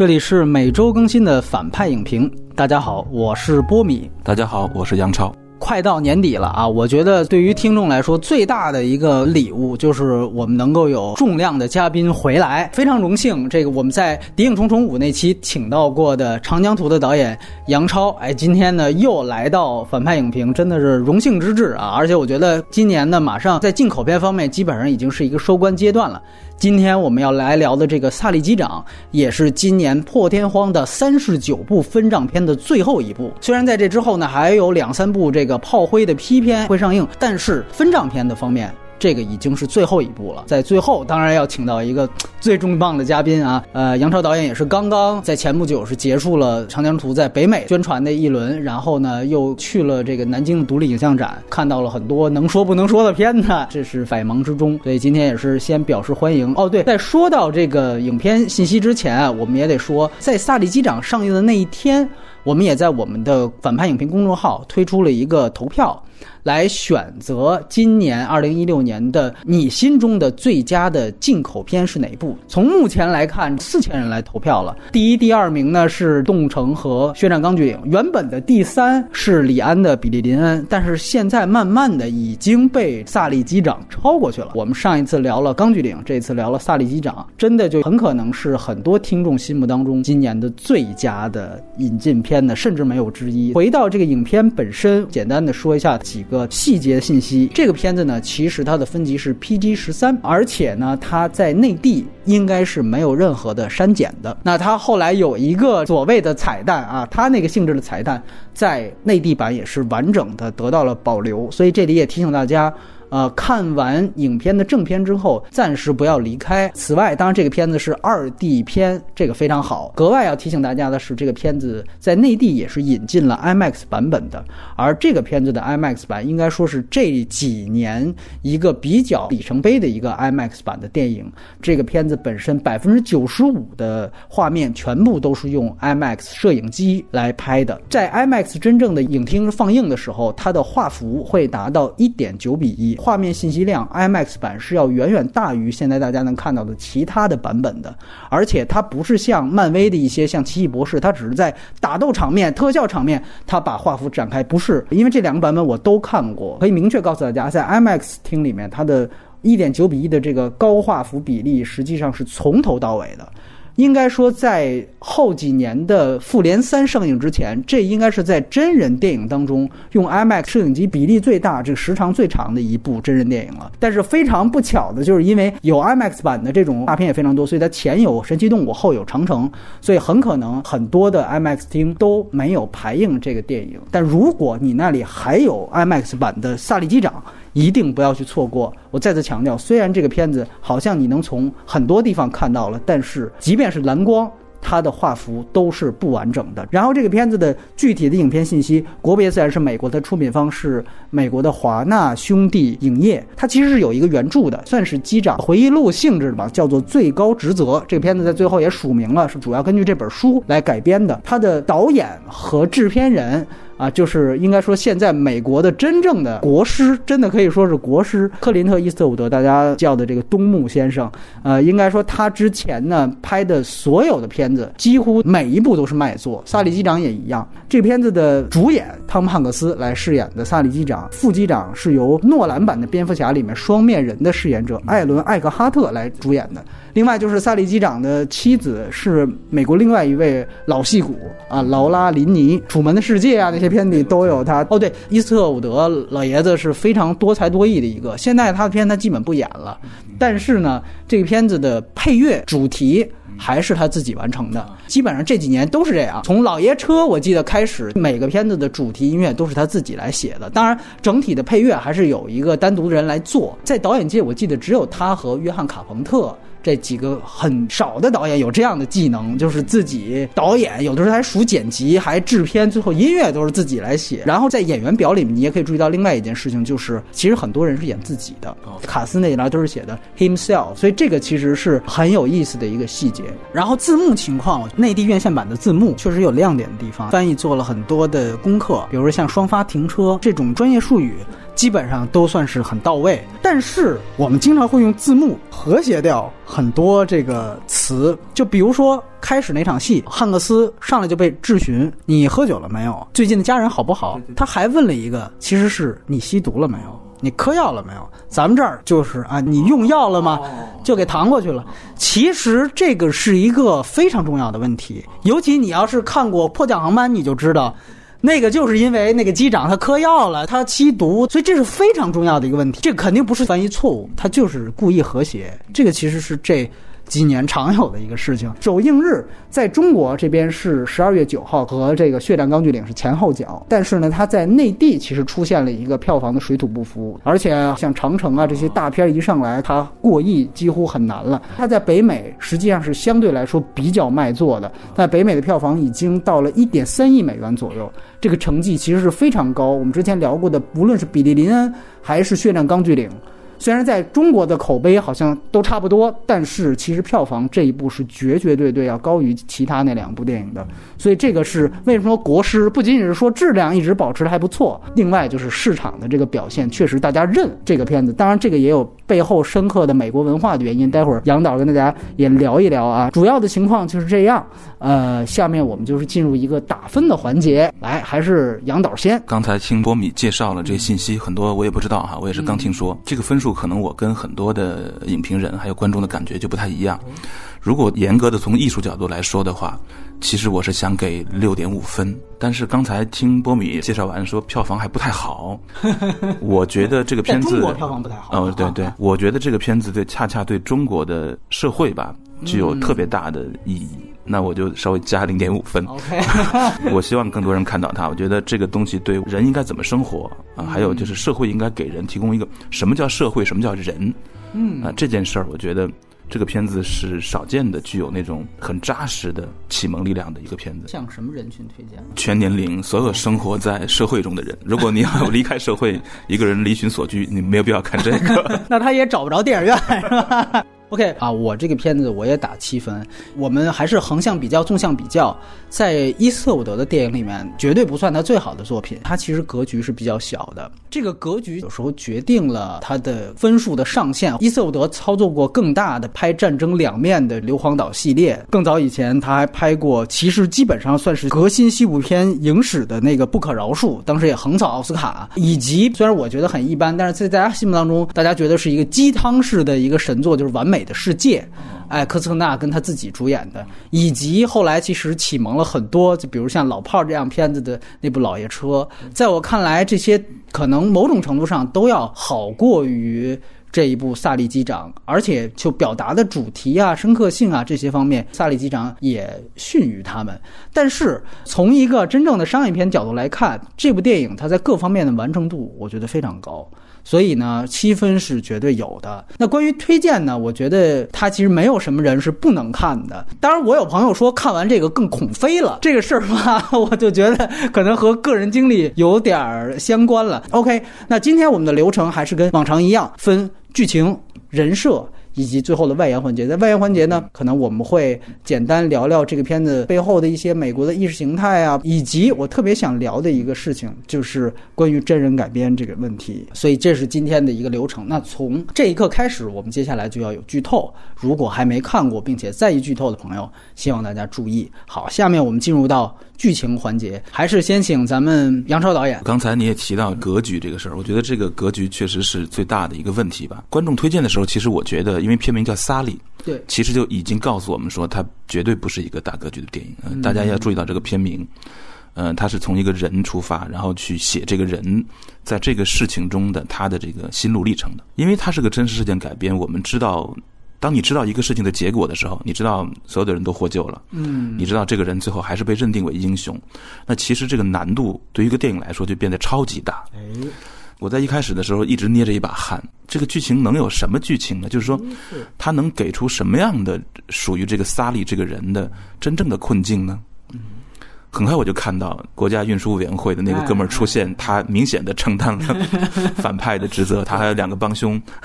这里是每周更新的反派影评。大家好，我是波米。大家好，我是杨超。快到年底了啊！我觉得对于听众来说，最大的一个礼物就是我们能够有重量的嘉宾回来，非常荣幸。这个我们在《谍影重重五》那期请到过的《长江图》的导演杨超，哎，今天呢又来到反派影评，真的是荣幸之至啊！而且我觉得今年呢，马上在进口片方面基本上已经是一个收官阶段了。今天我们要来聊的这个《萨利机长》，也是今年破天荒的三十九部分账片的最后一部。虽然在这之后呢，还有两三部这个炮灰的批片会上映，但是分账片的方面。这个已经是最后一步了，在最后当然要请到一个最重磅的嘉宾啊，呃，杨超导演也是刚刚在前不久是结束了《长江图》在北美宣传的一轮，然后呢又去了这个南京的独立影像展，看到了很多能说不能说的片子，这是百忙之中，所以今天也是先表示欢迎。哦，对，在说到这个影片信息之前啊，我们也得说，在《萨利机长》上映的那一天，我们也在我们的反派影评公众号推出了一个投票。来选择今年二零一六年的你心中的最佳的进口片是哪部？从目前来看，四千人来投票了。第一、第二名呢是《动物城》和《血战钢锯岭》，原本的第三是李安的《比利林恩》，但是现在慢慢的已经被《萨利机长》超过去了。我们上一次聊了《钢锯岭》，这次聊了《萨利机长》，真的就很可能是很多听众心目当中今年的最佳的引进片呢，甚至没有之一。回到这个影片本身，简单的说一下几。个细节信息，这个片子呢，其实它的分级是 PG 十三，而且呢，它在内地应该是没有任何的删减的。那它后来有一个所谓的彩蛋啊，它那个性质的彩蛋，在内地版也是完整的得到了保留，所以这里也提醒大家。呃，看完影片的正片之后，暂时不要离开。此外，当然这个片子是二 D 片，这个非常好。格外要提醒大家的是，这个片子在内地也是引进了 IMAX 版本的，而这个片子的 IMAX 版应该说是这几年一个比较里程碑的一个 IMAX 版的电影。这个片子本身百分之九十五的画面全部都是用 IMAX 摄影机来拍的，在 IMAX 真正的影厅放映的时候，它的画幅会达到一点九比一。画面信息量，IMAX 版是要远远大于现在大家能看到的其他的版本的，而且它不是像漫威的一些像奇异博士，它只是在打斗场面、特效场面，它把画幅展开，不是，因为这两个版本我都看过，可以明确告诉大家，在 IMAX 厅里面，它的一点九比一的这个高画幅比例实际上是从头到尾的。应该说，在后几年的《复联三》上映之前，这应该是在真人电影当中用 IMAX 摄影机比例最大、这个时长最长的一部真人电影了。但是非常不巧的就是，因为有 IMAX 版的这种大片也非常多，所以它前有《神奇动物》，后有《长城》，所以很可能很多的 IMAX 厅都没有排映这个电影。但如果你那里还有 IMAX 版的《萨利机长》，一定不要去错过。我再次强调，虽然这个片子好像你能从很多地方看到了，但是即便是蓝光，它的画幅都是不完整的。然后这个片子的具体的影片信息，国别自然是美国的出品方是美国的华纳兄弟影业，它其实是有一个原著的，算是机长回忆录性质的吧，叫做《最高职责》。这个片子在最后也署名了，是主要根据这本书来改编的。它的导演和制片人。啊，就是应该说，现在美国的真正的国师，真的可以说是国师克林特·伊斯特伍德，大家叫的这个东木先生。呃，应该说他之前呢拍的所有的片子，几乎每一部都是卖座。萨利机长也一样。这片子的主演汤姆·汉克斯来饰演的萨利机长，副机长是由诺兰版的蝙蝠侠里面双面人的饰演者艾伦·艾克哈特来主演的。另外就是萨利机长的妻子是美国另外一位老戏骨啊，劳拉·林尼，《楚门的世界》啊那些片里都有他。哦，对，伊斯特伍德老爷子是非常多才多艺的一个。现在他的片他基本不演了，但是呢，这个片子的配乐主题还是他自己完成的。基本上这几年都是这样。从《老爷车》我记得开始，每个片子的主题音乐都是他自己来写的。当然，整体的配乐还是有一个单独的人来做。在导演界，我记得只有他和约翰·卡彭特。这几个很少的导演有这样的技能，就是自己导演，有的时候还数剪辑，还制片，最后音乐都是自己来写。然后在演员表里面，你也可以注意到另外一件事情，就是其实很多人是演自己的。卡斯那里都是写的 himself，所以这个其实是很有意思的一个细节。然后字幕情况，内地院线版的字幕确实有亮点的地方，翻译做了很多的功课，比如说像双发停车这种专业术语。基本上都算是很到位，但是我们经常会用字幕和谐掉很多这个词，就比如说开始那场戏，汉克斯上来就被质询：“你喝酒了没有？最近的家人好不好？”他还问了一个，其实是你吸毒了没有？你嗑药了没有？咱们这儿就是啊，你用药了吗？就给搪过去了。其实这个是一个非常重要的问题，尤其你要是看过《迫降航班》，你就知道。那个就是因为那个机长他嗑药了，他吸毒，所以这是非常重要的一个问题。这肯定不是翻译错误，他就是故意和谐。这个其实是这。几年常有的一个事情，首映日在中国这边是十二月九号，和这个《血战钢锯岭》是前后脚。但是呢，它在内地其实出现了一个票房的水土不服，而且像长城啊这些大片一上来，它过亿几乎很难了。它在北美实际上是相对来说比较卖座的，在北美的票房已经到了一点三亿美元左右，这个成绩其实是非常高。我们之前聊过的，无论是《比利林恩》还是《血战钢锯岭》。虽然在中国的口碑好像都差不多，但是其实票房这一部是绝绝对对要高于其他那两部电影的。所以这个是为什么说国师不仅仅是说质量一直保持的还不错，另外就是市场的这个表现确实大家认这个片子。当然这个也有背后深刻的美国文化的原因，待会儿杨导跟大家也聊一聊啊。主要的情况就是这样。呃，下面我们就是进入一个打分的环节，来还是杨导先。刚才听波米介绍了这信息，很多我也不知道哈，我也是刚听说这个分数。可能我跟很多的影评人还有观众的感觉就不太一样。如果严格的从艺术角度来说的话，其实我是想给六点五分。但是刚才听波米介绍完说票房还不太好，我觉得这个片子中国票房不太好。哦，对对，我觉得这个片子对恰恰对中国的社会吧具有特别大的意义。那我就稍微加零点五分。OK，我希望更多人看到它。我觉得这个东西对人应该怎么生活啊，还有就是社会应该给人提供一个什么叫社会，什么叫人，嗯啊这件事儿，我觉得这个片子是少见的，具有那种很扎实的启蒙力量的一个片子。向什么人群推荐？全年龄，所有生活在社会中的人。如果你要离开社会，一个人离群索居，你没有必要看这个。那他也找不着电影院，是吧？OK 啊，我这个片子我也打七分。我们还是横向比较、纵向比较，在伊斯特伍德的电影里面，绝对不算他最好的作品。他其实格局是比较小的，这个格局有时候决定了他的分数的上限。伊斯特伍德操作过更大的拍战争两面的硫磺岛系列，更早以前他还拍过，其实基本上算是革新西部片影史的那个《不可饶恕》，当时也横扫奥斯卡。以及虽然我觉得很一般，但是在大家心目当中，大家觉得是一个鸡汤式的一个神作，就是完美。的世界，哎，科斯特纳跟他自己主演的，以及后来其实启蒙了很多，就比如像老炮儿这样片子的那部《老爷车》，在我看来，这些可能某种程度上都要好过于这一部《萨利机长》，而且就表达的主题啊、深刻性啊这些方面，《萨利机长》也逊于他们。但是从一个真正的商业片角度来看，这部电影它在各方面的完成度，我觉得非常高。所以呢，七分是绝对有的。那关于推荐呢，我觉得它其实没有什么人是不能看的。当然，我有朋友说看完这个更恐飞了，这个事儿吧，我就觉得可能和个人经历有点儿相关了。OK，那今天我们的流程还是跟往常一样，分剧情、人设。以及最后的外延环节，在外延环节呢，可能我们会简单聊聊这个片子背后的一些美国的意识形态啊，以及我特别想聊的一个事情，就是关于真人改编这个问题。所以这是今天的一个流程。那从这一刻开始，我们接下来就要有剧透。如果还没看过并且在意剧透的朋友，希望大家注意。好，下面我们进入到剧情环节，还是先请咱们杨超导演。刚才你也提到格局这个事儿，我觉得这个格局确实是最大的一个问题吧。观众推荐的时候，其实我觉得。因为片名叫《萨利》，对，其实就已经告诉我们说，它绝对不是一个大格局的电影。嗯，大家要注意到这个片名，嗯，它是从一个人出发，然后去写这个人在这个事情中的他的这个心路历程的。因为它是个真实事件改编，我们知道，当你知道一个事情的结果的时候，你知道所有的人都获救了，嗯，你知道这个人最后还是被认定为英雄，那其实这个难度对于一个电影来说就变得超级大。哎。我在一开始的时候一直捏着一把汗，这个剧情能有什么剧情呢？就是说，他能给出什么样的属于这个萨利这个人的真正的困境呢？很快我就看到国家运输委员会的那个哥们儿出现，他明显的承担了 反派的职责，他还有两个帮凶，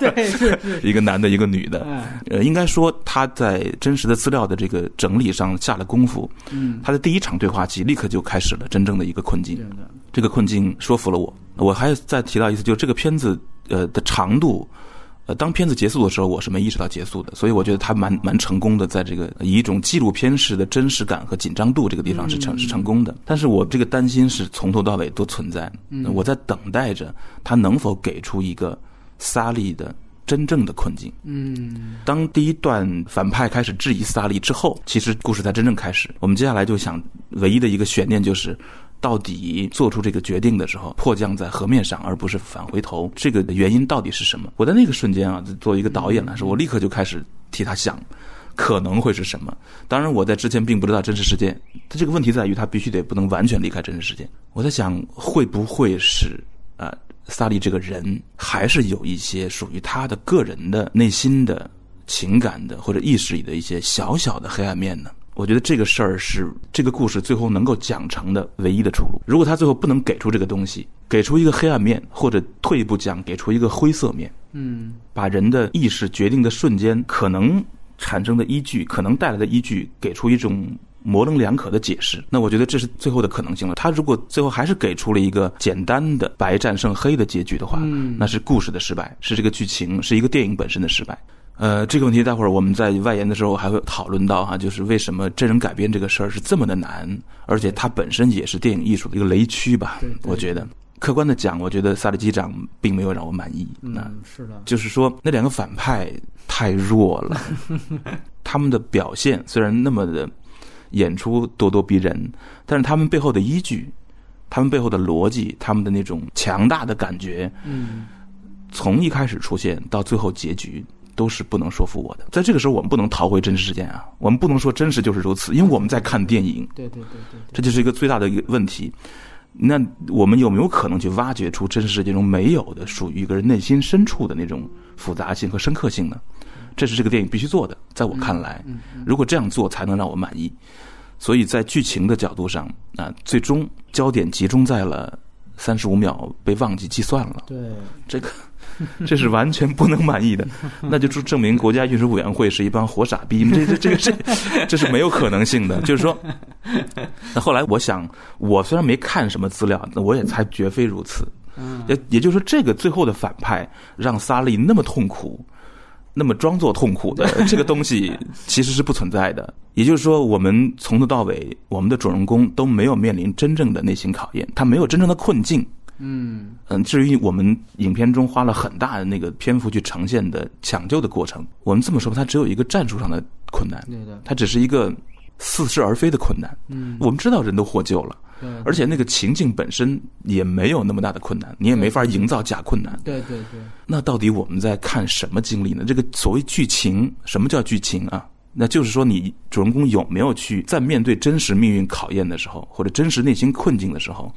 对，是 一个男的，一个女的。呃，应该说他在真实的资料的这个整理上下了功夫。嗯，他的第一场对话集立刻就开始了真正的一个困境。这个困境说服了我。我还再提到一次，就这个片子呃的长度，呃，当片子结束的时候，我是没意识到结束的，所以我觉得他蛮蛮成功的，在这个以一种纪录片式的真实感和紧张度这个地方是成是成功的。但是我这个担心是从头到尾都存在，我在等待着他能否给出一个萨利的真正的困境。嗯当第一段反派开始质疑萨利之后，其实故事才真正开始。我们接下来就想，唯一的一个悬念就是，到底做出这个决定的时候，迫降在河面上，而不是返回头，这个原因到底是什么？我在那个瞬间啊，作为一个导演来说，我立刻就开始替他想。可能会是什么？当然，我在之前并不知道真实事件。他这个问题在于，他必须得不能完全离开真实事件。我在想，会不会是啊、呃萨利这个人还是有一些属于他的个人的内心的情感的或者意识里的一些小小的黑暗面呢？我觉得这个事儿是这个故事最后能够讲成的唯一的出路。如果他最后不能给出这个东西，给出一个黑暗面，或者退一步讲，给出一个灰色面，嗯把人的意识决定的瞬间可能产生的依据，可能带来的依据，给出一种模棱两可的解释。那我觉得这是最后的可能性了。他如果最后还是给出了一个简单的白战胜黑的结局的话，嗯那是故事的失败，是这个剧情，是一个电影本身的失败。呃，这个问题待会儿我们在外延的时候还会讨论到哈，就是为什么真人改编这个事儿是这么的难，而且它本身也是电影艺术的一个雷区吧对对。我觉得，客观的讲，我觉得《萨利机长》并没有让我满意。那嗯，是的，就是说那两个反派太弱了，他们的表现虽然那么的演出咄咄逼人，但是他们背后的依据、他们背后的逻辑、他们的那种强大的感觉，嗯从一开始出现到最后结局。都是不能说服我的，在这个时候，我们不能逃回真实事件啊！我们不能说真实就是如此，因为我们在看电影，对对对对对，这就是一个最大的一个问题。那我们有没有可能去挖掘出真实世界中没有的、属于一个人内心深处的那种复杂性和深刻性呢？这是这个电影必须做的，在我看来，如果这样做才能让我满意。所以在剧情的角度上，啊、最终焦点集中在了三十五秒被忘记计算了，对，这个 这是完全不能满意的，那就证明国家运输委员会是一帮活傻逼，这这这个这这是没有可能性的。就是说，那后来我想，我虽然没看什么资料，那我也才绝非如此。嗯也也就是说，这个最后的反派让萨利那么痛苦，那么装作痛苦的 这个东西其实是不存在的。也就是说，我们从头到尾，我们的主人公都没有面临真正的内心考验，他没有真正的困境。嗯嗯，至于我们影片中花了很大的那个篇幅去呈现的抢救的过程，我们这么说吧，它只有一个战术上的困难，对的，它只是一个似是而非的困难。嗯我们知道人都获救了，对，而且那个情境本身也没有那么大的困难，你也没法营造假困难。对对对，那到底我们在看什么经历呢？这个所谓剧情，什么叫剧情啊？那就是说，你主人公有没有去在面对真实命运考验的时候，或者真实内心困境的时候，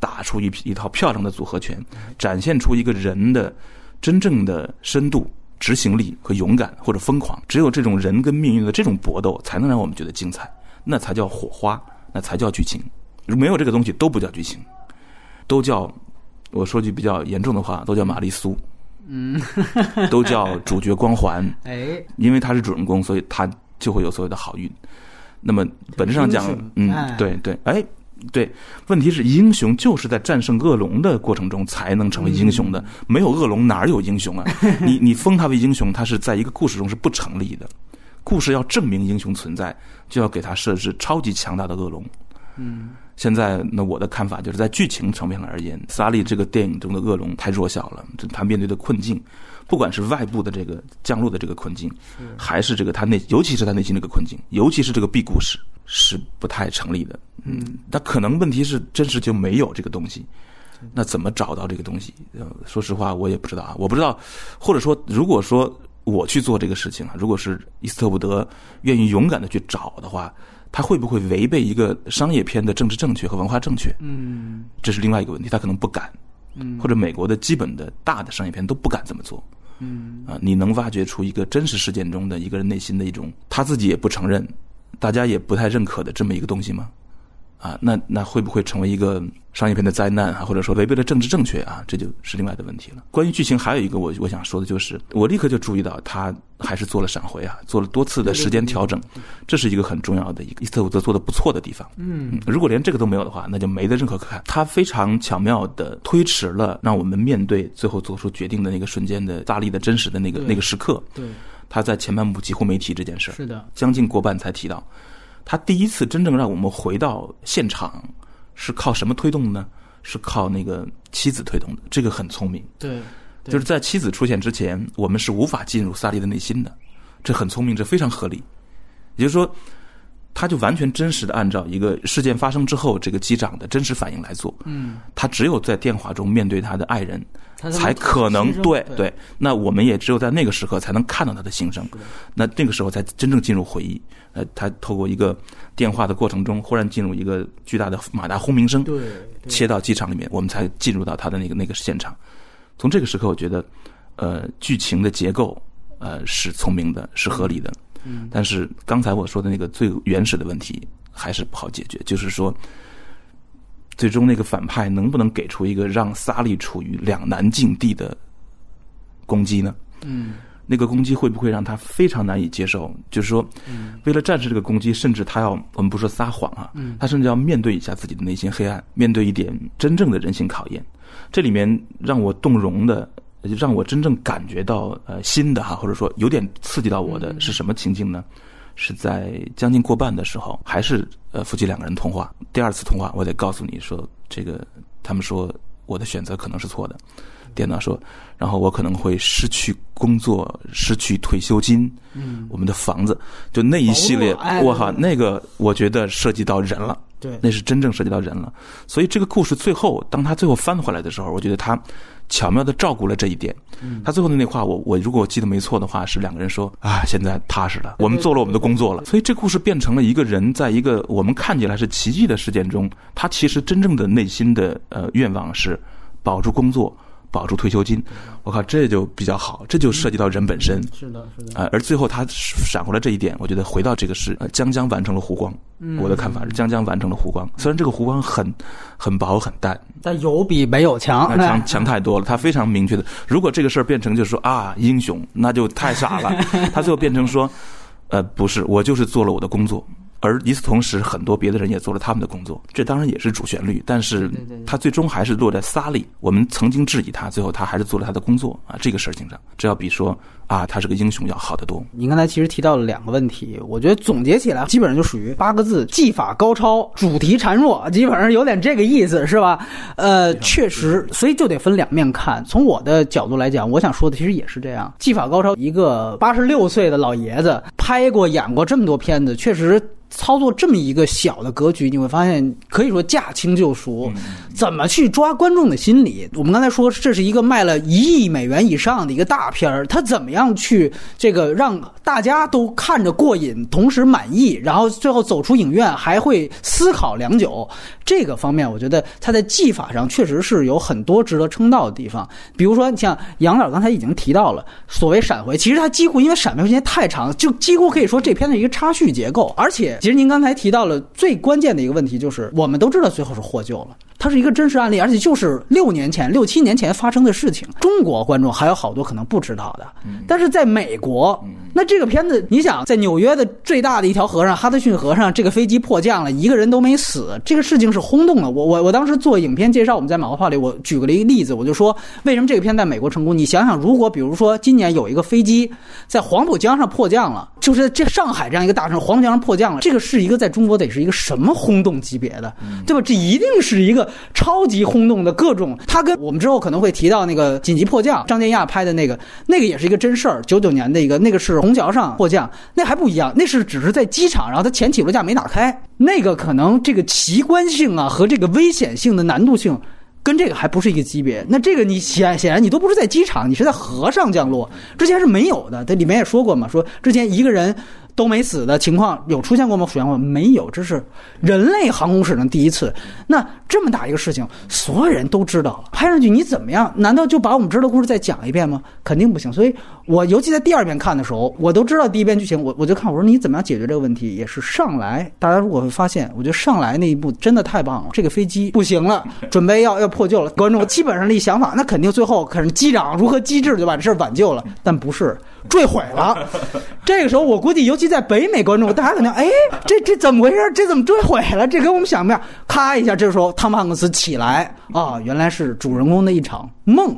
打出一一套漂亮的组合拳，展现出一个人的真正的深度、执行力和勇敢或者疯狂。只有这种人跟命运的这种搏斗，才能让我们觉得精彩，那才叫火花，那才叫剧情。如果没有这个东西，都不叫剧情，都叫我说句比较严重的话，都叫玛丽苏。嗯，都叫主角光环，哎，因为他是主人公，所以他就会有所有的好运。那么本质上讲，嗯哎，对对，哎，对，问题是英雄就是在战胜恶龙的过程中才能成为英雄嗯的，没有恶龙哪有英雄啊？你你封他为英雄，他是在一个故事中是不成立的。故事要证明英雄存在，就要给他设置超级强大的恶龙。嗯现在，那我的看法就是在剧情层面而言，萨利这个电影中的恶龙太弱小了，这他面对的困境，不管是外部的这个降落的这个困境，还是这个他内，尤其是他内心这个困境，尤其是这个 B 故事，是不太成立的。嗯，那可能问题是真实就没有这个东西。那怎么找到这个东西？呃，说实话，我也不知道啊。我不知道，或者说，如果说我去做这个事情啊，如果是伊斯特伍德愿意勇敢的去找的话，他会不会违背一个商业片的政治正确和文化正确？嗯这是另外一个问题，他可能不敢，嗯或者美国的基本的大的商业片都不敢这么做嗯啊。你能挖掘出一个真实事件中的一个人内心的一种他自己也不承认，大家也不太认可的这么一个东西吗？啊，那那会不会成为一个商业片的灾难啊？或者说违背了政治正确啊？这就是另外的问题了。关于剧情，还有一个我我想说的就是，我立刻就注意到他还是做了闪回啊，做了多次的时间调整，这是一个很重要的一个伊斯特伍德做的不错的地方。嗯，如果连这个都没有的话，那就没得任何可看。他非常巧妙的推迟了让我们面对最后做出决定的那个瞬间的大力的真实的那个那个时刻。对，他在前半部几乎没提这件事是的，将近过半才提到。他第一次真正让我们回到现场，是靠什么推动呢？是靠那个妻子推动的，这个很聪明。对，就是在妻子出现之前，我们是无法进入萨利的内心的，这很聪明，这非常合理。也就是说，他就完全真实的按照一个事件发生之后这个机长的真实反应来做。嗯，他只有在电话中面对他的爱人。才可能对对，那我们也只有在那个时刻才能看到他的心声，那那个时候才真正进入回忆。呃，他透过一个电话的过程中，忽然进入一个巨大的马达轰鸣声，对，切到机场里面，我们才进入到他的那个那个现场。从这个时刻，我觉得，呃，剧情的结构呃是聪明的，是合理的。嗯，但是刚才我说的那个最原始的问题还是不好解决，就是说。最终那个反派能不能给出一个让萨利处于两难境地的攻击呢？嗯，那个攻击会不会让他非常难以接受？就是说，为了战胜这个攻击，甚至他要我们不说撒谎啊，他甚至要面对一下自己的内心黑暗，面对一点真正的人性考验。这里面让我动容的，让我真正感觉到呃新的哈，或者说有点刺激到我的是什么情境呢？是在将近过半的时候，还是呃夫妻两个人通话。第二次通话，我得告诉你说，这个他们说我的选择可能是错的。电脑说，然后我可能会失去工作，失去退休金，嗯，我们的房子，就那一系列，我靠，那个我觉得涉及到人了，对，那是真正涉及到人了。所以这个故事最后，当他最后翻回来的时候，我觉得他。巧妙的照顾了这一点，他最后的那话，我我如果记得没错的话，是两个人说啊，现在踏实了，我们做了我们的工作了。所以这故事变成了一个人在一个我们看起来是奇迹的事件中，他其实真正的内心的呃愿望是保住工作。保住退休金，我靠，这就比较好，这就涉及到人本身。是的，是的。啊，而最后他闪回了这一点，我觉得回到这个是将将完成了湖光。我的看法是将将完成了湖光，虽然这个湖光很很薄很淡，但有比没有强，强强太多了。他非常明确的，如果这个事儿变成就是说啊英雄，那就太傻了。他最后变成说，呃，不是，我就是做了我的工作。而与此同时，很多别的人也做了他们的工作，这当然也是主旋律，但是他最终还是落在萨利。我们曾经质疑他，最后他还是做了他的工作啊，这个事情上，这要比说啊他是个英雄要好得多。您刚才其实提到了两个问题，我觉得总结起来基本上就属于八个字：技法高超，主题孱弱，基本上有点这个意思，是吧？呃，确实，所以就得分两面看。从我的角度来讲，我想说的其实也是这样：技法高超，一个八十六岁的老爷子拍过演过这么多片子，确实。操作这么一个小的格局，你会发现可以说驾轻就熟。怎么去抓观众的心理？我们刚才说这是一个卖了一亿美元以上的一个大片儿，他怎么样去这个让大家都看着过瘾，同时满意，然后最后走出影院还会思考良久。这个方面，我觉得他在技法上确实是有很多值得称道的地方。比如说，像杨导刚才已经提到了所谓闪回，其实他几乎因为闪回时间太长，就几乎可以说这片的一个插叙结构，而且。其实您刚才提到了最关键的一个问题，就是我们都知道最后是获救了。它是一个真实案例，而且就是六年前、六七年前发生的事情。中国观众还有好多可能不知道的，但是在美国，那这个片子，你想在纽约的最大的一条河上——哈德逊河上，这个飞机迫降了，一个人都没死，这个事情是轰动了。我我我当时做影片介绍，我们在马后炮里，我举个了一个例子，我就说为什么这个片在美国成功？你想想，如果比如说今年有一个飞机在黄浦江上迫降了，就是这上海这样一个大城，黄浦江上迫降了，这个是一个在中国得是一个什么轰动级别的，对吧？这一定是一个。超级轰动的各种，它跟我们之后可能会提到那个紧急迫降，张建亚拍的那个，那个也是一个真事儿，九九年的一个，那个是虹桥上迫降，那还不一样，那是只是在机场，然后它前起落架没打开，那个可能这个奇观性啊和这个危险性的难度性，跟这个还不是一个级别。那这个你显显然你都不是在机场，你是在河上降落，之前是没有的，它里面也说过嘛，说之前一个人。都没死的情况有出现过吗？出现过没有？这是人类航空史上第一次。那这么大一个事情，所有人都知道了，拍上去你怎么样？难道就把我们知道的故事再讲一遍吗？肯定不行。所以我尤其在第二遍看的时候，我都知道第一遍剧情，我我就看我说你怎么样解决这个问题？也是上来，大家如果会发现，我觉得上来那一步真的太棒了。这个飞机不行了，准备要要破旧了，观众基本上的一想法，那肯定最后可能机长如何机智就把这事儿挽救了，但不是坠毁了。这个时候我估计，尤其在北美观众，大家可能哎，这这怎么回事？这怎么坠毁了？这跟我们想不一样。咔一下，这时候汤姆汉克斯起来啊，原来是主人公的一场梦，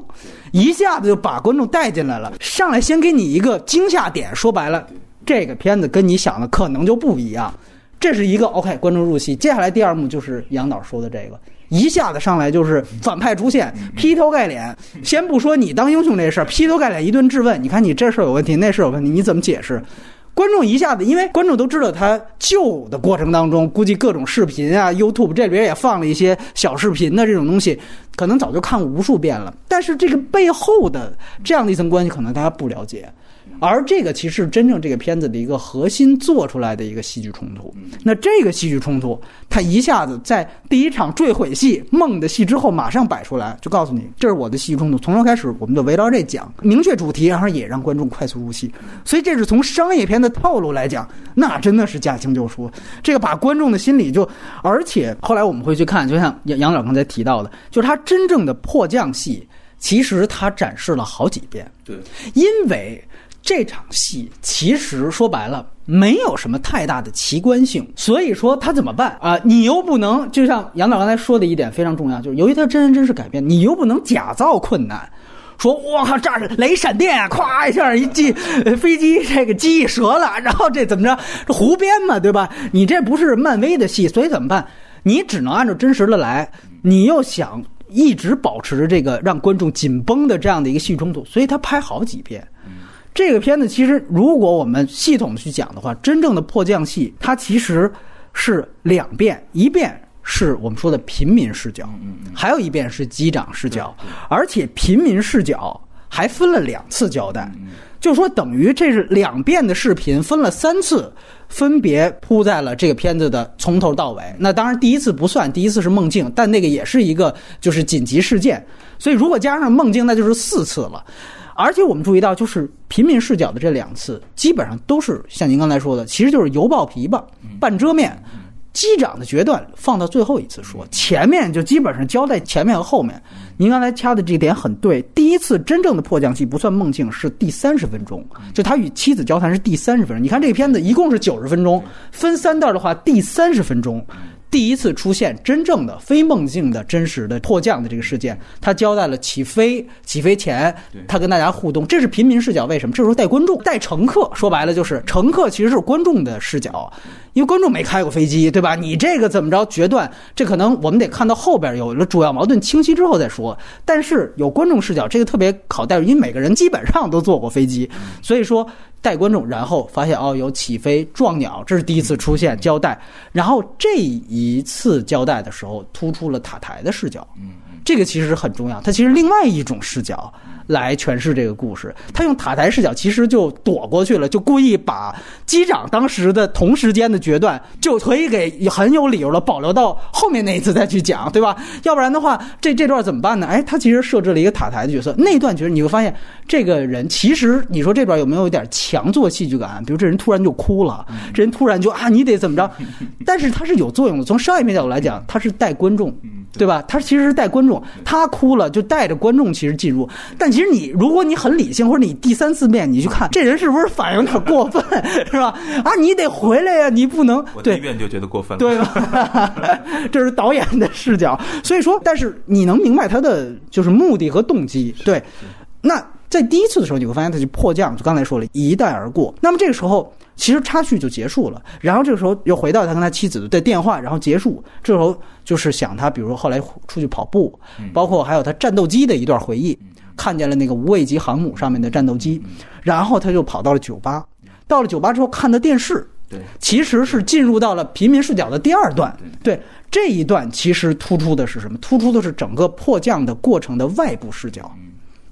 一下子就把观众带进来了。上来先给你一个惊吓点，说白了，这个片子跟你想的可能就不一样。这是一个 OK，观众入戏。接下来第二幕就是杨导说的这个，一下子上来就是反派出现，劈头盖脸。先不说你当英雄这事儿，劈头盖脸一顿质问。你看你这事儿有问题，那事儿有问题，你怎么解释？观众一下子，因为观众都知道他救的过程当中，估计各种视频啊，YouTube 这里边也放了一些小视频的这种东西，可能早就看无数遍了。但是这个背后的这样的一层关系，可能大家不了解。而这个其实真正这个片子的一个核心做出来的一个戏剧冲突。那这个戏剧冲突，它一下子在第一场坠毁戏梦的戏之后马上摆出来，就告诉你这是我的戏剧冲突。从头开始，我们就围绕这讲，明确主题，然后也让观众快速入戏。所以这是从商业片的套路来讲，那真的是驾轻就熟。这个把观众的心理就，而且后来我们会去看，就像杨杨导刚才提到的，就是他真正的迫降戏，其实他展示了好几遍。对，因为。这场戏其实说白了没有什么太大的奇观性，所以说他怎么办啊？你又不能就像杨导刚才说的一点非常重要，就是由于他真人真事改编，你又不能假造困难，说我靠这儿雷闪电，咵一下一机飞机这个机翼折了，然后这怎么着？这胡编嘛，对吧？你这不是漫威的戏，所以怎么办？你只能按照真实的来，你又想一直保持着这个让观众紧绷的这样的一个戏冲突，所以他拍好几遍。这个片子其实，如果我们系统去讲的话，真正的迫降戏，它其实是两遍，一遍是我们说的平民视角，还有一遍是机长视角，而且平民视角还分了两次交代，就说等于这是两遍的视频分了三次，分别铺在了这个片子的从头到尾。那当然第一次不算，第一次是梦境，但那个也是一个就是紧急事件，所以如果加上梦境，那就是四次了。而且我们注意到，就是平民视角的这两次，基本上都是像您刚才说的，其实就是油爆琵琶半遮面，机长的决断放到最后一次说，前面就基本上交代前面和后面。您刚才掐的这点很对，第一次真正的迫降戏不算梦境，是第三十分钟，就他与妻子交谈是第三十分钟。你看这个片子一共是九十分钟，分三段的话，第三十分钟。第一次出现真正的非梦境的真实的迫降的这个事件，他交代了起飞起飞前他跟大家互动，这是平民视角。为什么？这时候带观众带乘客，说白了就是乘客其实是观众的视角，因为观众没开过飞机，对吧？你这个怎么着决断？这可能我们得看到后边有了主要矛盾清晰之后再说。但是有观众视角，这个特别好带入，因为每个人基本上都坐过飞机，所以说。带观众，然后发现哦，有起飞撞鸟，这是第一次出现交代。然后这一次交代的时候，突出了塔台的视角，嗯，这个其实很重要。它其实另外一种视角。来诠释这个故事，他用塔台视角，其实就躲过去了，就故意把机长当时的同时间的决断，就可以给很有理由的保留到后面那一次再去讲，对吧？要不然的话，这 这段怎么办呢？哎，他其实设置了一个塔台的角色，那段角色你会发现，这个人其实你说这段有没有一点强做戏剧感？比如这人突然就哭了，这人突然就啊，你得怎么着？但是他是有作用的，从商业片角度来讲，他是带观众，对吧？他其实是带观众，他哭了就带着观众其实进入，但其其实你，如果你很理性，或者你第三次面你去看，这人是不是反应有点过分，是吧？啊，你得回来呀，你不能。我第一遍就觉得过分了，对吧？这是导演的视角，所以说，但是你能明白他的就是目的和动机。对，那在第一次的时候，你会发现他就迫降，就刚才说了一带而过。那么这个时候。其实插叙就结束了，然后这个时候又回到他跟他妻子的电话，然后结束。这时候就是想他，比如说后来出去跑步，包括还有他战斗机的一段回忆，看见了那个无畏级航母上面的战斗机，然后他就跑到了酒吧，到了酒吧之后看的电视，对，其实是进入到了平民视角的第二段。对这一段其实突出的是什么？突出的是整个迫降的过程的外部视角。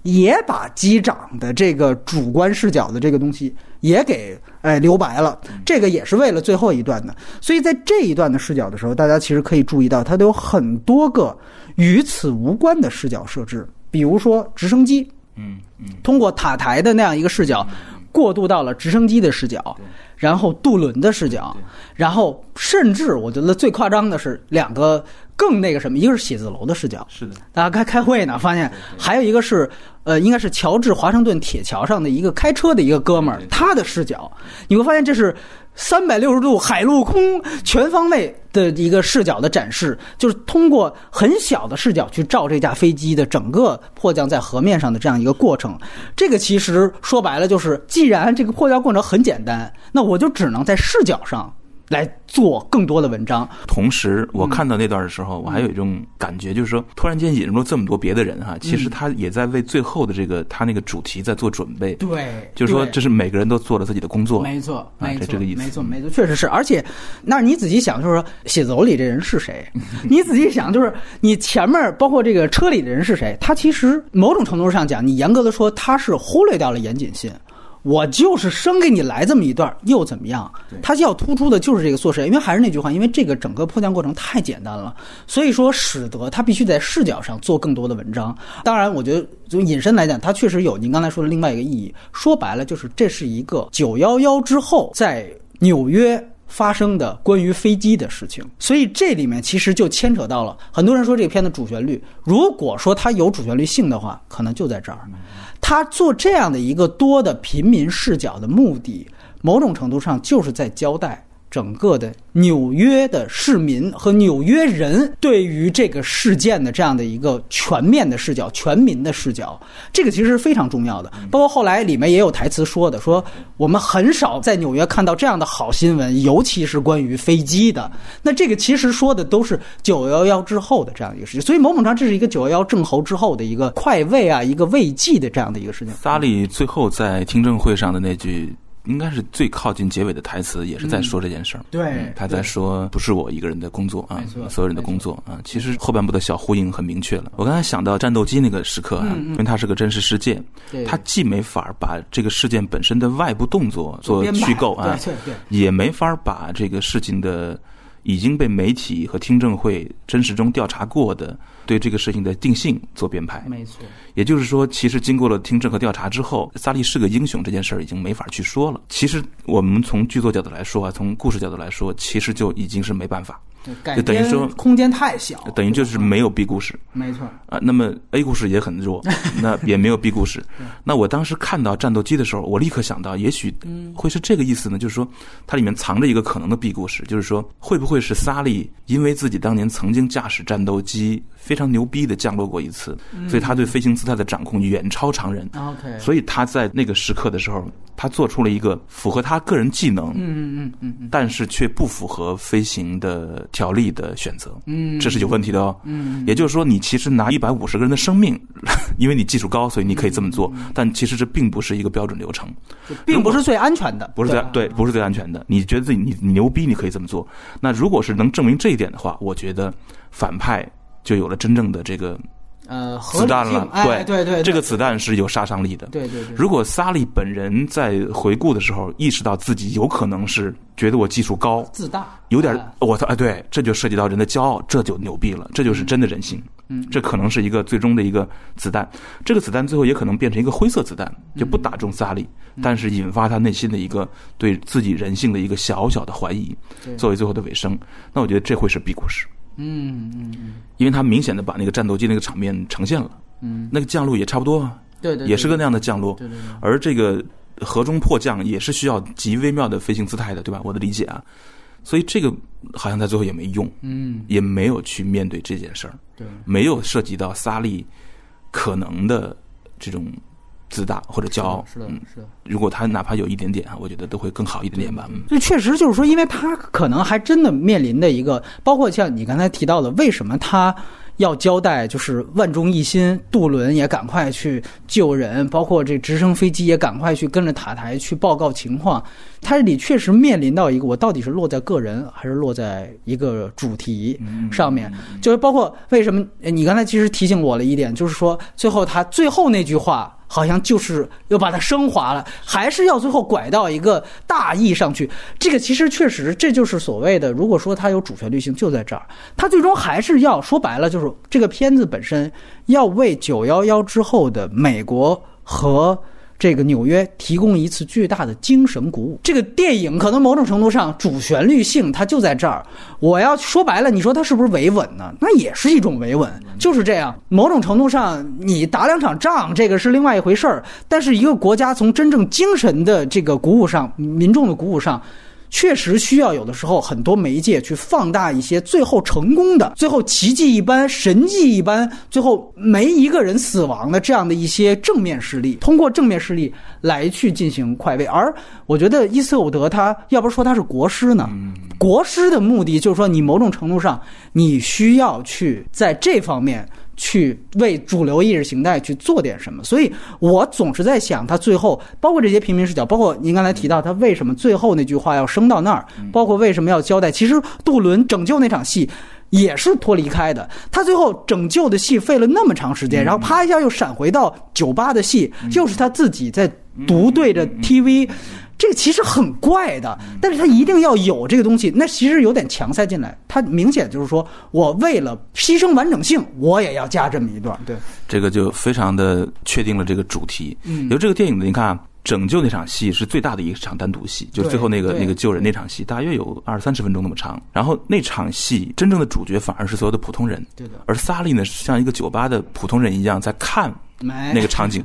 也把机长的这个主观视角的这个东西也给哎留白了。这个也是为了最后一段的。所以在这一段的视角的时候，大家其实可以注意到，它都有很多个与此无关的视角设置，比如说直升机，嗯嗯，通过塔台的那样一个视角，过渡到了直升机的视角，然后渡轮的视角，然后甚至我觉得最夸张的是两个更那个什么，一个是写字楼的视角，是的，大家开开会呢，发现还有一个是呃，应该是乔治华盛顿铁桥上的一个开车的一个哥们儿，他的视角，你会发现这是三百六十度海陆空全方位的一个视角的展示，就是通过很小的视角去照这架飞机的整个迫降在河面上的这样一个过程。这个其实说白了就是，既然这个迫降过程很简单，那我就只能在视角上来做更多的文章。同时，我看到那段的时候，我还有一种感觉，就是说，突然间引入了这么多别的人哈，其实他也在为最后的这个他那个主题在做准备。对就是说，这是每个人都做了自己的工作。没错，啊没错，这这个意思没错，没错，确实是。而且，那你仔细想，就是说写字楼里这人是谁？你仔细想，就是你前面包括这个车里的人是谁？他其实某种程度上讲，你严格的说，他是忽略掉了严谨性。我就是生给你来这么一段，又怎么样？他要突出的就是这个做事，因为还是那句话，因为这个整个迫降过程太简单了，所以说使得他必须在视角上做更多的文章。当然，我觉得从引申来讲，它确实有您刚才说的另外一个意义。说白了，就是这是一个九幺幺之后在纽约。发生的关于飞机的事情，所以这里面其实就牵扯到了很多人说这个片的主旋律。如果说它有主旋律性的话，可能就在这儿。他做这样的一个多的平民视角的目的，某种程度上就是在交代整个的纽约的市民和纽约人对于这个事件的这样的一个全面的视角、全民的视角，这个其实是非常重要的。包括后来里面也有台词说的，说我们很少在纽约看到这样的好新闻，尤其是关于飞机的。那这个其实说的都是九幺幺之后的这样一个事情，所以某种上这是一个九幺幺正侯之后的一个快慰啊，一个慰藉的这样的一个事情。萨利最后在听证会上的那句，应该是最靠近结尾的台词，也是在说这件事儿。对嗯他在说不是我一个人的工作啊，所有人的工作啊。其实后半部的小呼应很明确了。我刚才想到战斗机那个时刻啊，因为它是个真实事件，对它既没法把这个事件本身的外部动作做虚构啊，也没法把这个事情的已经被媒体和听证会真实中调查过的对这个事情的定性做编排。没错，也就是说，其实经过了听证和调查之后，萨利是个英雄这件事儿已经没法去说了。其实我们从剧作角度来说啊，从故事角度来说，其实就已经是没办法，改就等于说空间太小，等于就是没有 B 故事没错，啊。那么 A 故事也很弱，那也没有 B 故事。那我当时看到战斗机的时候，我立刻想到，也许会是这个意思呢，就是说它里面藏着一个可能的 B 故事，就是说会不会是萨利因为自己当年曾经驾驶战斗机非常牛逼的降落过一次，所以他对飞行姿态的掌控远超常人。OK，所以他在那个时刻的时候，他做出了一个符合他个人技能，嗯嗯嗯嗯嗯但是却不符合飞行的条例的选择，嗯，这是有问题的哦。嗯，也就是说，你其实拿一百五十个人的生命，因为你技术高，所以你可以这么做，嗯但其实这并不是一个标准流程，并不是最安全的，不是最吧对，不是最安全的。你觉得自己你你牛逼，你可以这么做。那如果是能证明这一点的话，我觉得反派就有了真正的这个呃合子弹了。对，对对，这个子弹是有杀伤力的。对对对，如果萨利本人在回顾的时候意识到自己有可能是觉得我技术高，自大有点哎我操哎，对，这就涉及到人的骄傲，这就牛逼了，这就是真的人性。嗯，这可能是一个最终的一个子弹，这个子弹最后也可能变成一个灰色子弹，就不打中萨利，嗯但是引发他内心的一个对自己人性的一个小小的怀疑，作为最后的尾声。那我觉得这会是 B 故事，嗯嗯嗯。因为他明显的把那个战斗机那个场面呈现了，嗯，那个降落也差不多啊，对对，也是个那样的降落，对对对，而这个河中迫降也是需要极微妙的飞行姿态的，对吧？我的理解啊，所以这个好像在最后也没用，嗯。也没有去面对这件事儿，对，没有涉及到萨利可能的这种自大或者骄傲。是的嗯，是的。如果他哪怕有一点点啊，我觉得都会更好一点点吧。嗯，所以确实就是说，因为他可能还真的面临的一个，包括像你刚才提到的，为什么他要交代，就是万众一心，渡轮也赶快去救人，包括这直升飞机也赶快去跟着塔台去报告情况。它这里确实面临到一个，我到底是落在个人，还是落在一个主题上面？就是包括为什么你刚才其实提醒我了一点，就是说最后他最后那句话。好像就是要把它升华了，还是要最后拐到一个大义上去。这个其实确实，这就是所谓的，如果说它有主旋律性，就在这儿。它最终还是要说白了，就是这个片子本身要为九幺幺之后的美国和。这个纽约提供一次巨大的精神鼓舞。这个电影可能某种程度上主旋律性它就在这儿。我要说白了，你说它是不是维稳呢？那也是一种维稳，就是这样。某种程度上，你打两场仗，这个是另外一回事儿。但是一个国家从真正精神的这个鼓舞上，民众的鼓舞上。确实需要有的时候很多媒介去放大一些最后成功的、最后奇迹一般、神迹一般、最后没一个人死亡的这样的一些正面事例，通过正面事例来去进行快慰。而我觉得伊斯伍德他要不说他是国师呢？国师的目的就是说，你某种程度上你需要去在这方面。去为主流意识形态去做点什么，所以我总是在想，他最后包括这些平民视角，包括您刚才提到他为什么最后那句话要升到那儿，包括为什么要交代，其实杜伦拯救那场戏也是脱离开的。他最后拯救的戏费了那么长时间，然后啪一下又闪回到酒吧的戏，就是他自己在独对着 TV。这个其实很怪的，但是他一定要有这个东西，那其实有点强塞进来。他明显就是说我为了牺牲完整性，我也要加这么一段。对，这个就非常的确定了这个主题。嗯，由这个电影的，你看啊，拯救那场戏是最大的一场单独戏，就是最后那个那个救人那场戏，大约有二三十分钟那么长。然后那场戏真正的主角反而是所有的普通人，对的。而萨利呢，像一个酒吧的普通人一样在看。那个场景，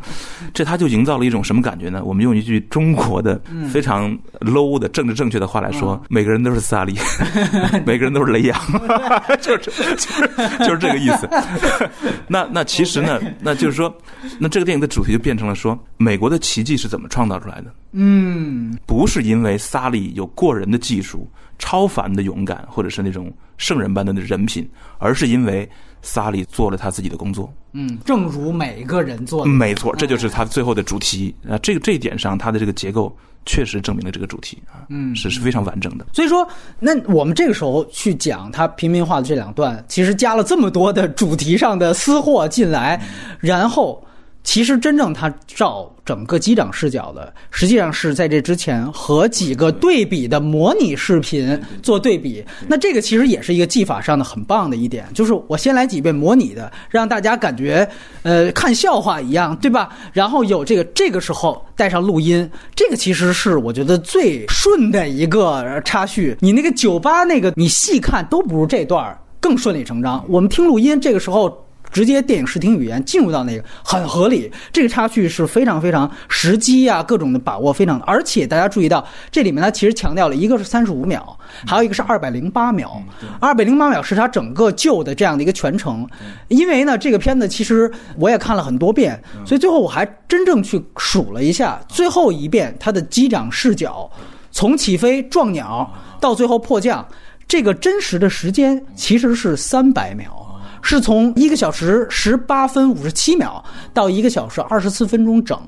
这他就营造了一种什么感觉呢？我们用一句中国的非常 low 的政治正确的话来说，每个人都是斯大林，每个人都是雷洋，就是就是就是这个意思。那那其实呢，那就是说，那这个电影的主题就变成了说，美国的奇迹是怎么创造出来的？嗯，不是因为萨利有过人的技术、超凡的勇敢，或者是那种圣人般的人品，而是因为。萨利做了他自己的工作，嗯，正如每一个人做的，没错，这就是他最后的主题啊。这个这一点上，他的这个结构确实证明了这个主题啊，嗯，是是非常完整的。所以说，那我们这个时候去讲他平民化的这两段，其实加了这么多的主题上的私货进来，然后。其实真正他照整个机长视角的，实际上是在这之前和几个对比的模拟视频做对比。那这个其实也是一个技法上的很棒的一点，就是我先来几遍模拟的，让大家感觉呃看笑话一样，对吧？然后有这个这个时候带上录音，这个其实是我觉得最顺的一个插叙。你那个酒吧那个你细看都不如这段更顺理成章。我们听录音这个时候。直接电影视听语言进入到那个很合理，这个插叙是非常非常时机啊，各种的把握非常，而且大家注意到这里面它其实强调了一个是三十五秒，还有一个是二百零八秒，二百零八秒是它整个旧的这样的一个全程，因为呢这个片子其实我也看了很多遍，所以最后我还真正去数了一下，最后一遍它的机长视角从起飞撞鸟到最后迫降，这个真实的时间其实是三百秒。是从一个小时十八分五十七秒到一个小时二十四分钟整，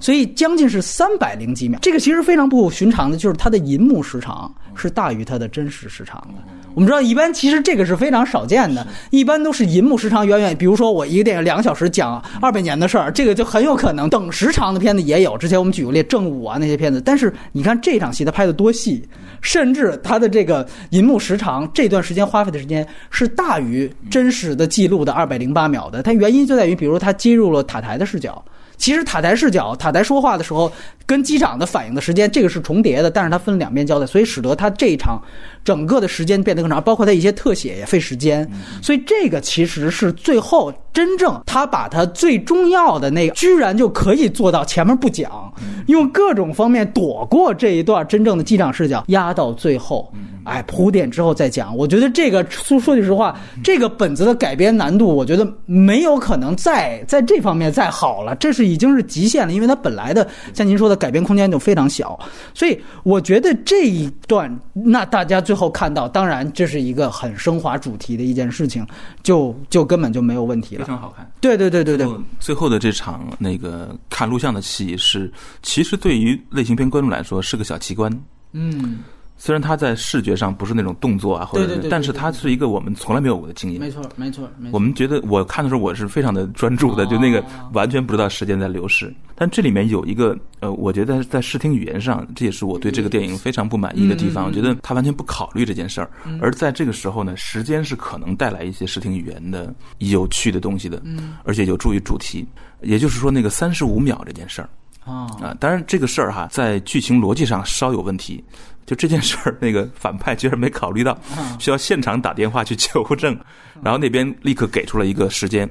所以将近是三百零几秒。这个其实非常不寻常的，就是它的银幕时长是大于它的真实时长的。我们知道，一般其实这个是非常少见的，一般都是银幕时长远远，比如说我一个电影两个小时讲二百年的事儿，这个就很有可能等时长的片子也有。之前我们举过例，正午啊那些片子，但是你看这场戏它拍的多细。甚至它的这个银幕时长，这段时间花费的时间是大于真实的记录的二百零八秒的。它原因就在于，比如它接入了塔台的视角。其实塔台视角，塔台说话的时候跟机长的反应的时间，这个是重叠的，但是它分两边交代，所以使得它这一场整个的时间变得更长，包括它一些特写也费时间。所以这个其实是最后真正他把它最重要的那个，居然就可以做到前面不讲，用各种方面躲过这一段真正的机长视角，压到最后，哎铺垫之后再讲。我觉得这个说说句实话，这个本子的改编难度，我觉得没有可能再在这方面再好了，这是。已经是极限了，因为它本来的像您说的的改变空间就非常小。所以我觉得这一段，那大家最后看到，当然这是一个很升华主题的一件事情，就就根本就没有问题了。非常好看。对对对对对，最后的这场那个看录像的戏是，其实对于类型片观众来说是个小奇观。嗯。虽然它在视觉上不是那种动作啊，或者，但是它是一个我们从来没有过的经验。没错，没错，没错。我们觉得我看的时候我是非常的专注的，就那个完全不知道时间在流逝。但这里面有一个呃，我觉得在视听语言上，这也是我对这个电影非常不满意的地方。我觉得他完全不考虑这件事儿，而在这个时候呢，时间是可能带来一些视听语言的有趣的东西的，而且有助于主题。也就是说，那个三十五秒这件事儿啊啊，当然这个事儿哈，在剧情逻辑上稍有问题。就这件事儿，那个反派居然没考虑到，需要现场打电话去求证，然后那边立刻给出了一个时间。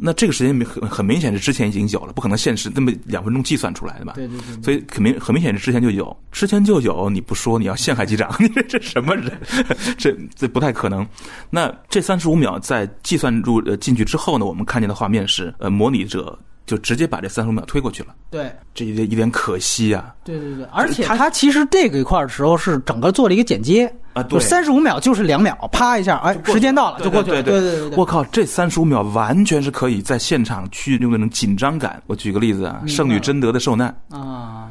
那这个时间很很明显是之前已经有了，不可能现实那么两分钟计算出来的吧？对对对。所以很明很明显是之前就有，之前就有，你不说你要陷害机长，你这什么人？这这不太可能。那这三十五秒在计算入呃进去之后呢，我们看见的画面是呃模拟者。就直接把这三十五秒推过去了，对，这一点一点可惜啊。对对对，而且他其实这个一块的时候是整个做了一个剪接啊，对，三十五秒就是两秒，啪一下，哎，时间到了就过去了。对对对，我靠，这三十五秒完全是可以在现场去用那种紧张感。我举个例子啊，圣女贞德的受难。啊，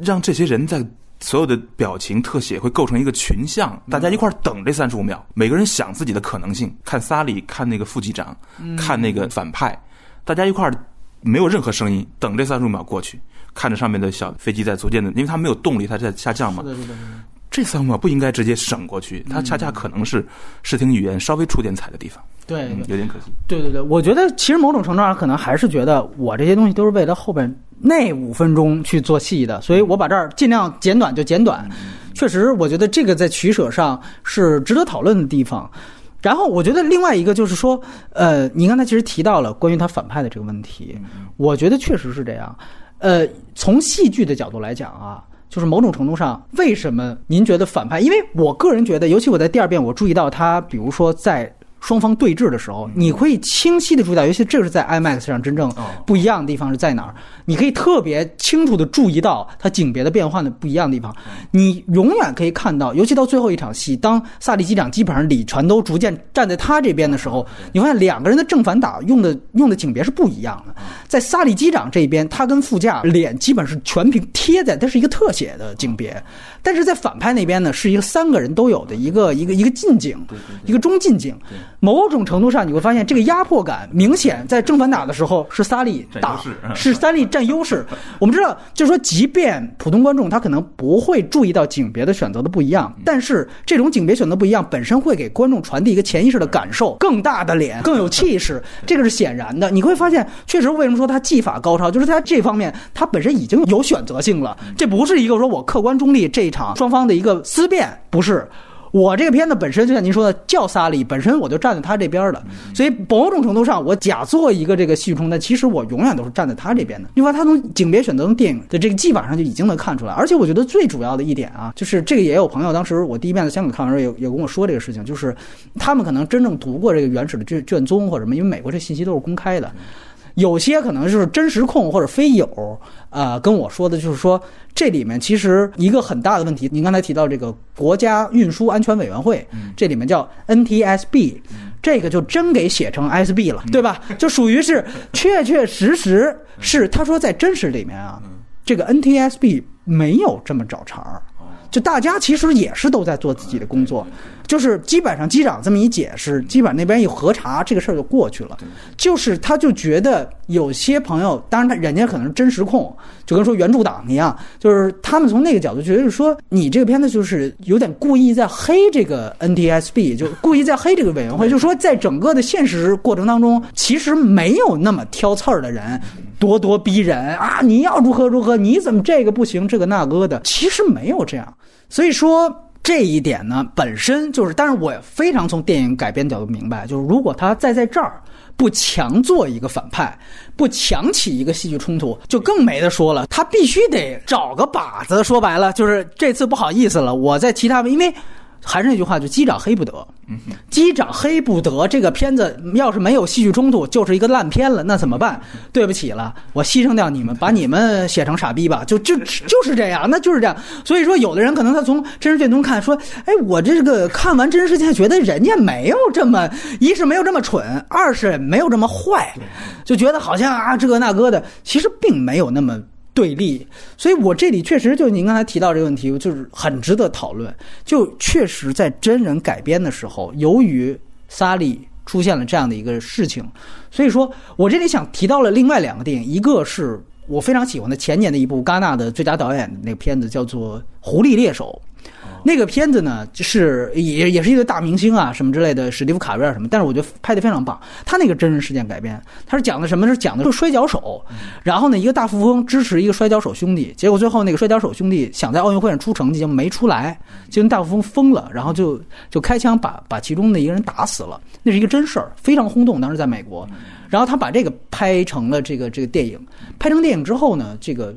让这些人在所有的表情特写会构成一个群像，大家一块等这三十五秒，每个人想自己的可能性，看萨利，看那个副机长，看那个反派，大家一块。没有任何声音，等这三十五秒过去，看着上面的小飞机在逐渐的，因为它没有动力，它在下降嘛。这三十五秒不应该直接省过去，它恰恰可能是视听语言稍微出点彩的地方。对，有点可惜。对对对，我觉得其实某种程度上可能还是觉得我这些东西都是为了后边那五分钟去做戏的，所以我把这儿尽量简短就简短。确实，我觉得这个在取舍上是值得讨论的地方。然后我觉得另外一个就是说，呃，您刚才其实提到了关于他反派的这个问题，我觉得确实是这样。呃，从戏剧的角度来讲啊，就是某种程度上，为什么您觉得反派？因为我个人觉得，尤其我在第二遍我注意到他，比如说在。双方对峙的时候，你可以清晰的注意到，尤其这个是在 IMAX 上真正不一样的地方是在哪儿？你可以特别清楚的注意到它景别的变换的不一样的地方。你永远可以看到，尤其到最后一场戏，当萨利机长基本上李传都逐渐站在他这边的时候，你发现两个人的正反打用的用的景别是不一样的。在萨利机长这边，他跟副驾脸基本是全屏贴在，它是一个特写的景别；但是在反派那边呢，是一个三个人都有的一个一个一个近景，一个中近景。某种程度上，你会发现这个压迫感明显，在正反打的时候是萨利打，是萨利占优势。我们知道，就是说，即便普通观众他可能不会注意到景别的选择的不一样，但是这种景别选择不一样本身会给观众传递一个潜意识的感受：更大的脸，更有气势。这个是显然的。你会发现，确实为什么说他技法高超，就是他这方面他本身已经有选择性了。这不是一个说我客观中立这一双方的一个思辨，不是。我这个片子本身就像您说的叫萨利，本身我就站在他这边的，所以某种程度上我假做一个这个戏剧冲突，其实我永远都是站在他这边的。因为他从景别选择从电影的这个技法上就已经能看出来，而且我觉得最主要的一点啊，就是这个也有朋友当时我第一遍在香港看完时候也也跟我说这个事情，就是他们可能真正读过这个原始的卷卷宗或者什么，因为美国这信息都是公开的。有些可能就是真实控或者非友，呃，跟我说的就是说，这里面其实一个很大的问题。您刚才提到这个国家运输安全委员会，这里面叫 NTSB，这个就真给写成 SB 了，对吧？就属于是确确实实是他说在真实里面啊，这个 NTSB 没有这么找茬儿。就大家其实也是都在做自己的工作，就是基本上机长这么一解释，基本上那边一核查，这个事儿就过去了。就是他就觉得有些朋友，当然他人家可能是真实控，就跟说原著党一样，就是他们从那个角度觉得说，你这个片子就是有点故意在黑这个 NTSB，就故意在黑这个委员会，就说在整个的现实过程当中，其实没有那么挑刺儿的人。咄咄逼人啊！你要如何如何？你怎么这个不行？这个那个的，其实没有这样。所以说这一点呢，本身就是，但是我非常从电影改编角度明白，就是如果他再在这儿不强做一个反派，不强起一个戏剧冲突，就更没得说了。他必须得找个靶子。说白了，就是这次不好意思了，我在其他因为。还是那句话，就机长黑不得。机长黑不得，这个片子要是没有戏剧冲突，就是一个烂片了。那怎么办？对不起了，我牺牲掉你们，把你们写成傻逼吧。就就就是这样，那就是这样。所以说，有的人可能他从真实剧中看，说，哎，我这个看完真实事件，觉得人家没有这么，一是没有这么蠢，二是没有这么坏，就觉得好像啊这个那个的，其实并没有那么。对立，所以我这里确实就您刚才提到这个问题，就是很值得讨论。就确实在真人改编的时候，由于萨利出现了这样的一个事情，所以说我这里想提到了另外两个电影，一个是我非常喜欢的前年的一部戛纳的最佳导演的那个片子，叫做《狐狸猎手》。那个片子呢，就是也也是一个大明星啊，什么之类的，史蒂夫卡维尔什么，但是我觉得拍的非常棒。他那个真人事件改编，他是讲的什么？是讲的是摔跤手，然后呢，一个大富翁支持一个摔跤手兄弟，结果最后那个摔跤手兄弟想在奥运会上出成绩，就没出来，就跟大富翁疯了，然后就就开枪把把其中的一个人打死了。那是一个真事儿，非常轰动，当时在美国。然后他把这个拍成了这个这个电影，拍成电影之后呢，这个。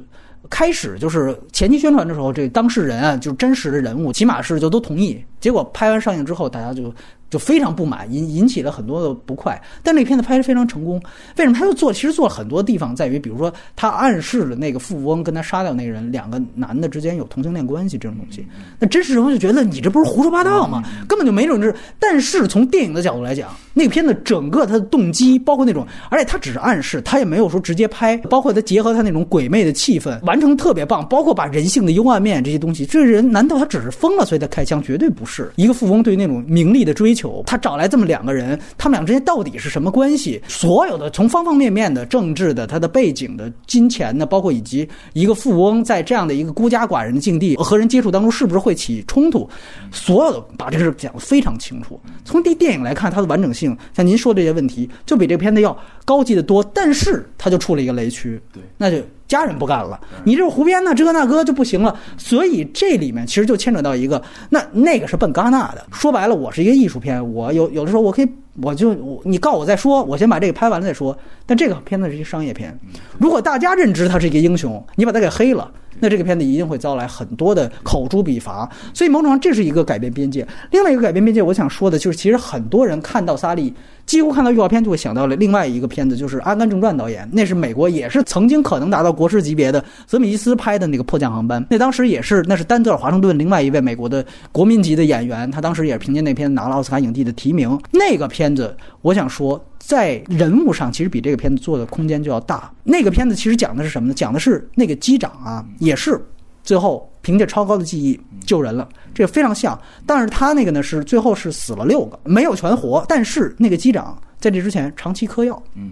开始就是前期宣传的时候，这当事人啊，就是真实的人物，起码是就都同意。结果拍完上映之后，大家就。就非常不满，引引起了很多的不快。但那片子拍的非常成功，为什么？他就做，其实做了很多地方，在于比如说，他暗示了那个富翁跟他杀掉那个人，两个男的之间有同性恋关系这种东西。那真实人物就觉得你这不是胡说八道吗？根本就没这种事。但是从电影的角度来讲，那片子整个它的动机，包括那种，而且他只是暗示，他也没有说直接拍，包括他结合他那种鬼魅的气氛，完成特别棒。包括把人性的幽暗面这些东西，这人难道他只是疯了所以他开枪？绝对不是。一个富翁对那种名利的追求。他找来这么两个人，他们俩之间到底是什么关系？所有的从方方面面的政治的、他的背景的、金钱的，包括以及一个富翁在这样的一个孤家寡人的境地和人接触当中，是不是会起冲突？所有的把这个事讲得非常清楚。从这电影来看，它的完整性，像您说这些问题，就比这个片子要高级的多。但是它就出了一个雷区，对，那就。家人不干了，你这胡编呢？这个那个就不行了。所以这里面其实就牵扯到一个，那那个是奔戛纳的。说白了，我是一个艺术片，我有有的时候我可以，我就你告我再说，我先把这个拍完了再说。但这个片子是一个商业片，如果大家认知他是一个英雄，你把他给黑了。那这个片子一定会遭来很多的口诛笔伐，所以某种上这是一个改变边界。另外一个改变边界，我想说的就是，其实很多人看到萨利，几乎看到预告片就会想到了另外一个片子，就是《阿甘正传》导演，那是美国也是曾经可能达到国师级别的泽米基斯拍的那个迫降航班，那当时也是那是丹泽尔华盛顿另外一位美国的国民级的演员，他当时也是凭借那片拿了奥斯卡影帝的提名。那个片子，我想说。在人物上，其实比这个片子做的空间就要大。那个片子其实讲的是什么呢？讲的是那个机长啊，也是最后凭借超高的记忆救人了，这个非常像。但是他那个呢是最后是死了六个，没有全活。但是那个机长在这之前长期嗑药，嗯，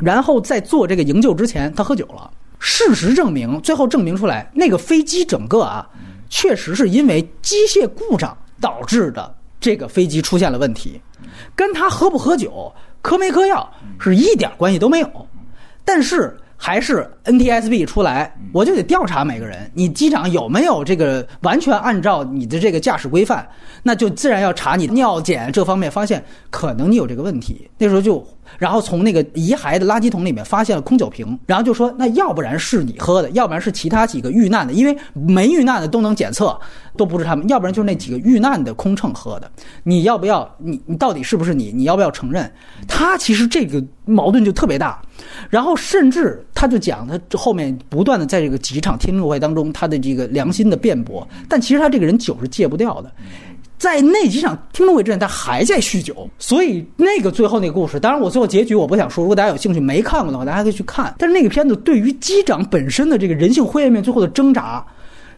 然后在做这个营救之前他喝酒了。事实证明，最后证明出来，那个飞机整个啊，确实是因为机械故障导致的，这个飞机出现了问题，跟他喝不喝酒。嗑没嗑药是一点关系都没有，但是还是 NTSB 出来，我就得调查每个人，你机长有没有这个完全按照你的这个驾驶规范，那就自然要查你尿检这方面，发现可能你有这个问题，那时候就。然后从那个遗骸的垃圾桶里面发现了空酒瓶，然后就说那要不然是你喝的，要不然是其他几个遇难的，因为没遇难的都能检测，都不是他们，要不然就是那几个遇难的空乘喝的。你要不要？你你到底是不是你？你要不要承认？他其实这个矛盾就特别大，然后甚至他就讲他后面不断的在这个几场听证会当中，他的这个良心的辩驳，但其实他这个人酒是戒不掉的。在那几场听证会之前，他还在酗酒，所以那个最后那个故事，当然我最后结局我不想说。如果大家有兴趣没看过的话，大家可以去看。但是那个片子对于机长本身的这个人性灰暗面最后的挣扎，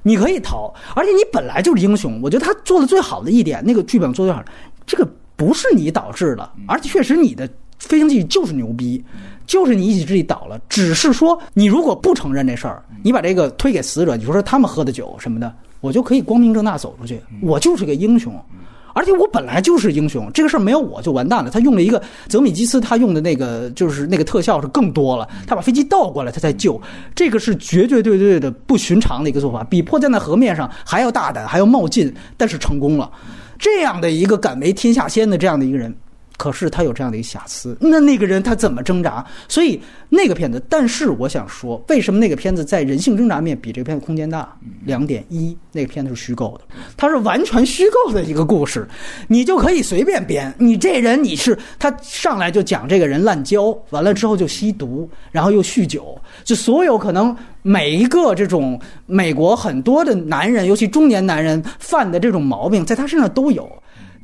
你可以逃，而且你本来就是英雄。我觉得他做的最好的一点，那个剧本做的最好，这个不是你导致的，而且确实你的飞行技就是牛逼，就是你一己之力倒了。只是说你如果不承认这事儿，你把这个推给死者，你说说他们喝的酒什么的。我就可以光明正大走出去，我就是个英雄，而且我本来就是英雄。这个事儿没有我就完蛋了。他用了一个泽米基斯，他用的那个就是那个特效是更多了。他把飞机倒过来，他才救。这个是绝绝对对的不寻常的一个做法，比迫降在河面上还要大胆，还要冒进，但是成功了。这样的一个敢为天下先的这样的一个人，可是他有这样的一个瑕疵，那那个人他怎么挣扎？所以那个片子，但是我想说，为什么那个片子在人性挣扎面比这片子空间大？两点一，那个片子是虚构的，它是完全虚构的一个故事，你就可以随便编。你这人你是他上来就讲这个人滥交，完了之后就吸毒，然后又酗酒，就所有可能每一个这种美国很多的男人，尤其中年男人犯的这种毛病，在他身上都有。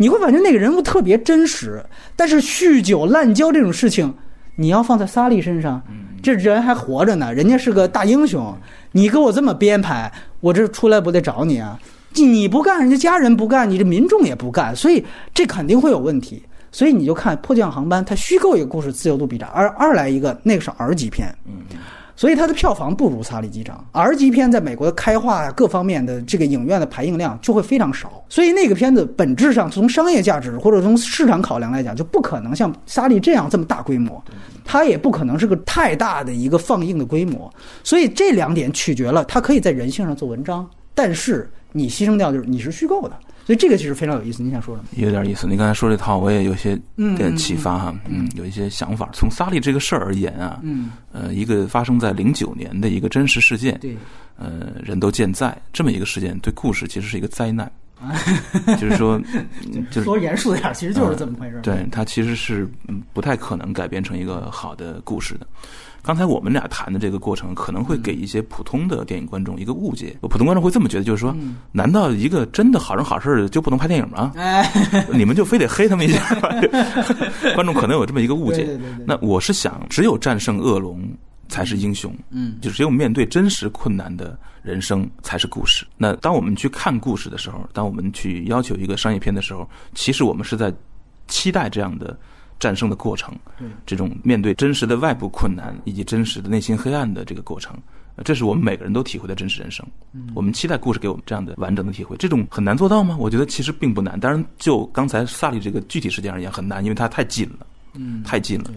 你会感觉那个人物特别真实，但是酗酒滥交这种事情，你要放在萨利身上，这人还活着呢，人家是个大英雄，你给我这么编排，我这出来不得找你啊？你不干，人家家人不干，你这民众也不干，所以这肯定会有问题。所以你就看迫降航班，它虚构一个故事，自由度比较，而二来一个那个是 R 级片，所以它的票房不如《萨利机长》，R 级片在美国的开化各方面的这个影院的排映量就会非常少，所以那个片子本质上从商业价值或者从市场考量来讲，就不可能像《萨利》这样这么大规模，它也不可能是个太大的一个放映的规模，所以这两点取决了它可以在人性上做文章，但是你牺牲掉就是你是虚构的，所以这个其实非常有意思。你想说什么？有点意思。你刚才说这套，我也有些点启发哈，嗯，有一些想法。从萨利这个事儿而言啊，嗯，呃，一个发生在零九年的一个真实事件，对，呃，人都健在这么一个事件，对故事其实是一个灾难，就是说，嗯就是说严肃点，其实就是这么回事。对它其实是嗯不太可能改编成一个好的故事的。刚才我们俩谈的这个过程，可能会给一些普通的电影观众一个误解。普通观众会这么觉得，就是说，难道一个真的好人好事就不能拍电影吗？哎，你们就非得黑他们一下吗？观众可能有这么一个误解。那我是想，只有战胜恶龙才是英雄，嗯，就只有面对真实困难的人生才是故事。那当我们去看故事的时候，当我们去要求一个商业片的时候，其实我们是在期待这样的战胜的过程，对这种面对真实的外部困难以及真实的内心黑暗的这个过程。呃这是我们每个人都体会的真实人生。我们期待故事给我们这样的完整的体会，这种很难做到吗？我觉得其实并不难。当然，就刚才萨利这个具体事件而言很难，因为它太近了，嗯，太近了。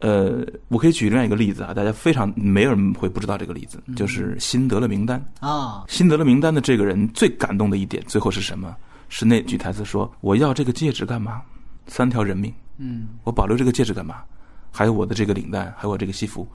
呃，我可以举另外一个例子啊，大家非常没有人会不知道这个例子，就是辛德勒名单。啊，辛德勒名单的这个人最感动的一点，最后是什么？是那句台词说：“我要这个戒指干嘛？三条人命。嗯我保留这个戒指干嘛？还有我的这个领带，还有我这个西服。”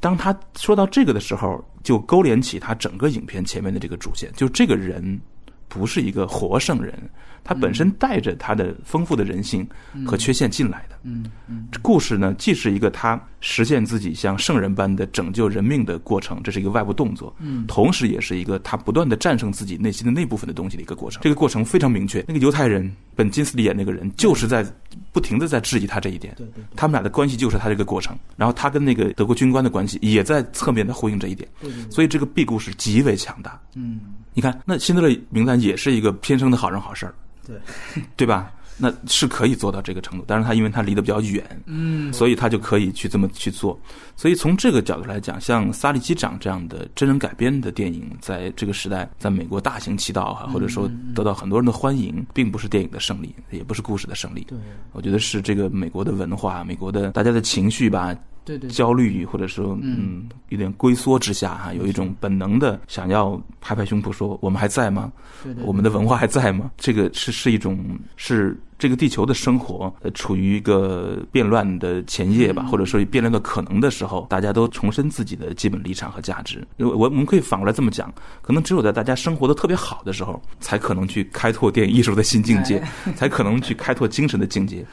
当他说到这个的时候，就勾连起他整个影片前面的这个主线，就这个人不是一个活圣人，他本身带着他的丰富的人性和缺陷进来的。嗯嗯。这故事呢，既是一个他实现自己像圣人般的拯救人命的过程，这是一个外部动作，嗯。同时也是一个他不断的战胜自己内心的那部分的东西的一个过程。这个过程非常明确，那个犹太人本金斯利演那个人就是在不停的在质疑他这一点，对对对。他们俩的关系就是他这个过程，然后他跟那个德国军官的关系也在侧面的呼应这一点，对，所以这个 B 故事极为强大。嗯。你看，那辛德勒名单也是一个天生的好人好事儿，对，对吧？那是可以做到这个程度，但是他因为他离得比较远，嗯所以他就可以去这么去做。所以从这个角度来讲，像《萨利机长》这样的真人改编的电影，在这个时代，在美国大行其道哈，或者说得到很多人的欢迎，并不是电影的胜利，也不是故事的胜利。对我觉得是这个美国的文化、美国的大家的情绪吧，对对，焦虑或者说嗯有点龟缩之下哈，有一种本能的想要拍拍胸脯说我们还在吗？我们的文化还在吗？这个是是一种是这个地球的生活呃处于一个变乱的前夜吧，或者说变乱的可能的时候，大家都重申自己的基本立场和价值。我我们可以反过来这么讲，可能只有在大家生活的特别好的时候，才可能去开拓电影艺术的新境界，才可能去开拓精神的境界。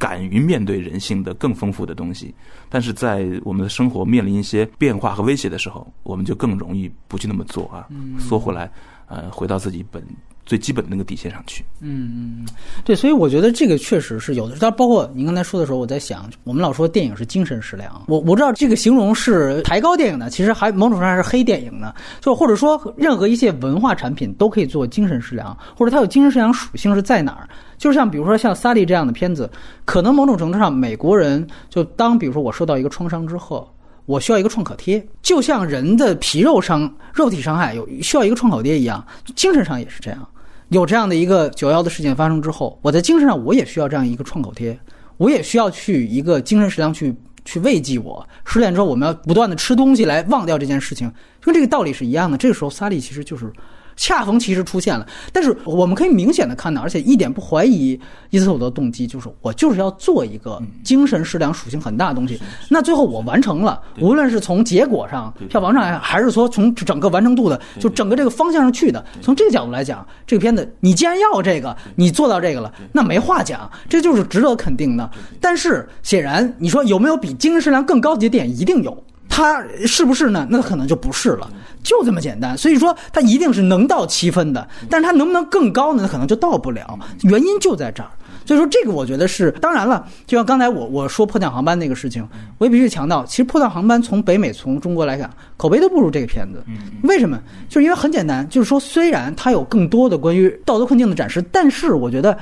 敢于面对人性的更丰富的东西，但是在我们的生活面临一些变化和威胁的时候，我们就更容易不去那么做啊，缩回来，呃，回到自己本最基本的那个底线上去。嗯嗯，对，所以我觉得这个确实是有的。但包括您刚才说的时候，我在想，我们老说电影是精神食粮，我我知道这个形容是抬高电影的，其实还某种程度上是黑电影呢，就或者说任何一些文化产品都可以做精神食粮，或者它有精神食粮属性是在哪儿？就像比如说像《萨利》这样的片子，可能某种程度上美国人就当比如说我受到一个创伤之后。我需要一个创可贴，就像人的皮肉伤、肉体伤害有需要一个创可贴一样，精神上也是这样。有这样的一个九幺的事件发生之后，我在精神上我也需要这样一个创口贴，我也需要去一个精神食粮去去慰藉我。失恋之后，我们要不断的吃东西来忘掉这件事情，跟这个道理是一样的。这个时候，萨利其实就是恰逢其时出现了。但是我们可以明显的看到，而且一点不怀疑伊斯特伍德的动机，就是我就是要做一个精神食粮属性很大的东西。那最后我完成了，无论是从结果上、票房上，还是说从整个完成度的，就整个这个方向上去的，从这个角度来讲，这个片子你既然要这个，你做到这个了，那没话讲，这就是值得肯定的。但是显然，你说有没有比精神食粮更高级的电影？一定有。它是不是呢？那可能就不是了，就这么简单。所以说，它一定是能到七分的，但是它能不能更高呢？可能就到不了。原因就在这儿。所以说，这个我觉得是当然了。就像刚才我我说《迫降航班》那个事情，我也必须强调，其实《迫降航班》从北美从中国来讲，口碑都不如这个片子。为什么？就是因为很简单，就是说虽然它有更多的关于道德困境的展示，但是我觉得。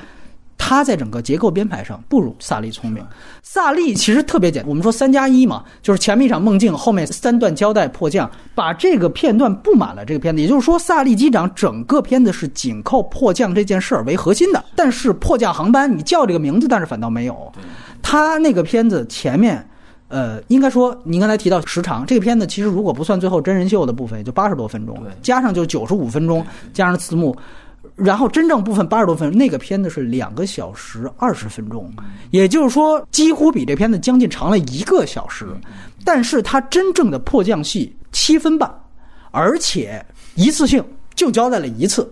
它在整个结构编排上不如萨利聪明。萨利其实特别简单，我们说三加一嘛，就是前面一场梦境，后面三段交代迫降，把这个片段布满了这个片子。也就是说，萨利机长整个片子是紧扣迫降这件事儿为核心的。但是迫降航班你叫这个名字，但是反倒没有。他那个片子前面，呃，应该说您刚才提到时长，这个片子其实如果不算最后真人秀的部分，也就八十多分钟，加上就九十五分钟，加上字幕。然后真正部分八十多分钟，那个片子是两个小时二十分钟，也就是说几乎比这片子将近长了一个小时。但是它真正的迫降戏七分半，而且一次性就交代了一次，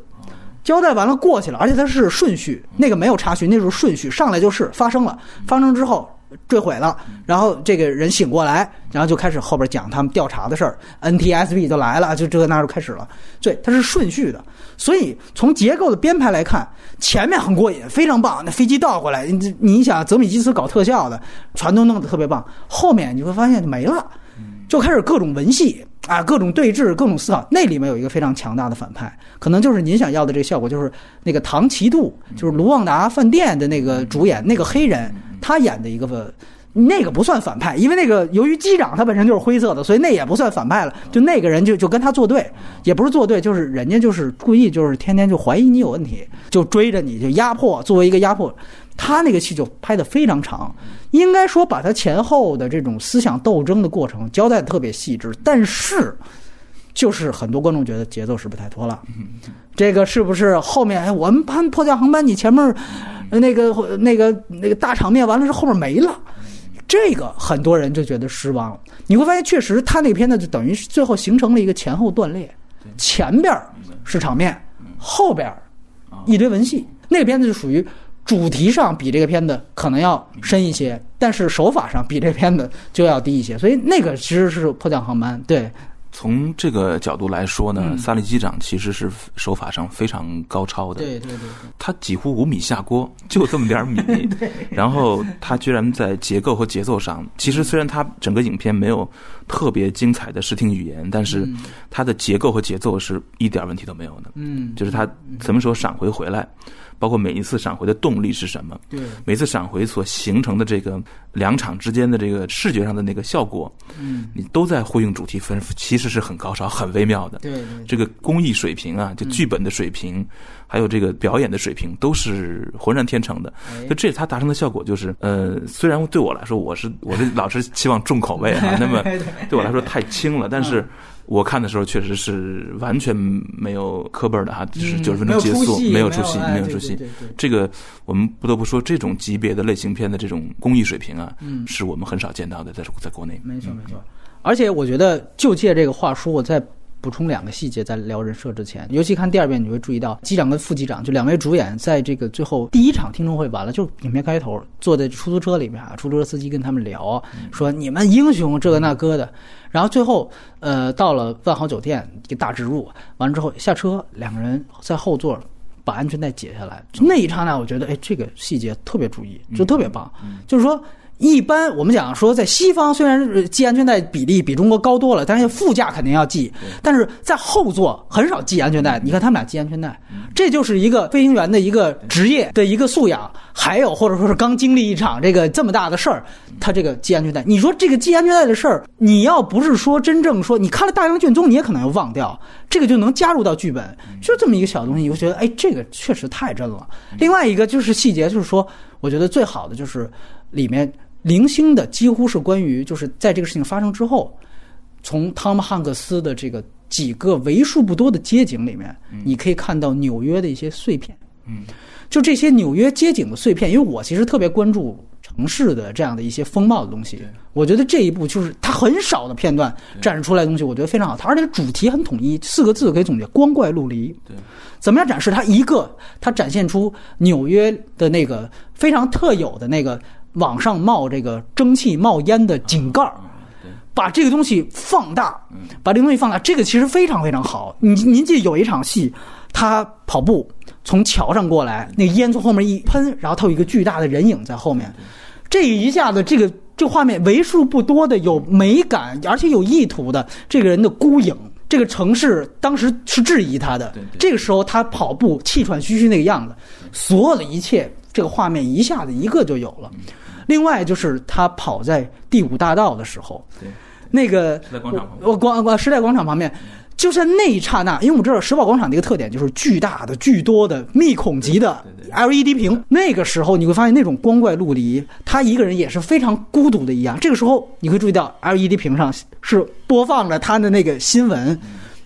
交代完了过去了，而且它是顺序，那个没有插叙，那是顺序上来就是发生了，发生之后。坠毁了，然后这个人醒过来，然后就开始后边讲他们调查的事儿，NTSB 就来了，就这那就开始了。对，它是顺序的，所以从结构的编排来看，前面很过瘾，非常棒。那飞机倒过来，你你想泽米基斯搞特效的，全都弄得特别棒。后面你会发现就没了，就开始各种文戏啊，各种对峙，各种思考。那里面有一个非常强大的反派，可能就是您想要的这个效果，就是那个唐奇度，就是卢旺达饭店的那个主演那个黑人。他演的一个，那个不算反派，因为那个由于机长他本身就是灰色的，所以那也不算反派了。就那个人就就跟他作对，也不是作对，就是人家就是故意就是天天就怀疑你有问题，就追着你就压迫，作为一个压迫。他那个戏就拍的非常长，应该说把他前后的这种思想斗争的过程交代的特别细致，但是就是很多观众觉得节奏是不太拖了。这个是不是后面哎我们拍迫降航班，你前面？那个那个那个大场面完了之后，后面没了，这个很多人就觉得失望了。你会发现，确实他那片子就等于最后形成了一个前后断裂，前边是场面，后边一堆文戏。那个片子就属于主题上比这个片子可能要深一些，但是手法上比这片子就要低一些。所以那个其实是迫降航班，对。从这个角度来说呢，萨利机长其实是手法上非常高超的。对对对，他几乎五米下锅，就这么点米。然后他居然在结构和节奏上，其实虽然他整个影片没有特别精彩的视听语言，但是他的结构和节奏是一点问题都没有的。嗯，就是他什么时候闪回回来。包括每一次闪回的动力是什么？对，每次闪回所形成的这个两场之间的这个视觉上的那个效果，嗯，你都在呼应主题分，其实是很高超、很微妙的。对，这个工艺水平啊，就剧本的水平，还有这个表演的水平，都是浑然天成的。就这他达成的效果就是，呃，虽然对我来说，我是我是老是期望重口味啊，那么对我来说太轻了，但是。我看的时候确实是完全没有磕本的哈，就是九十分钟结束，没有出戏，没有出戏。这个我们不得不说，这种级别的类型片的这种工艺水平啊，是我们很少见到的，在在国内。没错没错，而且我觉得就借这个话说，我再。补充两个细节，在聊人设之前，尤其看第二遍，你会注意到机长跟副机长就两位主演，在这个最后第一场听众会完了，就影片开头坐在出租车里面啊，出租车司机跟他们聊，说你们英雄这个那个的，然后最后呃到了万豪酒店一个大植入，完了之后下车，两个人在后座把安全带解下来，那一刹那，我觉得哎这个细节特别注意，就特别棒，就是说。一般我们讲说，在西方虽然系安全带比例比中国高多了，但是副驾肯定要系，但是在后座很少系安全带。你看他们俩系安全带，这就是一个飞行员的一个职业的一个素养，还有或者说是刚经历一场这个这么大的事儿，他这个系安全带。你说这个系安全带的事儿，你要不是说真正说你看了大量卷宗，你也可能要忘掉，这个就能加入到剧本，就这么一个小东西，你会觉得哎，这个确实太真了。另外一个就是细节，就是说，我觉得最好的就是里面。零星的几乎是关于，就是在这个事情发生之后，从汤姆汉克斯的这个几个为数不多的街景里面，你可以看到纽约的一些碎片。嗯，就这些纽约街景的碎片，因为我其实特别关注城市的这样的一些风貌的东西。我觉得这一部就是它很少的片段展示出来的东西，我觉得非常好。它而且主题很统一，四个字可以总结：光怪陆离。对，怎么样展示它？一个，它展现出纽约的那个非常特有的那个往上冒这个蒸汽、冒烟的井盖儿。把这个东西放大，把这个东西放大，这个其实非常非常好。您您记得有一场戏，他跑步从桥上过来，那个烟从后面一喷，然后他有一个巨大的人影在后面，这一下子这个这个画面为数不多的有美感而且有意图的这个人的孤影，这个城市当时是质疑他的，这个时候他跑步气喘吁吁那个样子，所有的一切这个画面一下子一个就有了。另外就是他跑在第五大道的时候。对那个时代广场，我广广时代广场旁边，就在那一刹那，因为我们知道时报广场的一个特点就是巨大的、巨多的、密孔级的 LED 屏。那个时候你会发现那种光怪陆离，他一个人也是非常孤独的一样。这个时候你会注意到 LED 屏上是播放着他的那个新闻。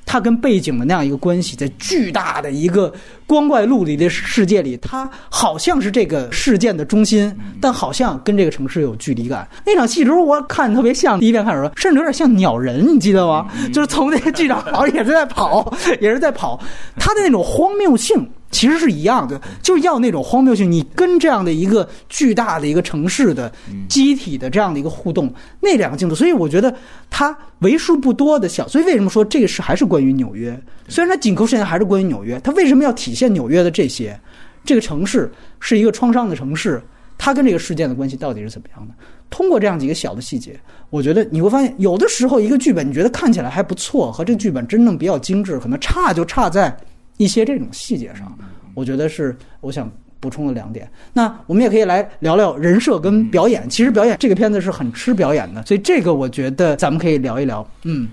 它跟背景的那样一个关系，在巨大的一个光怪陆离的世界里，他好像是这个事件的中心，但好像跟这个城市有距离感。那场戏时候，我看特别像第一遍看的时候，甚至有点像鸟人，你记得吗？就是从那个剧场跑，也是在跑，也是在跑，他的那种荒谬性。其实是一样的，就是要那种荒谬性。你跟这样的一个巨大的一个城市的机体的这样的一个互动，那两个镜头，所以我觉得它为数不多的小。所以为什么说这个是还是关于纽约？虽然它紧扣现在还是关于纽约，它为什么要体现纽约的这些？这个城市是一个创伤的城市，它跟这个事件的关系到底是怎么样的？通过这样几个小的细节，我觉得你会发现，有的时候一个剧本你觉得看起来还不错，和这个剧本真正比较精致，可能差就差在。一些这种细节上，我觉得是我想补充的两点。那我们也可以来聊聊人设跟表演。其实表演这个片子是很吃表演的，所以这个我觉得咱们可以聊一聊。嗯，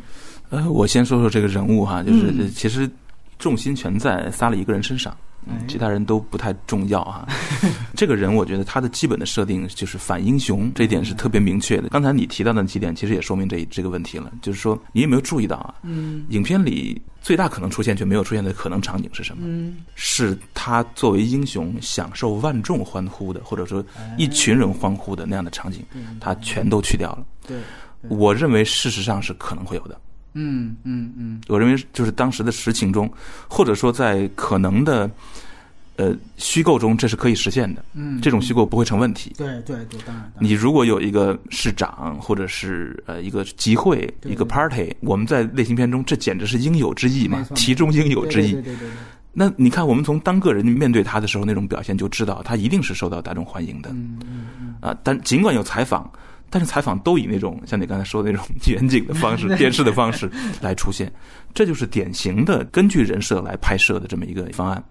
呃，我先说说这个人物哈，就是其实重心全在撒了一个人身上。其他人都不太重要啊，这个人我觉得他的基本的设定就是反英雄，这一点是特别明确的。刚才你提到的几点，其实也说明这这个问题了，就是说你有没有注意到啊？嗯，影片里最大可能出现却没有出现的可能场景是什么？嗯，是他作为英雄享受万众欢呼的，或者说一群人欢呼的那样的场景，他全都去掉了。对，我认为事实上是可能会有的。嗯嗯嗯，我认为就是当时的实情中，或者说在可能的呃虚构中，这是可以实现的。嗯，这种虚构不会成问题。对对对，当然。你如果有一个市长，或者是呃一个集会、一个 party，我们在类型片中，这简直是应有之义嘛，其中应有之义。对对对。那你看，我们从单个人面对他的时候那种表现，就知道他一定是受到大众欢迎的。嗯嗯嗯。啊，但尽管有采访。但是采访都以那种像你刚才说的那种 远景的方式、电视的方式 来出现，这就是典型的根据人设来拍摄的这么一个方案。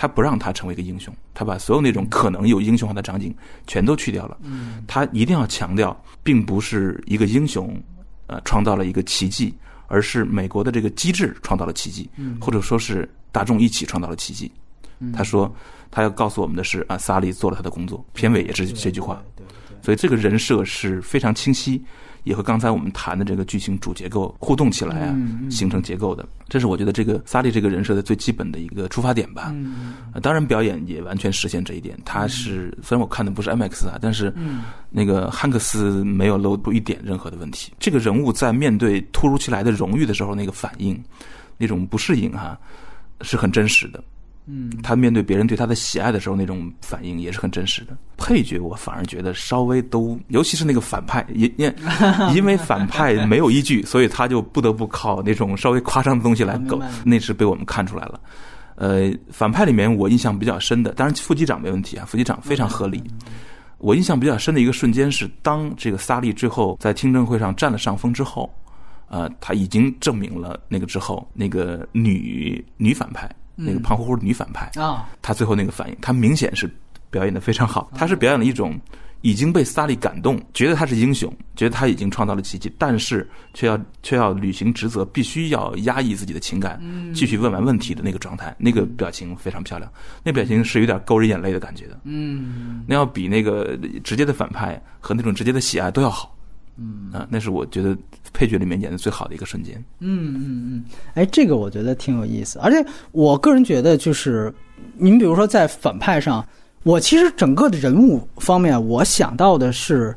他不让他成为一个英雄，他把所有那种可能有英雄化的场景全都去掉了。他一定要强调，并不是一个英雄呃创造了一个奇迹，而是美国的这个机制创造了奇迹，或者说是大众一起创造了奇迹。他说他要告诉我们的是啊，萨利做了他的工作，片尾也是这句话。所以这个人设是非常清晰，也和刚才我们谈的这个剧情主结构互动起来啊，形成结构的。这是我觉得这个萨利这个人设的最基本的一个出发点吧。当然，表演也完全实现这一点。他是虽然我看的不是 MX 啊，但是那个汉克斯没有露出一点任何的问题。这个人物在面对突如其来的荣誉的时候，那个反应，那种不适应哈，是很真实的。嗯，他面对别人对他的喜爱的时候，那种反应也是很真实的。配角我反而觉得稍微都，尤其是那个反派，因因 因为反派没有依据，所以他就不得不靠那种稍微夸张的东西来搞，那是被我们看出来了。呃，反派里面我印象比较深的，当然副机长没问题啊，副机长非常合理。我印象比较深的一个瞬间是，当这个萨利最后在听证会上占了上风之后，呃，他已经证明了那个之后，那个女女反派。那个胖乎乎的女反派啊，她最后那个反应，她明显是表演的非常好。她是表演了一种已经被萨利感动，觉得他是英雄，觉得他已经创造了奇迹，但是却要却要履行职责，必须要压抑自己的情感，继续问完问题的那个状态。那个表情非常漂亮，那表情是有点勾人眼泪的感觉的。嗯，那要比那个直接的反派和那种直接的喜爱都要好。嗯啊，那是我觉得配角里面演的最好的一个瞬间。嗯嗯嗯，哎，这个我觉得挺有意思，而且我个人觉得就是，您比如说在反派上，我其实整个的人物方面，我想到的是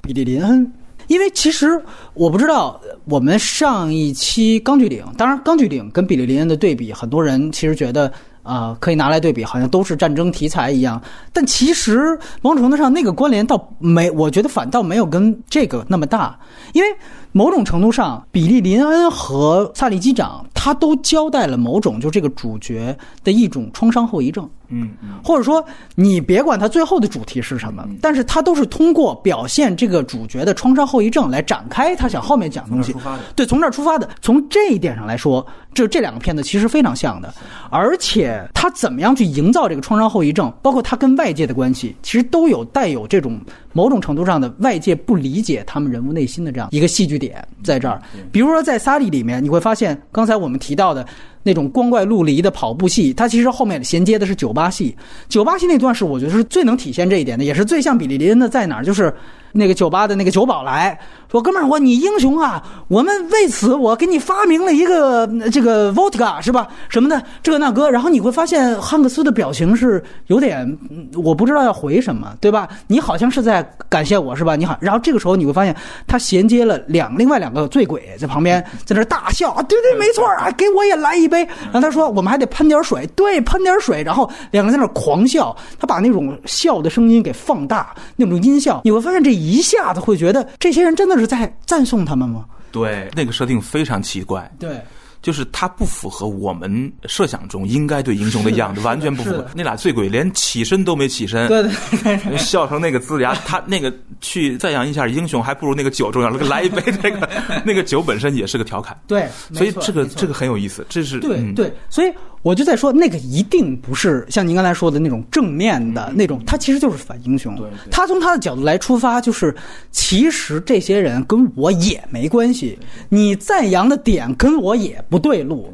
比利林恩。因为其实我不知道，我们上一期《钢锯岭》，当然《钢锯岭》跟比利林恩的对比，很多人其实觉得啊、可以拿来对比，好像都是战争题材一样。但其实某种程度上，那个关联倒没，我觉得反倒没有跟这个那么大，因为某种程度上，比利林恩和萨利机长他都交代了某种就这个主角的一种创伤后遗症。嗯嗯，或者说，你别管他最后的主题是什么，但是他都是通过表现这个主角的创伤后遗症来展开他想后面讲的东西。对，从这儿出发的。从这一点上来说，这这两个片子其实非常像的，而且他怎么样去营造这个创伤后遗症，包括他跟外界的关系，其实都有带有这种某种程度上的外界不理解他们人物内心的这样一个戏剧点在这儿。比如说在《萨利》里面，你会发现刚才我们提到的。那种光怪陆离的跑步戏，它其实后面衔接的是酒吧戏。酒吧戏那段是我觉得是最能体现这一点的，也是最像比利林恩的在哪儿，就是那个酒吧的那个酒保来说：“哥们儿，我你英雄啊，我们为此我给你发明了一个呃这个 vodka 是吧？什么的这个那个。”然后你会发现汉克斯的表情是有点，嗯我不知道要回什么，对吧？你好像是在感谢我是吧？你好，然后这个时候你会发现他衔接了两另外两个醉鬼在旁边在那大笑啊，对对，没错啊，给我也来一杯。然后他说我们还得喷点水，对，喷点水。然后两个人在那狂笑，他把那种笑的声音给放大，那种音效，你会发现这一下子会觉得这些人真的是在赞颂他们吗？对，那个设定非常奇怪，对，就是他不符合我们设想中应该对英雄的样子，完全不符合。那俩醉鬼连起身都没起身，对对对 笑成那个龇牙，他那个去赞扬一下英雄，还不如那个酒重要。那个来一杯，那 个那个酒本身也是个调侃，对，所以这个这个很有意思。这是嗯对对，所以我就在说，那个一定不是像您刚才说的那种正面的那种，他其实就是反英雄。他从他的角度来出发，就是其实这些人跟我也没关系，你赞扬的点跟我也不对路。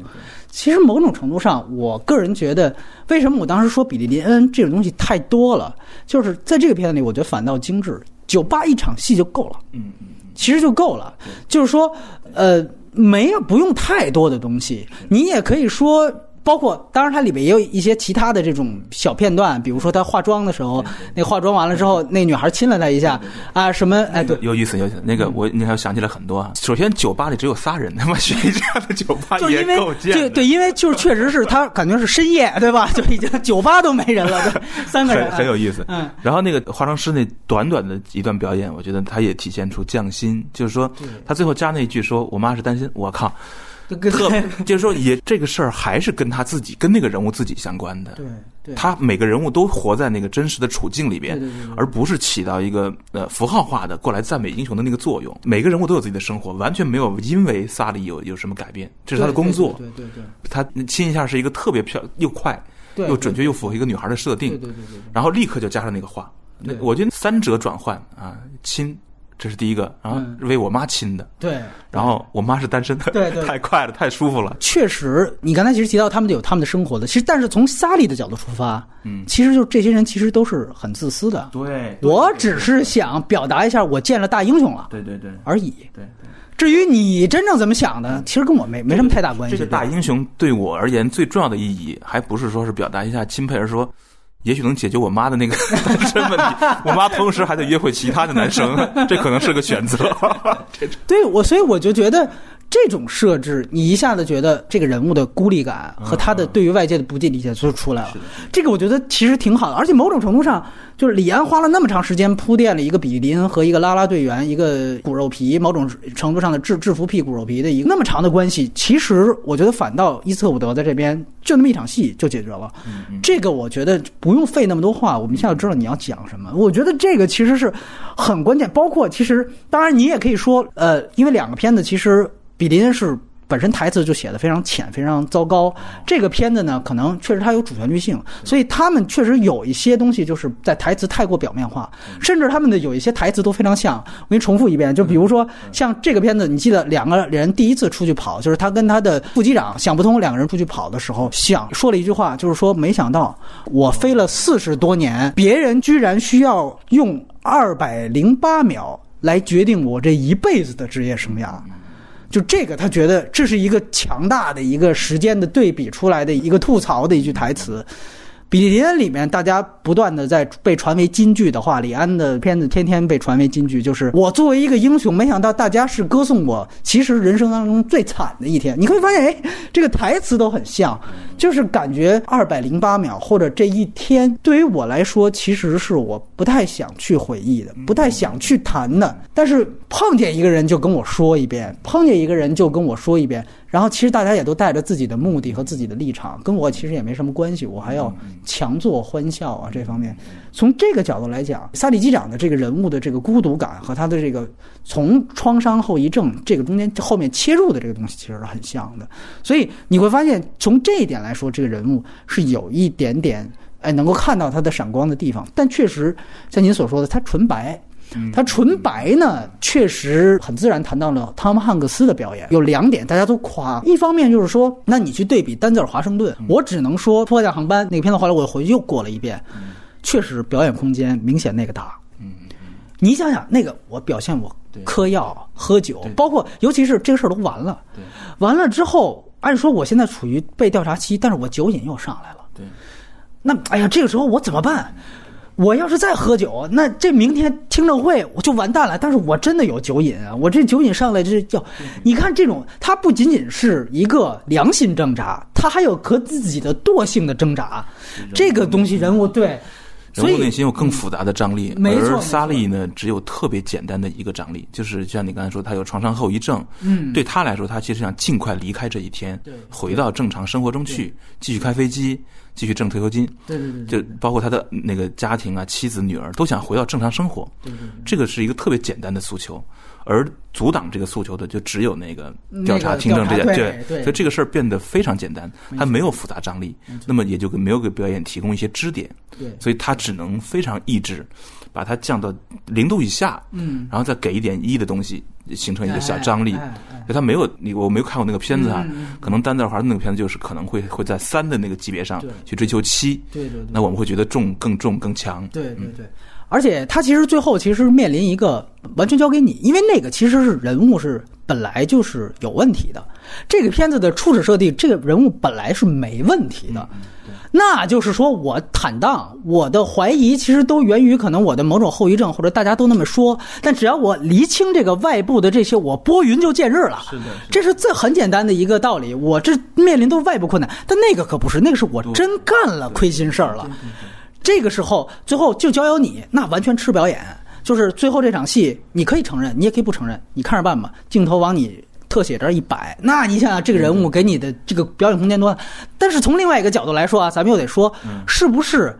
其实某种程度上，我个人觉得，为什么我当时说比利林恩这种东西太多了，就是在这个片子里，我觉得反倒精致，酒吧一场戏就够了。嗯嗯其实就够了。就是说，呃，没有不用太多的东西，你也可以说。包括，当然它里面也有一些其他的这种小片段，比如说她化妆的时候，那化妆完了之后，那女孩亲了他一下，啊，什么，哎，对，有意思有意思。那个我你还想起来很多啊。首先酒吧里只有仨人，他妈去这样的酒吧也就是因为够贱的，对对，因为就是确实是他感觉是深夜，对吧？就已经酒吧都没人了，对，三个人很很有意思。嗯，然后那个化妆师那短短的一段表演，我觉得他也体现出匠心，就是说他最后加那一句说：“我妈是担心。”我靠，特就是说也这个事儿还是跟他自己跟那个人物自己相关的。对对，他每个人物都活在那个真实的处境里边，对对对对而不是起到一个呃符号化的过来赞美英雄的那个作用。每个人物都有自己的生活，完全没有因为萨利有有什么改变，这是他的工作。对对对他亲一下是一个特别漂又快，又准确又符合一个女孩的设定。对对对对对。然后立刻就加上那个话。那我觉得三者转换啊，亲，这是第一个，然后嗯为我妈亲的，对，然后我妈是单身的，对对 太快了，太舒服了。确实，你刚才其实提到他们有他们的生活的，其实但是从萨利的角度出发，嗯其实就是这些人其实都是很自私的。对我只是想表达一下我见了大英雄了对对对而已。对。至于你真正怎么想的，其实跟我没没什么太大关系。这个大英雄对我而言最重要的意义，还不是说是表达一下钦佩，而是说。也许能解决我妈的那个 单身问题，我妈同时还在约会其他的男生，这可能是个选择。对我，所以我就觉得这种设置，你一下子觉得这个人物的孤立感和他的对于外界的不尽理解就出来了。这个我觉得其实挺好的，而且某种程度上，就是李安花了那么长时间铺垫了一个比利林和一个拉拉队员，一个骨肉皮，某种程度上的制制服屁骨肉皮的一个那么长的关系，其实我觉得反倒伊斯特伍德在这边就那么一场戏就解决了。这个我觉得不用费那么多话，我们一下就知道你要讲什么。我觉得这个其实是很关键，包括其实当然你也可以说，呃，因为两个片子其实比林是。本身台词就写的非常浅，非常糟糕。这个片子呢，可能确实它有主旋律性，所以他们确实有一些东西就是在台词太过表面化，甚至他们的有一些台词都非常像。我给你重复一遍，就比如说像这个片子，你记得两个人第一次出去跑，就是他跟他的副机长想不通，两个人出去跑的时候，想说了一句话，就是说没想到我飞了四十多年，别人居然需要用二百零八秒。来决定我这一辈子的职业生涯。就这个，他觉得这是一个强大的一个时间的对比出来的一个吐槽的一句台词。比利林恩里面，大家不断的在被传为金句的话，李安的片子天天被传为金句，就是我作为一个英雄，没想到大家是歌颂我，其实人生当中最惨的一天。你会发现，哎，这个台词都很像，就是感觉二百零八秒或者这一天，对于我来说，其实是我不太想去回忆的，不太想去谈的。但是碰见一个人就跟我说一遍，碰见一个人就跟我说一遍。然后其实大家也都带着自己的目的和自己的立场，跟我其实也没什么关系，我还要强作欢笑啊！这方面，从这个角度来讲，萨利机长的这个人物的这个孤独感和他的这个从创伤后遗症这个中间后面切入的这个东西，其实是很像的。所以你会发现，从这一点来说，这个人物是有一点点哎能够看到他的闪光的地方，但确实像您所说的，他纯白。他纯白呢，确实很自然谈到了汤姆汉克斯的表演。有两点大家都夸，一方面就是说，那你去对比丹泽尔华盛顿，我只能说《破降航班》那个片子，后来我回去又过了一遍，确实表演空间明显那个大。嗯，你想想那个，我表现我嗑药、喝酒，包括尤其是这个事儿都完了，完了之后，按说我现在处于被调查期，但是我酒瘾又上来了。对，那哎呀，这个时候我怎么办？我要是再喝酒，那这明天听证会我就完蛋了。但是我真的有酒瘾啊！我这酒瘾上来这叫，你看这种，它不仅仅是一个良心挣扎，它还有和自己的惰性的挣扎。这个东西人物对，人物内心有更复杂的张力。没错，而萨利呢，只有特别简单的一个张力，就是像你刚才说，他有创伤后遗症。嗯，对他来说，他其实想尽快离开这一天，对，回到正常生活中去，继续开飞机。继续挣退休金，对对对，就包括他的那个家庭啊，妻子、女儿都想回到正常生活，对对，这个是一个特别简单的诉求，而阻挡这个诉求的就只有那个调查听证这件，对对，所以这个事儿变得非常简单，它没有复杂张力，那么也就没有给表演提供一些支点，对，所以他只能非常抑制，把它降到零度以下，嗯，然后再给一点一的东西。形成一个小张力，就他没有你，我没有看过那个片子啊。可能丹泽尔华那个片子就是可能会会在三的那个级别上去追求七，对对对。那我们会觉得重更重更强，对对对。而且他其实最后其实面临一个完全交给你，因为那个其实是人物是本来就是有问题的。这个片子的初始设定，这个人物本来是没问题的。那就是说，我坦荡，我的怀疑其实都源于可能我的某种后遗症，或者大家都那么说。但只要我厘清这个外部的这些，我拨云就见日了。是的，这是最很简单的一个道理。我这面临都是外部困难，但那个可不是，那个是我真干了亏心事儿了。这个时候，最后就交由你，那完全吃表演。就是最后这场戏，你可以承认，你也可以不承认，你看着办吧。镜头往你。特写这一摆，那你想想这个人物给你的这个表演空间多大？但是从另外一个角度来说啊，咱们又得说，是不是？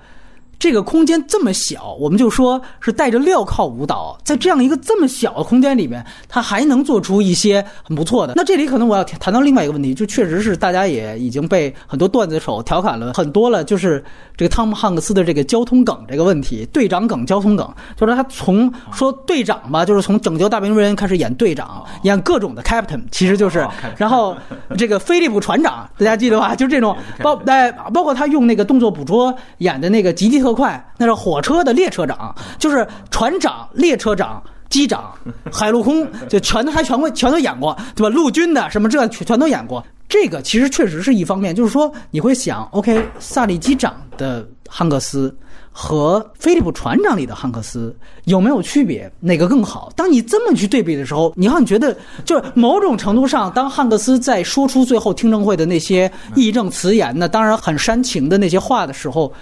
这个空间这么小，我们就说是带着镣铐舞蹈，在这样一个这么小的空间里面，他还能做出一些很不错的。那这里可能我要谈到另外一个问题，就确实是大家也已经被很多段子手调侃了很多了，就是这个汤姆汉克斯的这个交通梗这个问题，队长梗、交通梗，就是他从说队长吧，就是从拯救大兵瑞恩开始演队长，演各种的 captain，其实就是，然后这个菲利普船长，大家记得吧？就这种包，哎，包括他用那个动作捕捉演的那个吉吉。特快，那是火车的列车长，就是船长、列车长、机长、海陆空，就全都还全会全都演过，对吧？陆军的什么这全全都演过。这个其实确实是一方面，就是说你会想，OK，萨利机长的汉克斯和菲利普船长里的汉克斯有没有区别？哪个更好？当你这么去对比的时候，你好像觉得，就是某种程度上，当汉克斯在说出最后听证会的那些义正辞严的，当然很煽情的那些话的时候。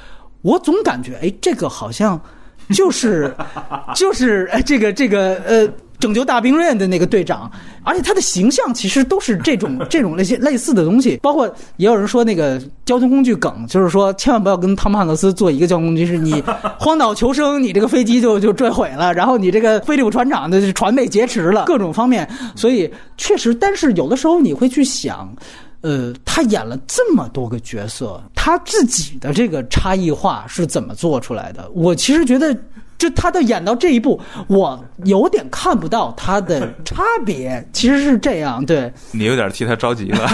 我总感觉，哎，这个好像就是，就是哎，这个这个呃，拯救大兵瑞恩的那个队长，而且他的形象其实都是这种 这种那些类似的东西。包括也有人说那个交通工具梗，就是说千万不要跟汤姆汉克斯坐一个交通工具，是你荒岛求生，你这个飞机就就坠毁了，然后你这个菲利普船长的船被劫持了，各种方面。所以确实，但是有的时候你会去想。呃，他演了这么多个角色，他自己的这个差异化是怎么做出来的？我其实觉得，就他的演到这一步，我有点看不到他的差别。其实是这样，对你有点替他着急了。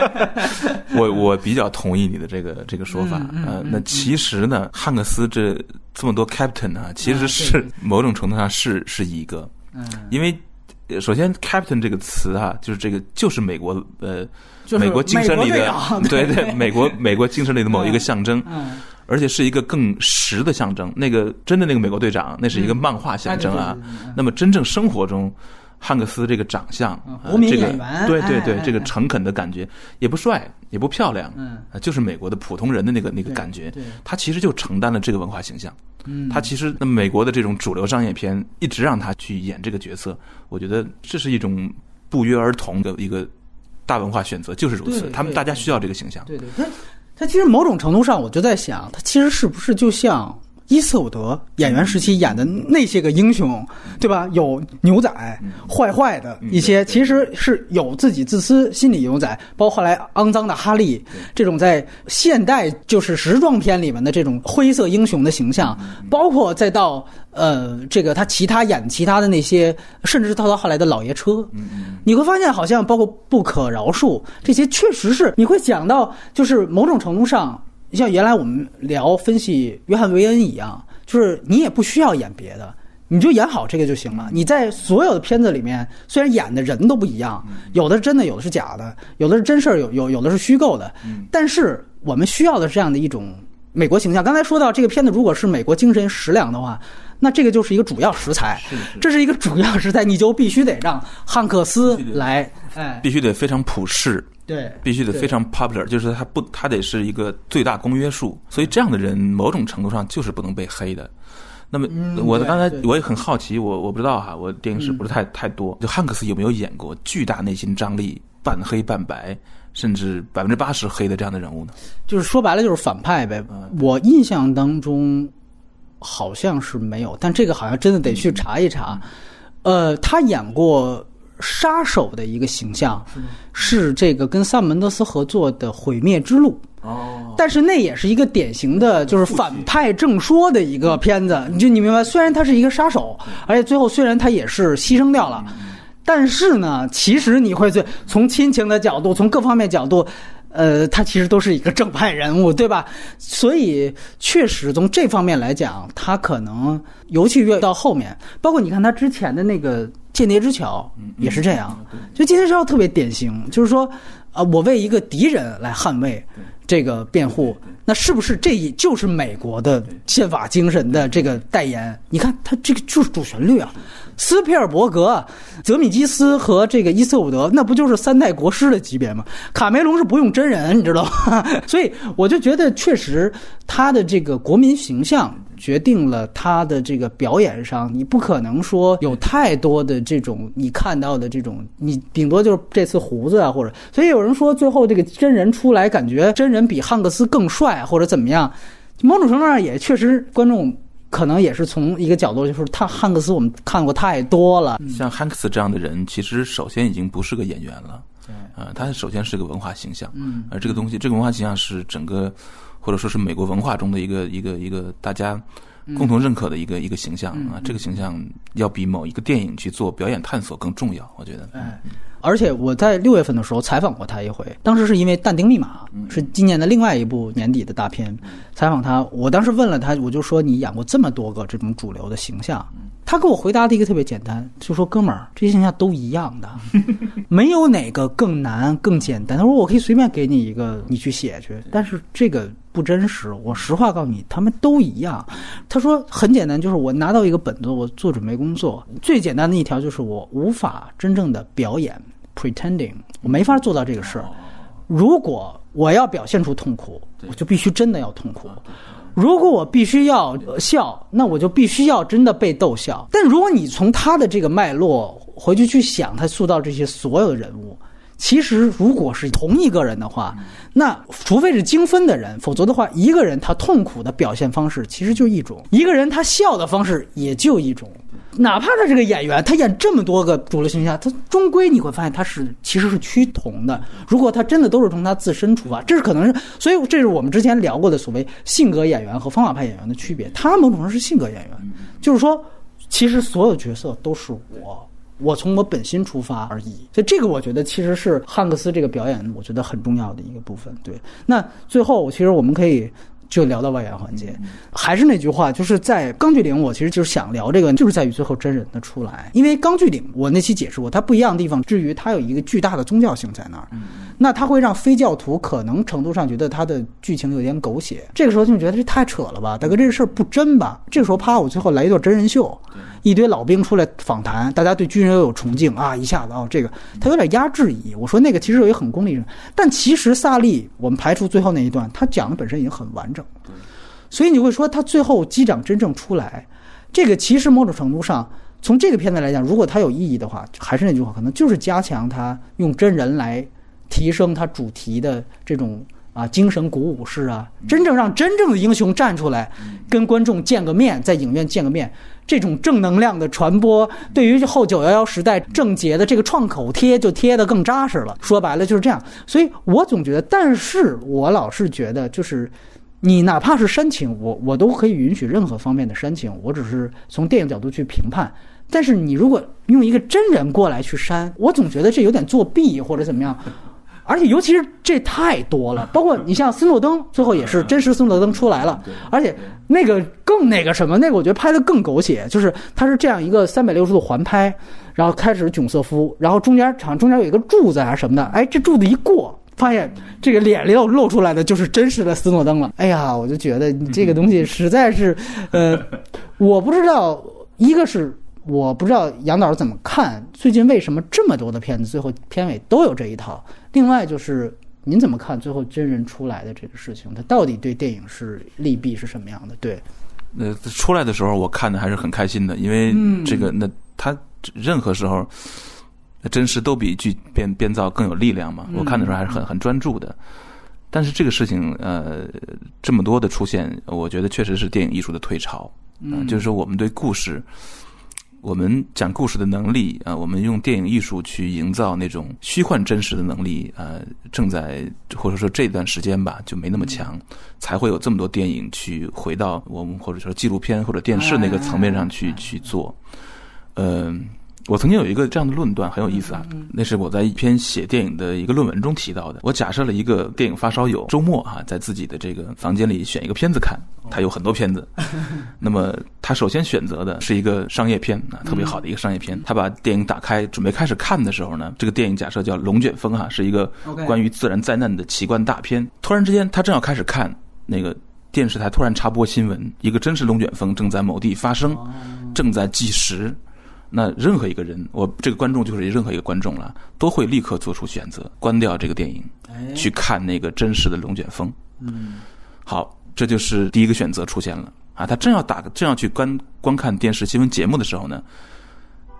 我我比较同意你的这个这个说法。呃，那其实呢，汉克斯这这么多 captain 啊，其实是某种程度上是是一个。嗯，因为呃首先 “captain” 这个词啊，就是这个就是美国呃就是美国精神里的对对美国 美国精神里的某一个象征，嗯而且是一个更实的象征。那个真的那个美国队长，那是一个漫画象征啊。那么真正生活中，汉克斯这个长相，这个演员对对对，这个诚恳的感觉，也不帅，也不漂亮，就是美国的普通人的那个那个感觉。他其实就承担了这个文化形象。嗯，他其实那么美国的这种主流商业片一直让他去演这个角色，我觉得这是一种不约而同的一个大文化选择，就是如此。他们大家需要这个形象。对对，他他其实某种程度上，我就在想，他其实是不是就像伊瑟伍德演员时期演的那些个英雄，对吧？有牛仔，坏坏的一些，其实是有自己自私心理牛仔，包括后来肮脏的哈利这种在现代就是时装片里面的这种灰色英雄的形象，包括再到呃这个他其他演其他的那些，甚至是到他后来的老爷车，你会发现好像包括不可饶恕这些，确实是你会想到，就是某种程度上。像原来我们聊分析约翰维恩一样，就是你也不需要演别的，你就演好这个就行了。你在所有的片子里面，虽然演的人都不一样，有的是真的，有的是假的，有的是真事儿，有有有的是虚构的，但是我们需要的是这样的一种美国形象。刚才说到这个片子，如果是美国精神食粮的话，那这个就是一个主要食材，这是一个主要食材，你就必须得让汉克斯来，哎，必须得非常普世，对，必须得非常 popular，就是他不，他得是一个最大公约数。所以这样的人，某种程度上就是不能被黑的。那么，我刚才我也很好奇，我我不知道哈，我电影史不是太、太多。就汉克斯有没有演过巨大内心张力、半黑半白，甚至百分之八十黑的这样的人物呢？就是说白了就是反派呗。我印象当中好像是没有，但这个好像真的得去查一查。呃，他演过杀手的一个形象，是这个跟萨姆门德斯合作的《毁灭之路》。哦，但是那也是一个典型的，就是反派正说的一个片子。你就你明白，虽然他是一个杀手，而且最后虽然他也是牺牲掉了，但是呢，其实你会最从亲情的角度，从各方面角度。呃，他其实都是一个正派人物，对吧？所以确实从这方面来讲，他可能尤其越到后面，包括你看他之前的那个《间谍之桥》也是这样，就《间谍之桥》特别典型，就是说，啊、我为一个敌人来捍卫这个辩护，那是不是这也就是美国的宪法精神的这个代言？你看，他这个就是主旋律啊。斯皮尔伯格、泽米基斯和这个伊瑟伍德，那不就是三代国师的级别吗？卡梅隆是不用真人，你知道吗？所以我就觉得，确实他的这个国民形象决定了他的这个表演上，你不可能说有太多的这种你看到的这种，你顶多就是这次胡子啊，或者，所以有人说最后这个真人出来，感觉真人比汉克斯更帅，或者怎么样，某种程度上也确实观众。可能也是从一个角度，就是他汉克斯我们看过太多了，像汉克斯这样的人，其实首先已经不是个演员了。对呃，他首先是个文化形象，嗯，而这个东西，这个文化形象是整个或者说是美国文化中的一个一个一个大家共同认可的一个、一个形象啊。这个形象要比某一个电影去做表演探索更重要，我觉得。哎，而且我在六月份的时候采访过他一回，当时是因为《但丁密码》是今年的另外一部年底的大片，采访他，我当时问了他，我就说你演过这么多个这种主流的形象，他给我回答的一个特别简单，就说哥们儿，这些形象都一样的，没有哪个更难更简单。他说我可以随便给你一个，你去写去，但是这个不真实。我实话告诉你，他们都一样。他说很简单，就是我拿到一个本子，我做准备工作，最简单的一条就是我无法真正的表演 pretending，我没法做到这个事儿。如果我要表现出痛苦，我就必须真的要痛苦。如果我必须要笑，那我就必须要真的被逗笑。但如果你从他的这个脉络回去去想，他塑造这些所有的人物，其实如果是同一个人的话，那除非是精分的人，否则的话，一个人他痛苦的表现方式其实就一种，一个人他笑的方式也就一种。哪怕他是个演员，他演这么多个主流形象，他终归你会发现他是其实是趋同的。如果他真的都是从他自身出发，这是可能是，所以这是我们之前聊过的所谓性格演员和方法派演员的区别。他某种程度上是性格演员，就是说，其实所有角色都是我。我从我本心出发而已，所以这个我觉得其实是汉克斯这个表演，我觉得很重要的一个部分。对，那最后其实我们可以就聊到外援环节，还是那句话，就是在《钢锯岭》，我其实就是想聊这个，就是在于最后真人的出来。因为《钢锯岭》，我那期解释过，它不一样的地方，至于它有一个巨大的宗教性在那儿，那它会让非教徒可能程度上觉得它的剧情有点狗血。这个时候就觉得这太扯了吧，大哥，这事儿不真吧？这个时候啪，我最后来一段真人秀，一堆老兵出来访谈，大家对军人又有崇敬啊，一下子哦，这个他有点压制意。我说那个其实有一个很功利的，但其实萨利，我们排除最后那一段，他讲的本身已经很完整。所以你会说他最后机长真正出来，这个其实某种程度上，从这个片子来讲，如果它有意义的话，还是那句话，可能就是加强他用真人来提升他主题的这种啊精神鼓舞式啊，真正让真正的英雄站出来，跟观众见个面，在影院见个面，这种正能量的传播，对于后九幺幺时代症结的这个创口贴就贴得更扎实了。说白了就是这样。所以我总觉得，但是我老是觉得就是。你哪怕是煽情，我我都可以允许任何方面的煽情，我只是从电影角度去评判。但是你如果用一个真人过来去煽，我总觉得这有点作弊或者怎么样。而且尤其是这太多了，包括你像斯诺登，最后也是 真实斯诺登出来了，而且那个更那个什么，那个我觉得拍的更狗血，就是他是这样一个三百六十度环拍，然后开始囧瑟夫，然后中间场中间有一个柱子啊什么的，哎，这柱子一过。发现这个脸里露露出来的就是真实的斯诺登了。哎呀，我就觉得你这个东西实在是，呃，我不知道，一个是我不知道杨导怎么看最近为什么这么多的片子最后片尾都有这一套。另外就是您怎么看最后真人出来的这个事情，它到底对电影是利弊是什么样的？对，那，出来的时候我看的还是很开心的，因为这个那他任何时候。真实都比剧编编造更有力量嘛？我看的时候还是很很专注的。但是这个事情，呃，这么多的出现，我觉得确实是电影艺术的退潮。嗯，就是说我们对故事，我们讲故事的能力啊，我们用电影艺术去营造那种虚幻真实的能力啊，正在或者说这段时间吧，就没那么强，才会有这么多电影去回到我们或者说纪录片或者电视那个层面上去去做，嗯。我曾经有一个这样的论断，很有意思啊。那是我在一篇写电影的一个论文中提到的。我假设了一个电影发烧友，周末啊，在自己的这个房间里选一个片子看，他有很多片子。那么他首先选择的是一个商业片啊，特别好的一个商业片。他把电影打开，准备开始看的时候呢，这个电影假设叫《龙卷风》哈，是一个关于自然灾难的奇观大片。突然之间，他正要开始看，那个电视台突然插播新闻，一个真实龙卷风正在某地发生，正在计时。那任何一个人，我这个观众就是任何一个观众了，都会立刻做出选择，关掉这个电影，去看那个真实的龙卷风。嗯，好，这就是第一个选择出现了啊！他正要打，正要去观观看电视新闻节目的时候呢，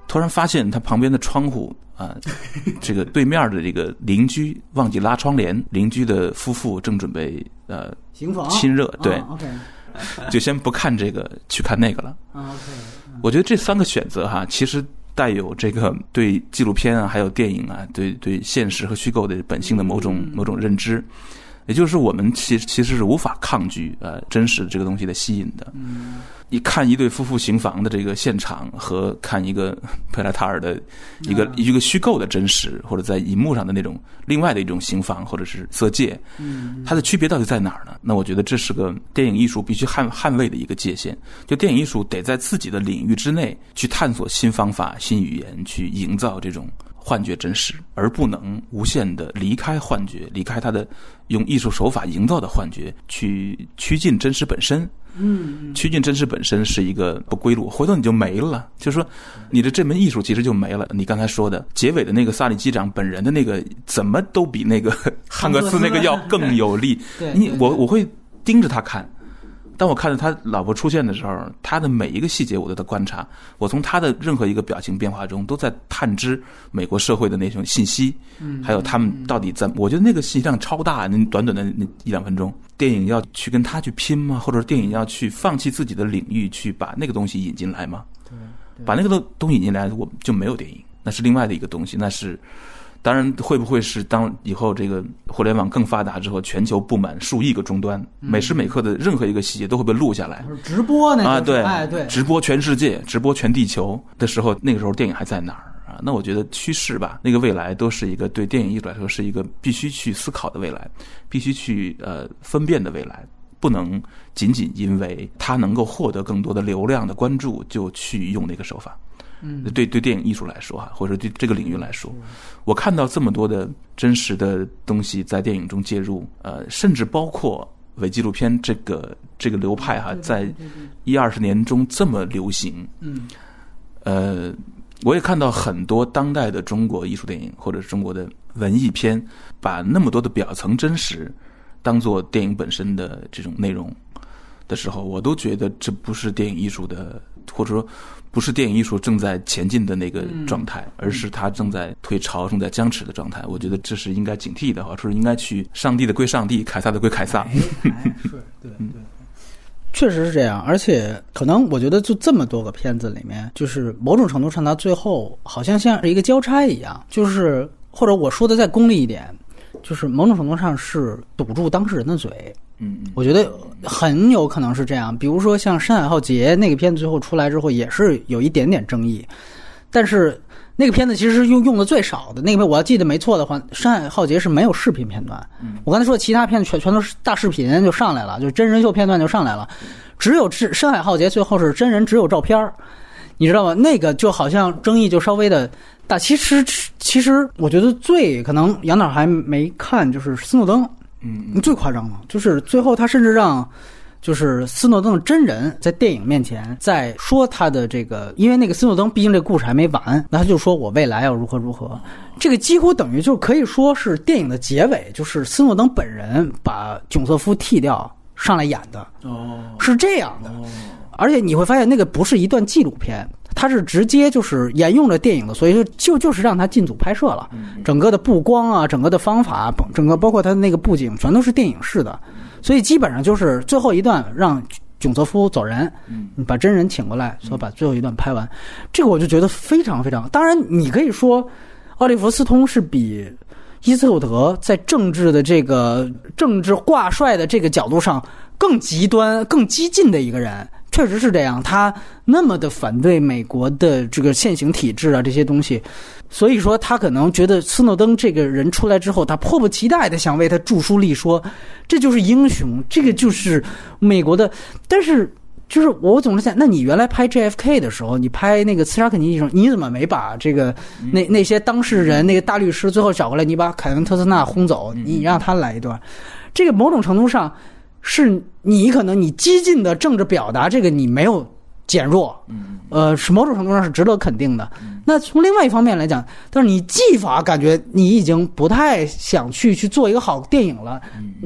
突然发现他旁边的窗户啊，这个对面的这个邻居忘记拉窗帘，邻居的夫妇正准备呃亲热，对，就先不看这个，去看那个了。我觉得这三个选择哈，其实带有这个对纪录片啊，还有电影啊，对对现实和虚构的本性的某种某种认知，也就是我们其其实是无法抗拒呃真实这个东西的吸引的。你看一对夫妇行房的这个现场，和看一个 佩莱塔尔的一个一个虚构的真实，或者在银幕上的那种另外的一种行房或者是色戒，它的区别到底在哪儿呢？那我觉得这是个电影艺术必须捍捍卫的一个界限。就电影艺术得在自己的领域之内去探索新方法、新语言，去营造这种幻觉真实，而不能无限的离开幻觉，离开它的用艺术手法营造的幻觉，去趋近真实本身。嗯，趋近真实本身是一个不归路，回头你就没了。就是说，你的这门艺术其实就没了。你刚才说的结尾的那个萨利机长本人的那个，怎么都比那个汉克斯那个要更有力。你我我会盯着他看。当我看到他老婆出现的时候，他的每一个细节我都在观察。我从他的任何一个表情变化中，都在探知美国社会的那种信息，还有他们到底在。我觉得那个信息量超大，那短短的那一两分钟，电影要去跟他去拼吗？或者电影要去放弃自己的领域，去把那个东西引进来吗？把那个东东引进来，我就没有电影，那是另外的一个东西，那是。当然，会不会是当以后这个互联网更发达之后，全球布满数亿个终端，每时每刻的任何一个细节都会被录下来？直播那？啊，对，哎，对，直播全世界，直播全地球的时候，那个时候电影还在哪儿啊？那我觉得趋势吧，那个未来都是一个对电影艺术来说是一个必须去思考的未来，必须去呃分辨的未来。不能仅仅因为它能够获得更多的流量的关注，就去用那个手法。嗯，对对，电影艺术来说哈，或者对这个领域来说，我看到这么多的真实的东西在电影中介入，呃，甚至包括伪纪录片这个这个流派哈，在一二十年中这么流行。嗯，呃，我也看到很多当代的中国艺术电影或者是中国的文艺片，把那么多的表层真实当做电影本身的这种内容的时候，我都觉得这不是电影艺术的，或者说不是电影艺术正在前进的那个状态，而是它正在退潮、正在僵持的状态。我觉得这是应该警惕的，或者说应该去上帝的归上帝，凯撒的归凯撒。哎，是对 对。确实是这样，而且可能我觉得就这么多个片子里面，就是某种程度上，它最后好像像是一个交叉一样，就是或者我说的再功利一点，就是某种程度上是堵住当事人的嘴。嗯嗯，我觉得很有可能是这样。比如说像《山海浩劫》那个片子最后出来之后，也是有一点点争议，但是那个片子其实是用用的最少的。那个片我要记得没错的话，《山海浩劫》是没有视频片段。我刚才说的其他片子全全都是大视频就上来了，就真人秀片段就上来了，只有《是深海浩劫》最后是真人只有照片儿你知道吗？那个就好像争议就稍微的大。其实其实我觉得最可能杨导还没看就是斯诺登。嗯，最夸张了，就是最后他甚至让，就是斯诺登的真人在电影面前在说他的这个，因为那个斯诺登毕竟这故事还没完，那他就说我未来要如何如何，这个几乎等于就可以说是电影的结尾，就是斯诺登本人把囧瑟夫剃掉上来演的，哦，是这样的，而且你会发现那个不是一段纪录片。他是直接就是沿用了电影的，所以就就就是让他进组拍摄了。整个的布光啊，整个的方法，整个包括他的那个布景，全都是电影式的。所以基本上就是最后一段让囧泽夫走人，把真人请过来，说把最后一段拍完。这个我就觉得非常非常。当然，你可以说奥利弗斯通是比伊斯特德在政治的这个政治挂帅的这个角度上更极端、更激进的一个人。确实是这样，他那么的反对美国的这个现行体制啊，这些东西，所以说他可能觉得斯诺登这个人出来之后，他迫不及待的想为他著书立说，这就是英雄，这个就是美国的。但是，就是我总是想，那你原来拍 JFK 的时候，你拍那个刺杀肯尼迪时候，你怎么没把这个那那些当事人那个大律师最后找过来，你把凯文特斯纳轰走，你让他来一段？这个某种程度上。是你可能你激进的政治表达，这个你没有减弱，呃，是某种程度上是值得肯定的。那从另外一方面来讲，但是你技法感觉你已经不太想去去做一个好电影了。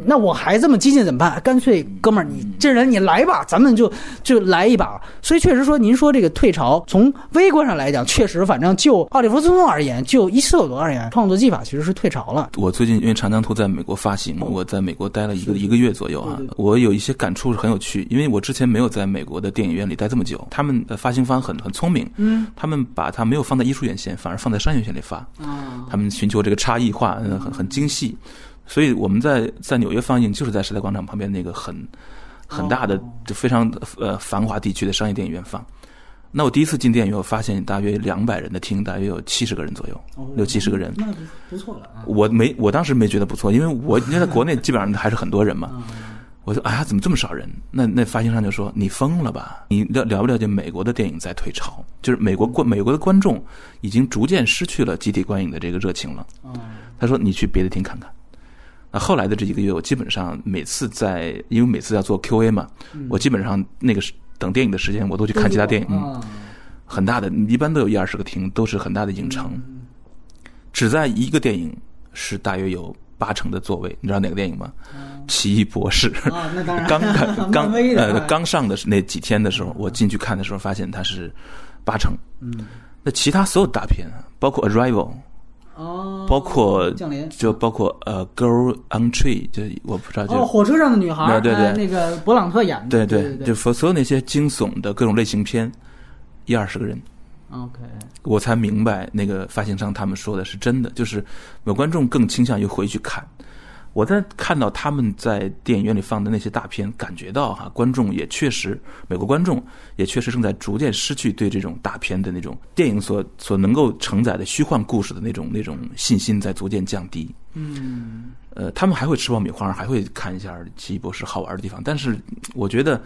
那我还这么激进怎么办？干脆哥们儿，你这人你来吧，咱们就就来一把。所以确实说，您说这个退潮，从微观上来讲，确实，反正就奥利弗斯通而言，就伊斯特罗而言，创作技法其实是退潮了。我最近因为《长江图》在美国发行，我在美国待了一个一个月左右啊，我有一些感触是很有趣，因为我之前没有在美国的电影院里待这么久。他们的发行方很很聪明，嗯，他们把它没有放在艺术院线，反而放在商业院线里发。啊，他们寻求这个差异化，嗯，很很精细。所以我们在在纽约放映，就是在时代广场旁边那个很很大的、就非常呃繁华地区的商业电影院放。那我第一次进电影院，我发现大约两百人的厅，大约有七十个人左右，六七十个人，那不错了啊。我没，我当时没觉得不错，因为我因为在国内基本上还是很多人嘛。我说：“哎呀，怎么这么少人？”那那发行商就说：“你疯了吧？你了了不了解美国的电影在退潮？就是美国观美国的观众已经逐渐失去了集体观影的这个热情了。”他说：“你去别的厅看看。”那后来的这几个月，我基本上每次在，因为每次要做 Q&A 嘛，我基本上那个等电影的时间，我都去看其他电影。嗯，很大的，一般都有一二十个厅，都是很大的影城。只在一个电影是大约有八成的座位，你知道哪个电影吗？奇异博士。啊，那当然。刚 刚呃刚上的是那几天的时候，我进去看的时候，发现它是八成。嗯，那其他所有大片，包括 Arrival。哦，包括降临，就包括呃，Girl on Tree，就我不知道，就哦，火车上的女孩，对对那个勃朗特演的，对对对，就所所有那些惊悚的各种类型片，一二十个人，OK，我才明白那个发行商他们说的是真的，就是有观众更倾向于回去看。我在看到他们在电影院里放的那些大片，感觉到哈，观众也确实，美国观众也确实正在逐渐失去对这种大片的那种电影所所能够承载的虚幻故事的那种那种信心在逐渐降低。嗯，呃，他们还会吃爆米花，还会看一下奇异博士好玩的地方。但是我觉得，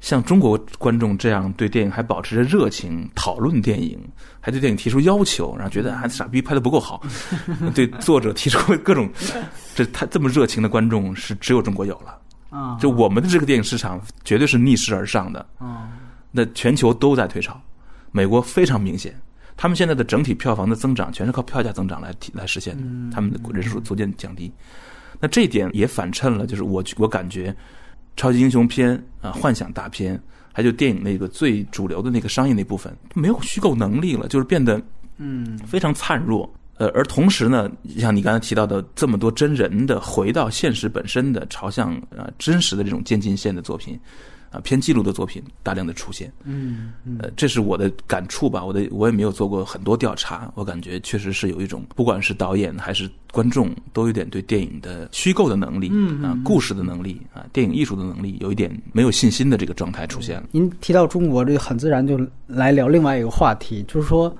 像中国观众这样对电影还保持着热情，讨论电影，还对电影提出要求，然后觉得啊傻逼拍的不够好，对作者提出各种，这他这么热情的观众是只有中国有了。啊，就我们的这个电影市场绝对是逆势而上的，啊，那全球都在退潮，美国非常明显，他们现在的整体票房的增长全是靠票价增长来提来实现的，他们的人数逐渐降低。那这一点也反衬了，就是我我感觉超级英雄片啊、幻想大片，还有电影那个最主流的那个商业那部分没有虚构能力了，就是变得嗯非常灿弱。呃，而同时呢，像你刚才提到的这么多真人的回到现实本身的，朝向呃真实的这种渐进线的作品，啊、偏记录的作品大量的出现。嗯嗯呃，这是我的感触吧。我的我也没有做过很多调查，我感觉确实是有一种，不管是导演还是观众，都有点对电影的虚构的能力，嗯啊、故事的能力啊、电影艺术的能力，有一点没有信心的这个状态出现了。您提到中国，这个很自然就来聊另外一个话题，就是说，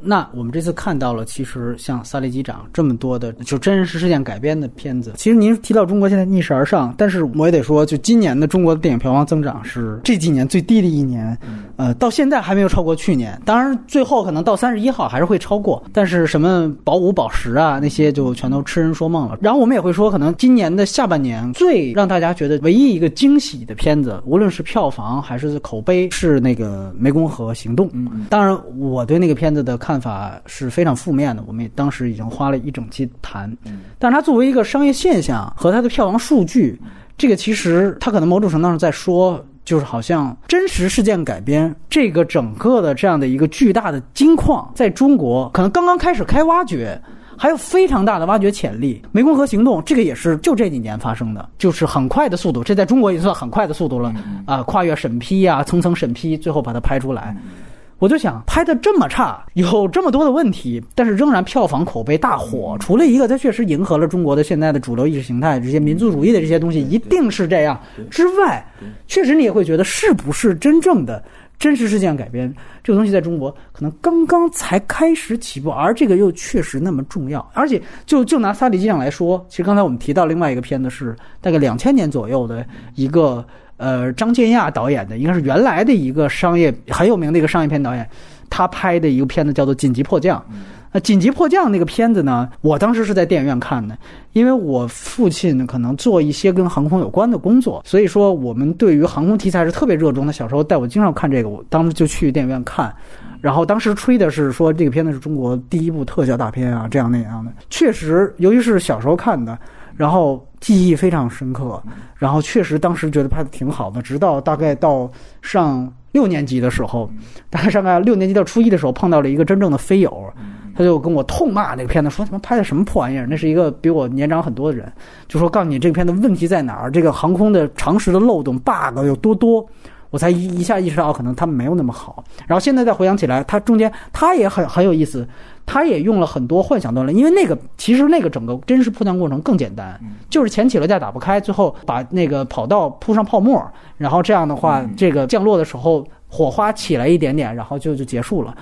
那我们这次看到了，其实像《萨利机长》这么多的就真人实事件改编的片子，其实您提到中国现在逆势而上，但是我也得说，就今年的中国的电影票房增长是这几年最低的一年，呃，到现在还没有超过去年。当然，最后可能到三十一号还是会超过，但是什么保五、保十啊那些就全都痴人说梦了。然后我们也会说，可能今年的下半年最让大家觉得唯一一个惊喜的片子，无论是票房还是口碑，是那个《湄公河行动》。当然，我对那个片子的看法是非常负面的，我们也当时已经花了一整期谈。但是它作为一个商业现象和它的票房数据，这个其实它可能某种程度上在说。就是好像真实事件改编这个整个的这样的一个巨大的金矿，在中国可能刚刚开始开挖掘，还有非常大的挖掘潜力。湄公河行动这个也是就这几年发生的，就是很快的速度，这在中国也算很快的速度了啊、跨越审批啊，层层审批，最后把它拍出来。我就想，拍的这么差，有这么多的问题，但是仍然票房口碑大火。除了一个，它确实迎合了中国的现在的主流意识形态，这些民族主义的这些东西，一定是这样之外，确实你也会觉得，是不是真正的真实事件改编这个东西，在中国可能刚刚才开始起步，而这个又确实那么重要。而且，就就拿《萨利机长》来说，其实刚才我们提到另外一个片子是大概两千年左右的一个。呃，张建亚导演的应该是原来的一个商业很有名的一个商业片导演，他拍的一个片子叫做《紧急迫降》。那《紧急迫降》那个片子呢，我当时是在电影院看的，因为我父亲可能做一些跟航空有关的工作，所以说我们对于航空题材是特别热衷的。小时候带我经常看这个，我当时就去电影院看。然后当时吹的是说这个片子是中国第一部特效大片啊，这样那样的。确实，由于是小时候看的，然后记忆非常深刻，然后确实当时觉得拍的挺好的。直到大概到上六年级的时候，大概上个六年级到初一的时候，碰到了一个真正的飞友，他就跟我痛骂那个片子，说他妈拍的什么破玩意儿？那是一个比我年长很多的人，就说告诉你这个片子问题在哪儿，这个航空的常识的漏洞 bug 有多多。我才一一下意识到，可能他们没有那么好。然后现在再回想起来，他中间他也很很有意思，他也用了很多幻想段落，因为那个其实那个整个真实铺垫过程更简单，就是前起落架打不开，最后把那个跑道铺上泡沫，然后这样的话，这个降落的时候火花起来一点点，然后就就结束了。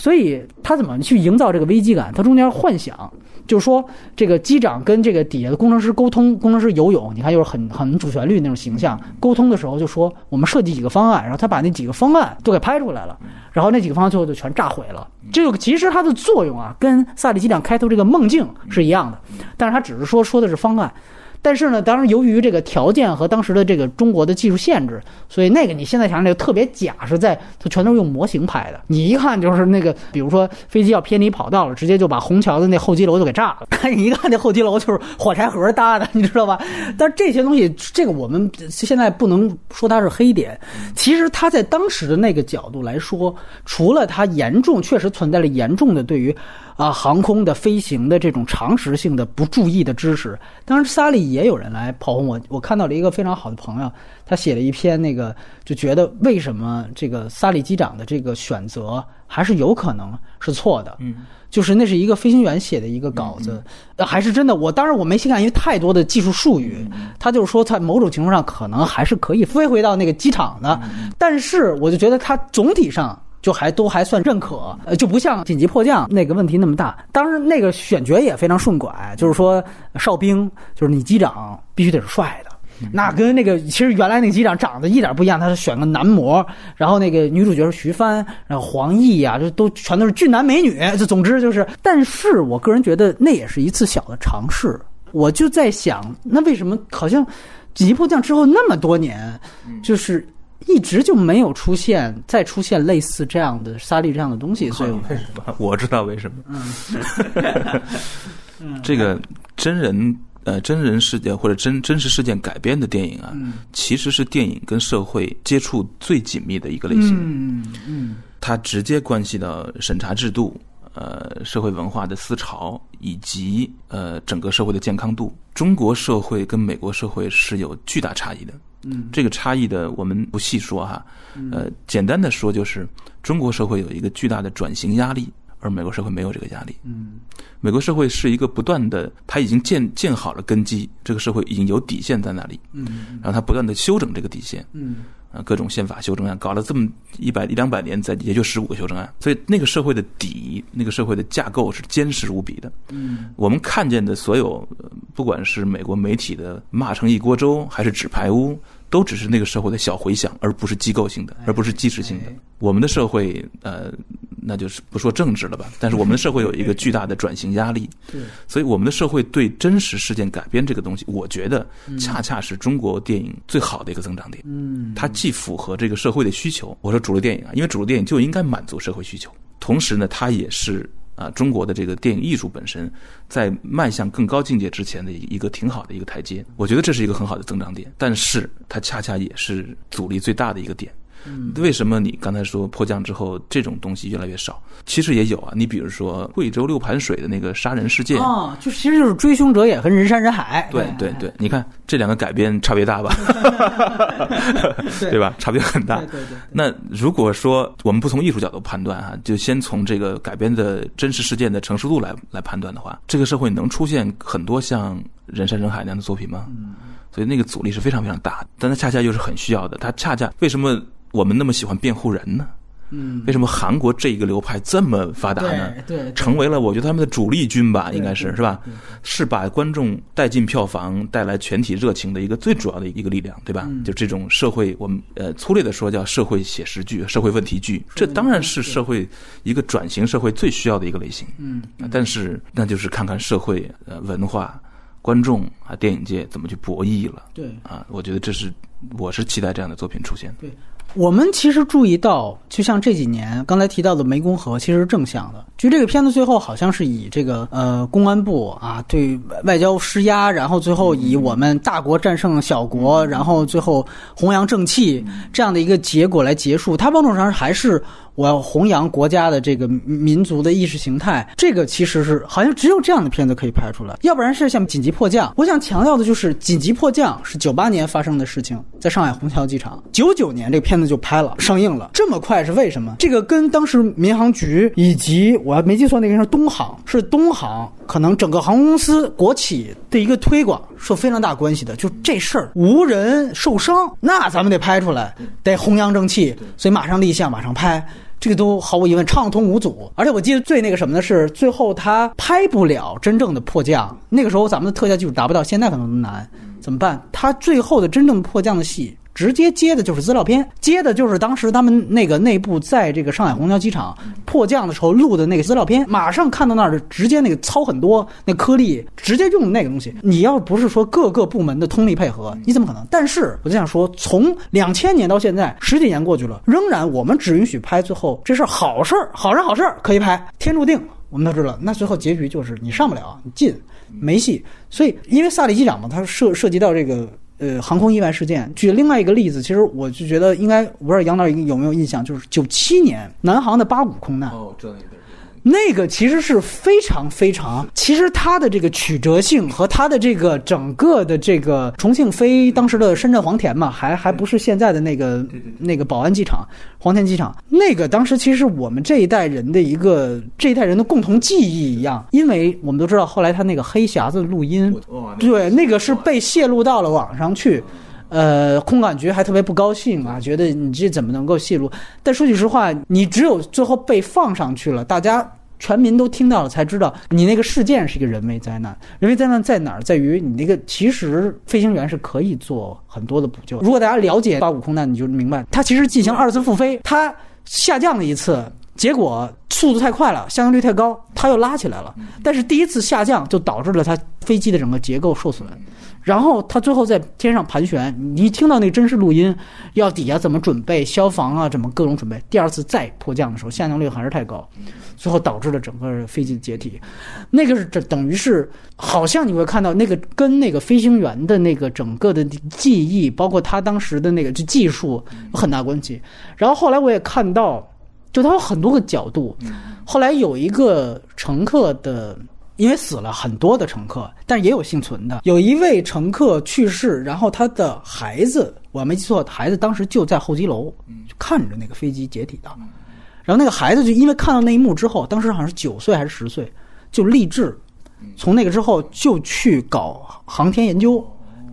所以他怎么去营造这个危机感？他中间幻想，就是说这个机长跟这个底下的工程师沟通，工程师游泳，你看又是很很主旋律那种形象。沟通的时候就说我们设计几个方案，然后他把那几个方案都给拍出来了，然后那几个方案最后就全炸毁了。这个其实它的作用啊，跟萨利机长开头这个梦境是一样的，但是他只是说说的是方案。但是呢，当然由于这个条件和当时的这个中国的技术限制，所以那个你现在想想就特别假，是在它全都是用模型拍的。你一看就是那个，比如说飞机要偏离跑道了，直接就把虹桥的那候机楼就给炸了。你一看那候机楼就是火柴盒搭的，你知道吧？但这些东西，这个我们现在不能说它是黑点。其实它在当时的那个角度来说，除了它严重确实存在了严重的对于。啊，航空的飞行的这种常识性的不注意的知识，当然萨利也有人来炮轰我。我看到了一个非常好的朋友，他写了一篇那个，就觉得为什么这个萨利机长的这个选择还是有可能是错的。嗯，就是那是一个飞行员写的一个稿子，呃还是真的。我当然我没细看，因为太多的技术术语。他就是说，在某种情况上可能还是可以飞回到那个机场的，但是我就觉得他总体上。就还都还算认可，呃，就不像紧急迫降那个问题那么大。当然，那个选角也非常顺拐，就是说哨兵，就是你机长必须得是帅的。那跟那个其实原来那个机长长得一点不一样，他是选个男模，然后那个女主角是徐帆，然后黄奕呀，这都全都是俊男美女。这总之就是，但是我个人觉得那也是一次小的尝试。我就在想，那为什么好像紧急迫降之后那么多年，就是一直就没有出现再出现类似这样的沙利这样的东西？所以为什么？我知道为什么。嗯，这个真人。呃，真人事件或者真真实事件改编的电影啊，其实是电影跟社会接触最紧密的一个类型。嗯嗯，它直接关系到审查制度、呃社会文化的思潮以及呃整个社会的健康度。中国社会跟美国社会是有巨大差异的。嗯，这个差异的我们不细说哈。呃，简单的说就是，中国社会有一个巨大的转型压力。而美国社会没有这个压力。嗯，美国社会是一个不断的，它已经建建好了根基，这个社会已经有底线在那里。嗯，然后它不断的修整这个底线。嗯，啊，各种宪法修正案搞了这么一百一两百年，在也就十五个修正案，所以那个社会的底，那个社会的架构是坚实无比的。嗯，我们看见的所有，不管是美国媒体的骂成一锅粥，还是纸牌屋。都只是那个社会的小回响，而不是机构性的，而不是基石性的。我们的社会，呃，那就是不说政治了吧。但是我们的社会有一个巨大的转型压力，所以我们的社会对真实事件改编这个东西，我觉得恰恰是中国电影最好的一个增长点。嗯，它既符合这个社会的需求，我说主流电影啊，因为主流电影就应该满足社会需求，同时呢，它也是。啊，中国的这个电影艺术本身，在迈向更高境界之前的一个挺好的一个台阶，我觉得这是一个很好的增长点，但是它恰恰也是阻力最大的一个点。为什么你刚才说迫降之后这种东西越来越少？其实也有啊，你比如说贵州六盘水的那个杀人事件啊，就其实就是追凶者也和人山人海。对对对，你看这两个改编差别大吧？对吧？差别很大。对对对。那如果说我们不从艺术角度判断哈，就先从这个改编的真实事件的成熟度来来判断的话，这个社会能出现很多像人山人海那样的作品吗？嗯。所以那个阻力是非常非常大，但它恰恰又是很需要的。它恰恰为什么？我们那么喜欢辩护人呢？嗯，为什么韩国这一个流派这么发达呢？对，成为了我觉得他们的主力军吧，应该是是吧？是把观众带进票房、带来全体热情的一个最主要的一个力量，对吧？就这种社会，我们呃粗略的说叫社会写实剧、社会问题剧，这当然是社会一个转型社会最需要的一个类型。嗯，但是那就是看看社会呃文化、观众啊电影界怎么去博弈了。对啊，我觉得这是我是期待这样的作品出现。对。我们其实注意到，就像这几年刚才提到的湄公河，其实是正向的。就这个片子最后好像是以这个呃公安部啊对外交施压，然后最后以我们大国战胜小国，然后最后弘扬正气这样的一个结果来结束。它某种上还是。我要弘扬国家的这个民族的意识形态，这个其实是好像只有这样的片子可以拍出来，要不然是像《紧急迫降》。我想强调的就是，《紧急迫降》是九八年发生的事情，在上海虹桥机场，九九年这个片子就拍了，上映了，这么快是为什么？这个跟当时民航局以及我要没记错，那个是东航，是东航可能整个航空公司国企的一个推广是有非常大关系的。就这事儿无人受伤，那咱们得拍出来，得弘扬正气，所以马上立项，马上拍。这个都毫无疑问畅通无阻，而且我记得最那个什么的是，最后他拍不了真正的迫降，那个时候咱们的特效技术达不到，现在可能都难，怎么办？他最后的真正迫降的戏。直接接的就是资料片，接的就是当时他们那个内部在这个上海虹桥机场迫降的时候录的那个资料片，马上看到那儿的直接那个糙很多，那颗粒直接用那个东西。你要不是说各个部门的通力配合，你怎么可能？但是我就想说，从两千年到现在十几年过去了，仍然我们只允许拍最后这事儿好事儿，好事好事儿可以拍，天注定我们都知道，那最后结局就是你上不了，你进没戏。所以因为萨利机长嘛，他涉涉及到这个。呃，航空意外事件。举另外一个例子，其实我就觉得应该，我不知道杨导有没有印象，就是九七年南航的八五空难。哦，这那个其实是非常非常，其实它的这个曲折性和它的这个整个的这个重庆飞当时的深圳黄田嘛，还还不是现在的那个那个宝安机场、黄田机场。那个当时其实是我们这一代人的一个这一代人的共同记忆一样，因为我们都知道后来他那个黑匣子录音，对，那个是被泄露到了网上去。呃，空管局还特别不高兴啊，觉得你这怎么能够泄露？但说句实话，你只有最后被放上去了，大家全民都听到了，才知道你那个事件是一个人为灾难。人为灾难在哪儿？在于你那个其实飞行员是可以做很多的补救。如果大家了解八五空难，你就明白，它其实进行二次复飞，它下降了一次。结果速度太快了，下降率太高，它又拉起来了。但是第一次下降就导致了它飞机的整个结构受损，然后他最后在天上盘旋。你一听到那真实录音，要底下怎么准备消防啊，怎么各种准备。第二次再迫降的时候，下降率还是太高，最后导致了整个飞机解体。那个是这等于是好像你会看到那个跟那个飞行员的那个整个的记忆，包括他当时的那个就技术有很大关系。然后后来我也看到。就他有很多个角度，后来有一个乘客的，因为死了很多的乘客，但也有幸存的。有一位乘客去世，然后他的孩子，我没记错，孩子当时就在候机楼，看着那个飞机解体的。然后那个孩子就因为看到那一幕之后，当时好像是九岁还是十岁，就立志，从那个之后就去搞航天研究，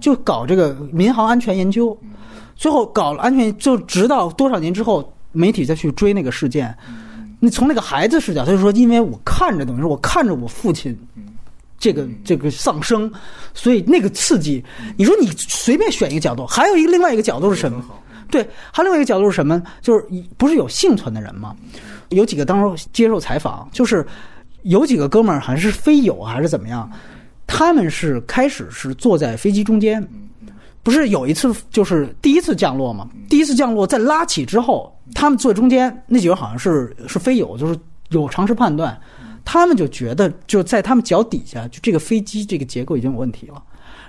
就搞这个民航安全研究。最后搞了安全，就直到多少年之后。媒体再去追那个事件，你从那个孩子视角，他就说：“因为我看着，等于说我看着我父亲，这个这个丧生，所以那个刺激。你说你随便选一个角度，还有一个另外一个角度是什么？对，还另外一个角度是什么？就是不是有幸存的人吗？有几个当时接受采访，就是有几个哥们儿还是飞友还是怎么样，他们是开始是坐在飞机中间。”不是有一次就是第一次降落嘛？第一次降落在拉起之后，他们坐中间那几个好像是是飞友，就是有常识判断，他们就觉得就在他们脚底下，就这个飞机这个结构已经有问题了。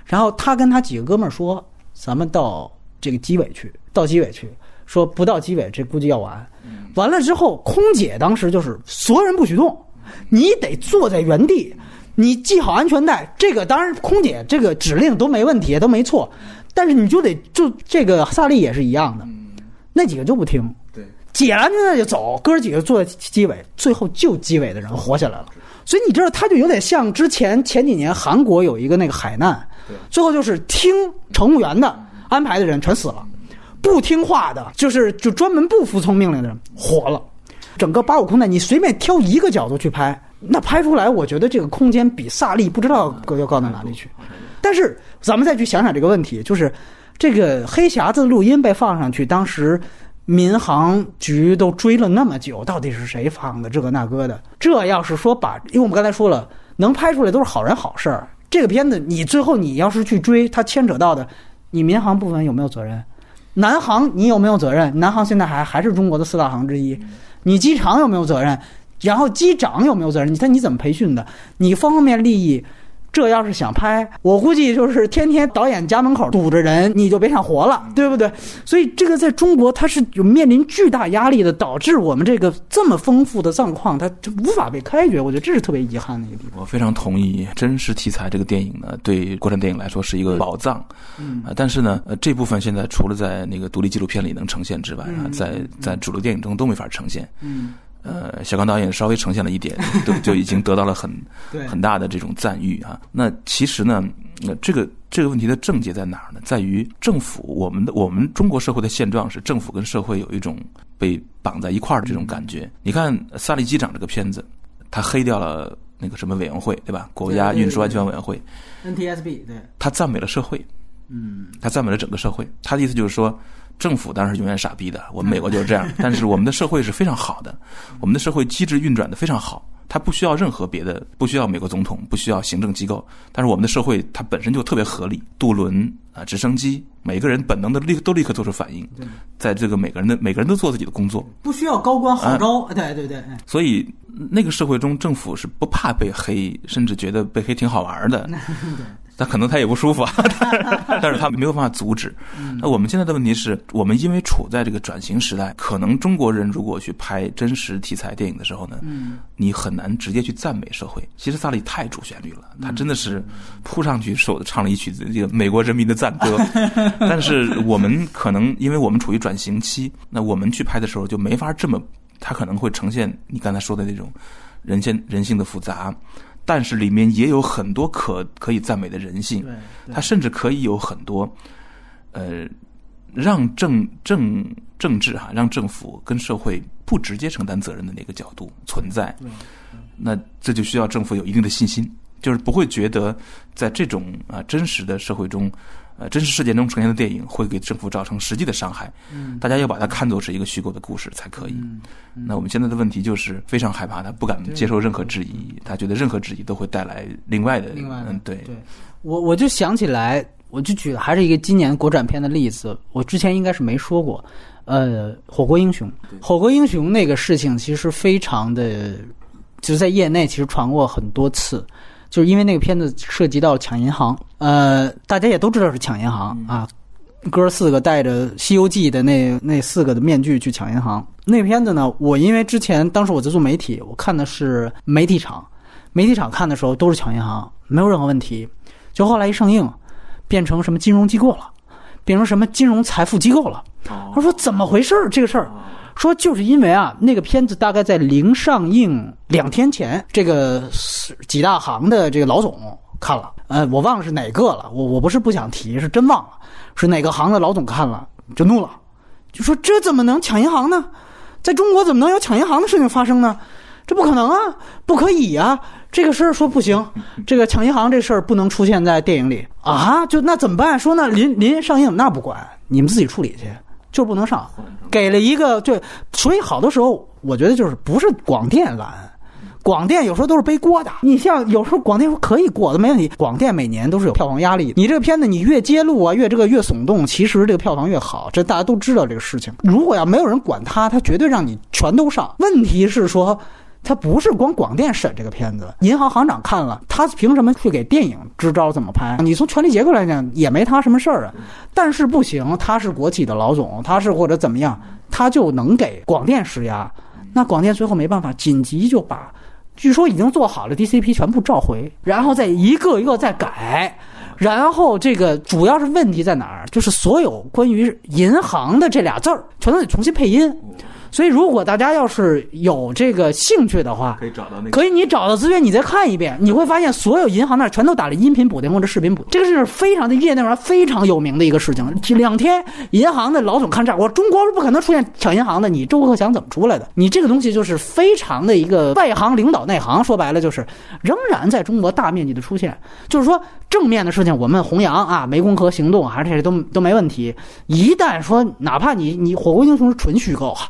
然后他跟他几个哥们儿说：“咱们到这个机尾去，到机尾去。说不到机尾，这估计要完。完了之后，空姐当时就是所有人不许动，你得坐在原地，你系好安全带。这个当然，空姐这个指令都没问题，都没错。”但是你就得就这个萨利也是一样的，那几个就不听，对，解了那就走，哥几个坐在机尾，最后就机尾的人活下来了。所以你知道，他就有点像之前前几年韩国有一个那个海难，最后就是听乘务员的安排的人全死了，不听话的，就是就专门不服从命令的人活了。整个八五空难，你随便挑一个角度去拍，那拍出来，我觉得这个空间比萨利不知道要高到哪里去。但是咱们再去想想这个问题，就是这个黑匣子录音被放上去，当时民航局都追了那么久，到底是谁放的？这个那个的，这要是说把，因为我们刚才说了，能拍出来都是好人好事儿。这个片子你最后你要是去追，它牵扯到的，你民航部分有没有责任？南航你有没有责任？南航现在还还是中国的四大行之一，你机场有没有责任？然后机长有没有责任？你看你怎么培训的？你方方面利益。这要是想拍，我估计就是天天导演家门口堵着人，你就别想活了，对不对？所以这个在中国它是有面临巨大压力的，导致我们这个这么丰富的藏矿，它就无法被开掘。我觉得这是特别遗憾的一个地方。我非常同意，真实题材这个电影呢，对国产电影来说是一个宝藏。嗯，但是呢，呃，这部分现在除了在那个独立纪录片里能呈现之外啊，在在主流电影中都没法呈现。嗯。呃，小刚导演稍微呈现了一点，都就已经得到了很 很大的这种赞誉啊。那其实呢，那这个这个问题的症结在哪儿呢？在于政府，我们的我们中国社会的现状是政府跟社会有一种被绑在一块儿的这种感觉。你看《萨利机长》这个片子，他黑掉了那个什么委员会，对吧？国家运输安全委员会，NTSB，对，他赞美了社会，嗯，他赞美了整个社会。他的意思就是说。政府当然是永远傻逼的，我们美国就是这样。但是我们的社会是非常好的，我们的社会机制运转的非常好，它不需要任何别的，不需要美国总统，不需要行政机构。但是我们的社会它本身就特别合理，渡轮啊、直升机，每个人本能的立都立刻做出反应，在这个每个人的每个人都做自己的工作，不需要高官号召。对对对，所以那个社会中，政府是不怕被黑，甚至觉得被黑挺好玩的。他可能他也不舒服啊，但是他没有办法阻止。那我们现在的问题是，我们因为处在这个转型时代，可能中国人如果去拍真实题材电影的时候呢，你很难直接去赞美社会。其实萨利太主旋律了，他真的是扑上去手唱了一曲子这个美国人民的赞歌。但是我们可能因为我们处于转型期，那我们去拍的时候就没法这么，他可能会呈现你刚才说的那种人性人性的复杂。但是里面也有很多可可以赞美的人性，他甚至可以有很多呃，让政政政治哈，让政府跟社会不直接承担责任的那个角度存在。那这就需要政府有一定的信心，就是不会觉得在这种啊真实的社会中，呃真实事件中呈现的电影会给政府造成实际的伤害。嗯大家要把它看作是一个虚构的故事才可以。那我们现在的问题就是非常害怕，他不敢接受任何质疑，他觉得任何质疑都会带来另外的，另外的嗯，对，对我我就想起来，我就举还是一个今年国产片的例子，我之前应该是没说过。呃，火锅英雄，火锅英雄那个事情其实非常的，就是在业内其实传过很多次，就是因为那个片子涉及到抢银行，呃，大家也都知道是抢银行啊，哥四个带着《西游记》的那那四个的面具去抢银行。那片子呢，我因为之前当时我在做媒体，我看的是媒体场，媒体场看的时候都是抢银行，没有任何问题。就后来一上映，变成什么金融机构了，变成什么金融财富机构了。他说怎么回事儿？这个事儿，说就是因为啊，那个片子大概在零上映两天前，这个几大行的这个老总看了，呃，我忘了是哪个了，我我不是不想提，是真忘了是哪个行的老总看了就怒了，就说这怎么能抢银行呢？在中国怎么能有抢银行的事情发生呢？这不可能啊，不可以啊！这个事儿说不行，这个抢银行这事儿不能出现在电影里啊！就那怎么办？说那临临上映那不管，你们自己处理去，就是不能上。给了一个对，所以好多时候我觉得就是不是广电懒，广电有时候都是背锅的。你像有时候广电说可以过的没问题，广电每年都是有票房压力。你这个片子你越揭露啊，越这个越耸动，其实这个票房越好，这大家都知道这个事情。如果要没有人管他，他绝对让你全都上。问题是说。他不是光广电审这个片子，银行行长看了，他凭什么去给电影支招怎么拍？你从权力结构来讲，也没他什么事儿啊。但是不行，他是国企的老总，他是或者怎么样，他就能给广电施压。那广电最后没办法，紧急就把，据说已经做好了 DCP 全部召回，然后再一个一个再改。然后这个主要是问题在哪儿？就是所有关于银行的这俩字儿，全都得重新配音。所以，如果大家要是有这个兴趣的话，可以找到那个，可以你找到资源，你再看一遍，你会发现所有银行那儿全都打了音频补丁或者视频补，这个是非常的业内上非常有名的一个事情。这两天银行的老总看这儿，我说中国是不可能出现抢银行的，你周克强怎么出来的？你这个东西就是非常的一个外行领导内行，说白了就是仍然在中国大面积的出现。就是说正面的事情我们弘扬啊，湄公河行动还是这些都都没问题。一旦说哪怕你你火锅英雄是纯虚构啊。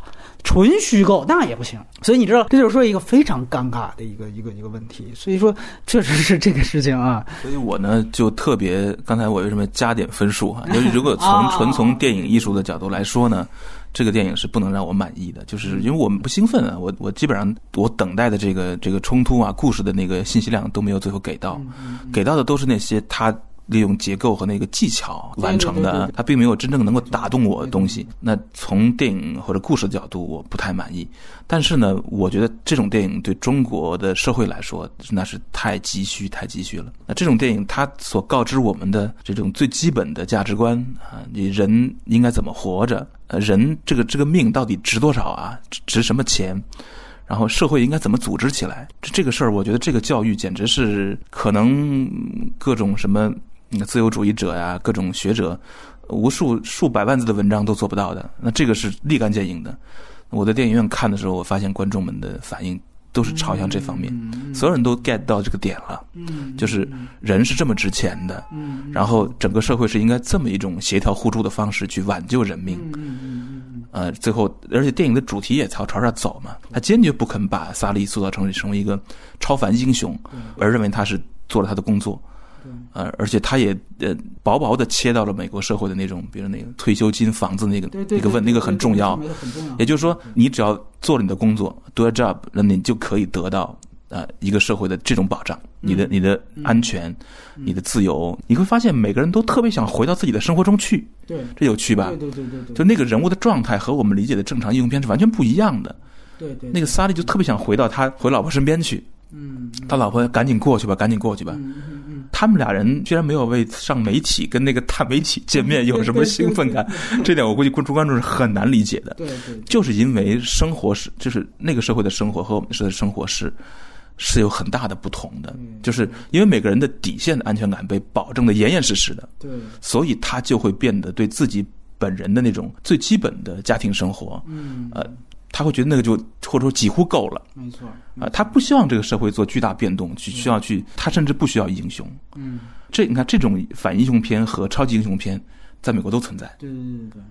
纯虚构那也不行，所以你知道，这就是说一个非常尴尬的一个一个一个问题。所以说，确实是这个事情啊。所以我呢就特别，刚才我为什么加点分数哈？就是如果从纯从电影艺术的角度来说呢，这个电影是不能让我满意的，就是因为我们不兴奋啊。我我基本上我等待的这个这个冲突啊，故事的那个信息量都没有最后给到，给到的都是那些他。利用结构和那个技巧完成的，它并没有真正能够打动我的东西。那从电影或者故事的角度，我不太满意。但是呢，我觉得这种电影对中国的社会来说，那是太急需、太急需了。那这种电影，它所告知我们的这种最基本的价值观啊，你人应该怎么活着？呃，人这个这个命到底值多少啊？值什么钱？然后社会应该怎么组织起来？这这个事儿，我觉得这个教育简直是可能各种什么。自由主义者呀，各种学者，无数数百万字的文章都做不到的。那这个是立竿见影的。我在电影院看的时候，我发现观众们的反应都是朝向这方面，所有人都 get 到这个点了。就是人是这么值钱的，然后整个社会是应该这么一种协调互助的方式去挽救人命。呃，最后，而且电影的主题也朝朝这走嘛，他坚决不肯把萨利塑造成成为一个超凡英雄，而认为他是做了他的工作。呃，而且他也呃薄薄的切到了美国社会的那种，比如那个退休金、房子那个那个问那个很重要。也就是说，你只要做了你的工作，do a job，那你就可以得到啊一个社会的这种保障，你的你的安全，你的自由。你会发现，每个人都特别想回到自己的生活中去。对，这有趣吧？对对对。就那个人物的状态和我们理解的正常英雄片是完全不一样的。对对。那个萨利就特别想回到他回老婆身边去。嗯。他老婆赶紧过去吧，赶紧过去吧。他们俩人居然没有为上媒体跟那个大媒体见面有什么兴奋感，这点我估计观众观众是很难理解的。对对，就是因为生活是，就是那个社会的生活和我们社的生活是是有很大的不同的，就是因为每个人的底线的安全感被保证的严严实实的，对，所以他就会变得对自己本人的那种最基本的家庭生活，嗯，呃，他会觉得那个就或者说几乎够了没错，啊、他不希望这个社会做巨大变动，去需要去，他甚至不需要英雄。嗯，这你看，这种反英雄片和超级英雄片在美国都存在对对对对，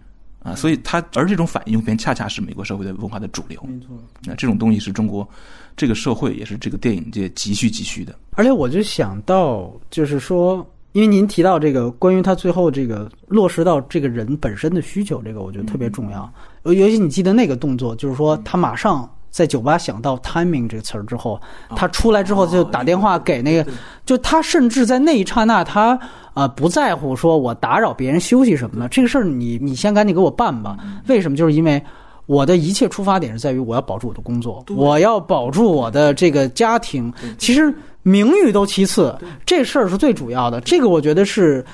啊，所以他而这种反英雄片恰恰是美国社会的文化的主流。没错。那这种东西是中国这个社会也是这个电影界急需急需的。而且我就想到，就是说，因为您提到这个关于他最后这个落实到这个人本身的需求，这个我觉得特别重要。尤尤其你记得那个动作，就是说他马上在酒吧想到 timing 这个词儿之后，他出来之后就打电话给那个，就他甚至在那一刹那，他呃不在乎说我打扰别人休息什么的，这个事儿你你先赶紧给我办吧。为什么？就是因为。我的一切出发点是在于我要保住我的工作，我要保住我的这个家庭。其实名誉都其次，这事儿是最主要的。这个我觉得是，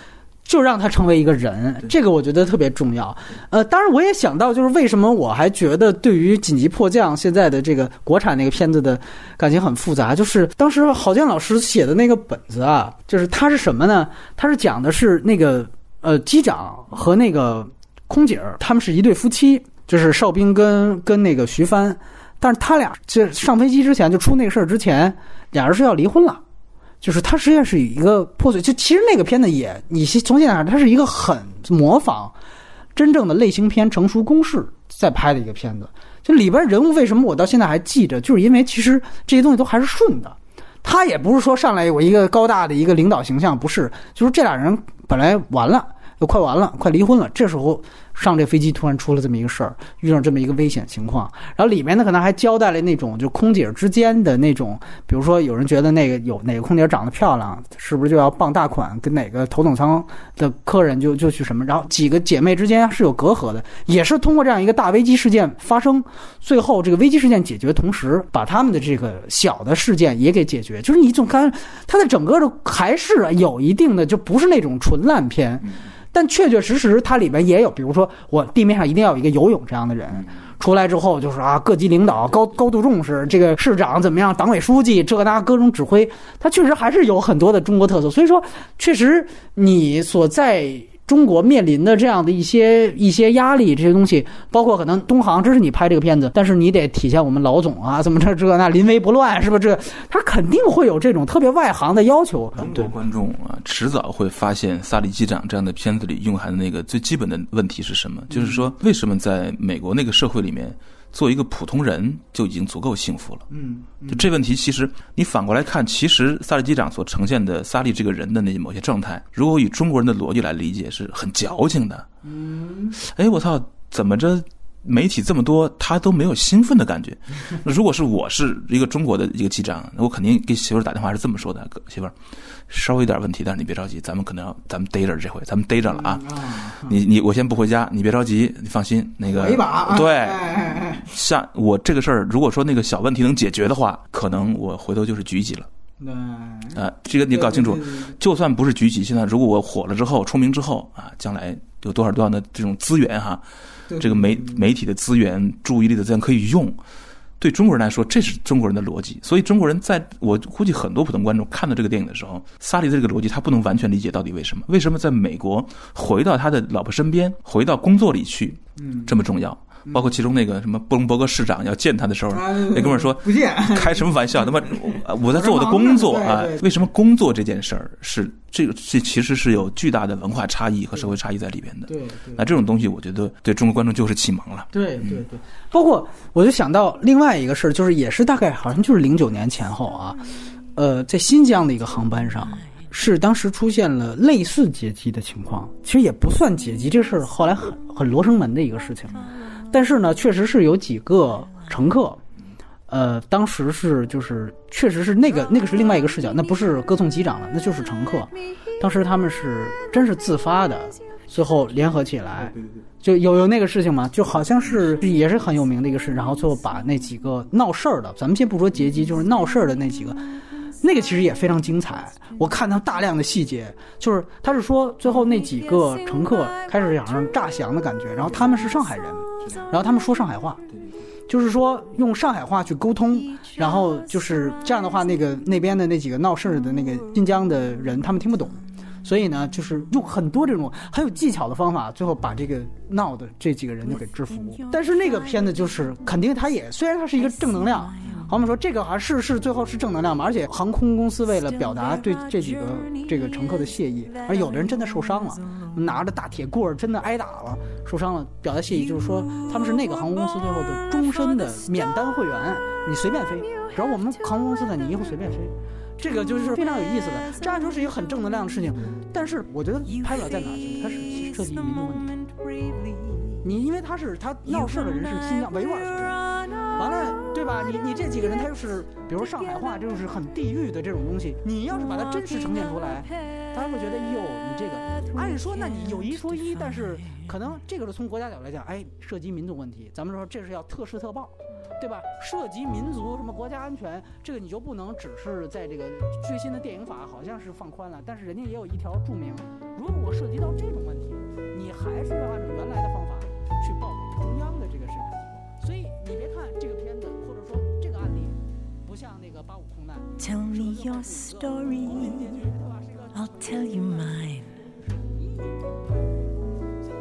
就让他成为一个人，这个我觉得特别重要。呃，当然我也想到，就是为什么我还觉得对于《紧急迫降》现在的这个国产那个片子的感情很复杂，就是当时郝建老师写的那个本子啊，就是他是什么呢？他是讲的是那个呃机长和那个空姐儿，他们是一对夫妻，就是邵兵跟跟那个徐帆，但是他俩这上飞机之前就出那个事儿之前，俩人是要离婚了。就是他实际上是一个破碎，就其实那个片子也，你从现在看，它是一个很模仿真正的类型片成熟公式在拍的一个片子。就里边人物为什么我到现在还记着，就是因为其实这些东西都还是顺的。他也不是说上来有一个高大的一个领导形象，不是，就是这俩人本来完了，快完了，快离婚了，这时候上这飞机突然出了这么一个事儿，遇上这么一个危险情况，然后里面呢可能还交代了那种就空姐之间的那种，比如说有人觉得那个有哪个空姐长得漂亮，是不是就要傍大款，跟哪个头等舱的客人就就去什么，然后几个姐妹之间是有隔阂的，也是通过这样一个大危机事件发生，最后这个危机事件解决，同时把他们的这个小的事件也给解决，就是你总看它的整个的还是有一定的，就不是那种纯烂片。但确确实实，它里面也有，比如说我地面上一定要有一个游泳这样的人，出来之后就是啊，各级领导高高度重视，这个市长怎么样，党委书记这那各种指挥，它确实还是有很多的中国特色。所以说，确实你所在。中国面临的这样的一些一些压力，这些东西，包括可能东航支持你拍这个片子，但是你得体现我们老总啊，怎么这这那临危不乱，是不是？这他肯定会有这种特别外行的要求。中国观众啊，迟早会发现《萨利机长》这样的片子里蕴含的那个最基本的问题是什么？就是说，为什么在美国那个社会里面，做一个普通人就已经足够幸福了？嗯，就这问题，其实你反过来看，其实萨利机长所呈现的萨利这个人的那某些状态，如果以中国人的逻辑来理解，是很矫情的。嗯，哎，我操，怎么着？媒体这么多，他都没有兴奋的感觉。如果是我是一个中国的一个机长，我肯定给媳妇儿打电话是这么说的：媳妇儿，稍微有点问题，但是你别着急，咱们可能要咱们逮着这回，咱们逮着了啊！你你我先不回家，你别着急，你放心。那个对，对，像我这个事儿，如果说那个小问题能解决的话，可能我回头就是局级了。啊，这个你搞清楚，就算不是局级，现在如果我火了之后、出名之后啊，将来有多少多少的这种资源哈，这个媒媒体的资源、注意力的资源可以用。对中国人来说，这是中国人的逻辑。所以中国人在我估计很多普通观众看到这个电影的时候，萨利的这个逻辑他不能完全理解到底为什么？为什么在美国回到他的老婆身边，回到工作里去，嗯，这么重要？包括其中那个什么布隆伯格市长要见他的时候，那哥们儿说不见，开什么玩笑？他妈，我在做我的工作啊！为什么工作这件事儿是这个？这其实是有巨大的文化差异和社会差异在里边的。对，那这种东西，我觉得对中国观众就是启蒙了。对对对，包括我就想到另外一个事儿，就是也是大概好像就是零九年前后啊，呃，在新疆的一个航班上。是当时出现了类似劫机的情况，其实也不算劫机，这事儿后来很很罗生门的一个事情。但是呢，确实是有几个乘客，呃，当时是就是确实是那个那个是另外一个视角，那不是歌颂机长了，那就是乘客。当时他们是真是自发的，最后联合起来，就有有那个事情嘛，就好像是也是很有名的一个事，然后最后把那几个闹事儿的，咱们先不说劫机，就是闹事儿的那几个。那个其实也非常精彩，我看到大量的细节，就是他是说最后那几个乘客开始想让诈降的感觉，然后他们是上海人，然后他们说上海话，就是说用上海话去沟通，然后就是这样的话，那个那边的那几个闹事的那个新疆的人，他们听不懂。所以呢，就是用很多这种很有技巧的方法，最后把这个闹的这几个人就给制服。但是那个片子就是肯定他也虽然他是一个正能量，好，我们说这个还是是最后是正能量嘛。而且航空公司为了表达对这几个这个乘客的谢意，而有的人真的受伤了，拿着大铁棍儿真的挨打了，受伤了，表达谢意，就是说他们是那个航空公司最后的终身的免单会员，你随便飞，只要我们航空公司的，你以后随便飞。这个就是非常有意思的，这样说是一个很正能量的事情，但是我觉得拍了在哪儿？它是涉及民族问题。你因为他是他闹事的人是新疆维吾尔族人，完了对吧？你你这几个人他又是，比如上海话，这就是很地域的这种东西。你要是把它真实呈现出来，大家会觉得哟，你这个按说那你有一说一，但是可能这个是从国家角度来讲，哎，涉及民族问题，咱们说这是要特事特报。对吧？涉及民族什么国家安全，这个你就不能只是在这个最新的电影法好像是放宽了，但是人家也有一条注明，如果涉及到这种问题，你还是要按照原来的方法去报给中央的这个审查机构。所以你别看这个片子或者说这个案例，不像那个八五空难。Tell me your story, I'll tell you mine.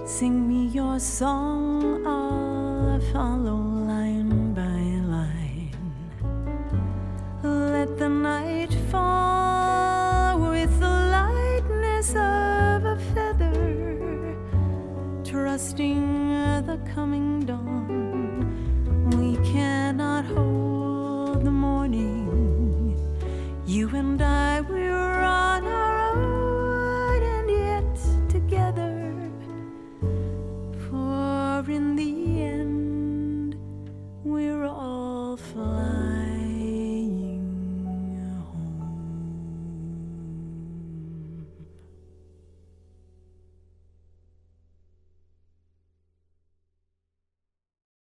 Sing me your song, I'll follow. Line by line. Let the night fall with the lightness of a feather, trusting the coming dawn. We cannot hold the morning. You and I, we're on our For in the end, we're all flying.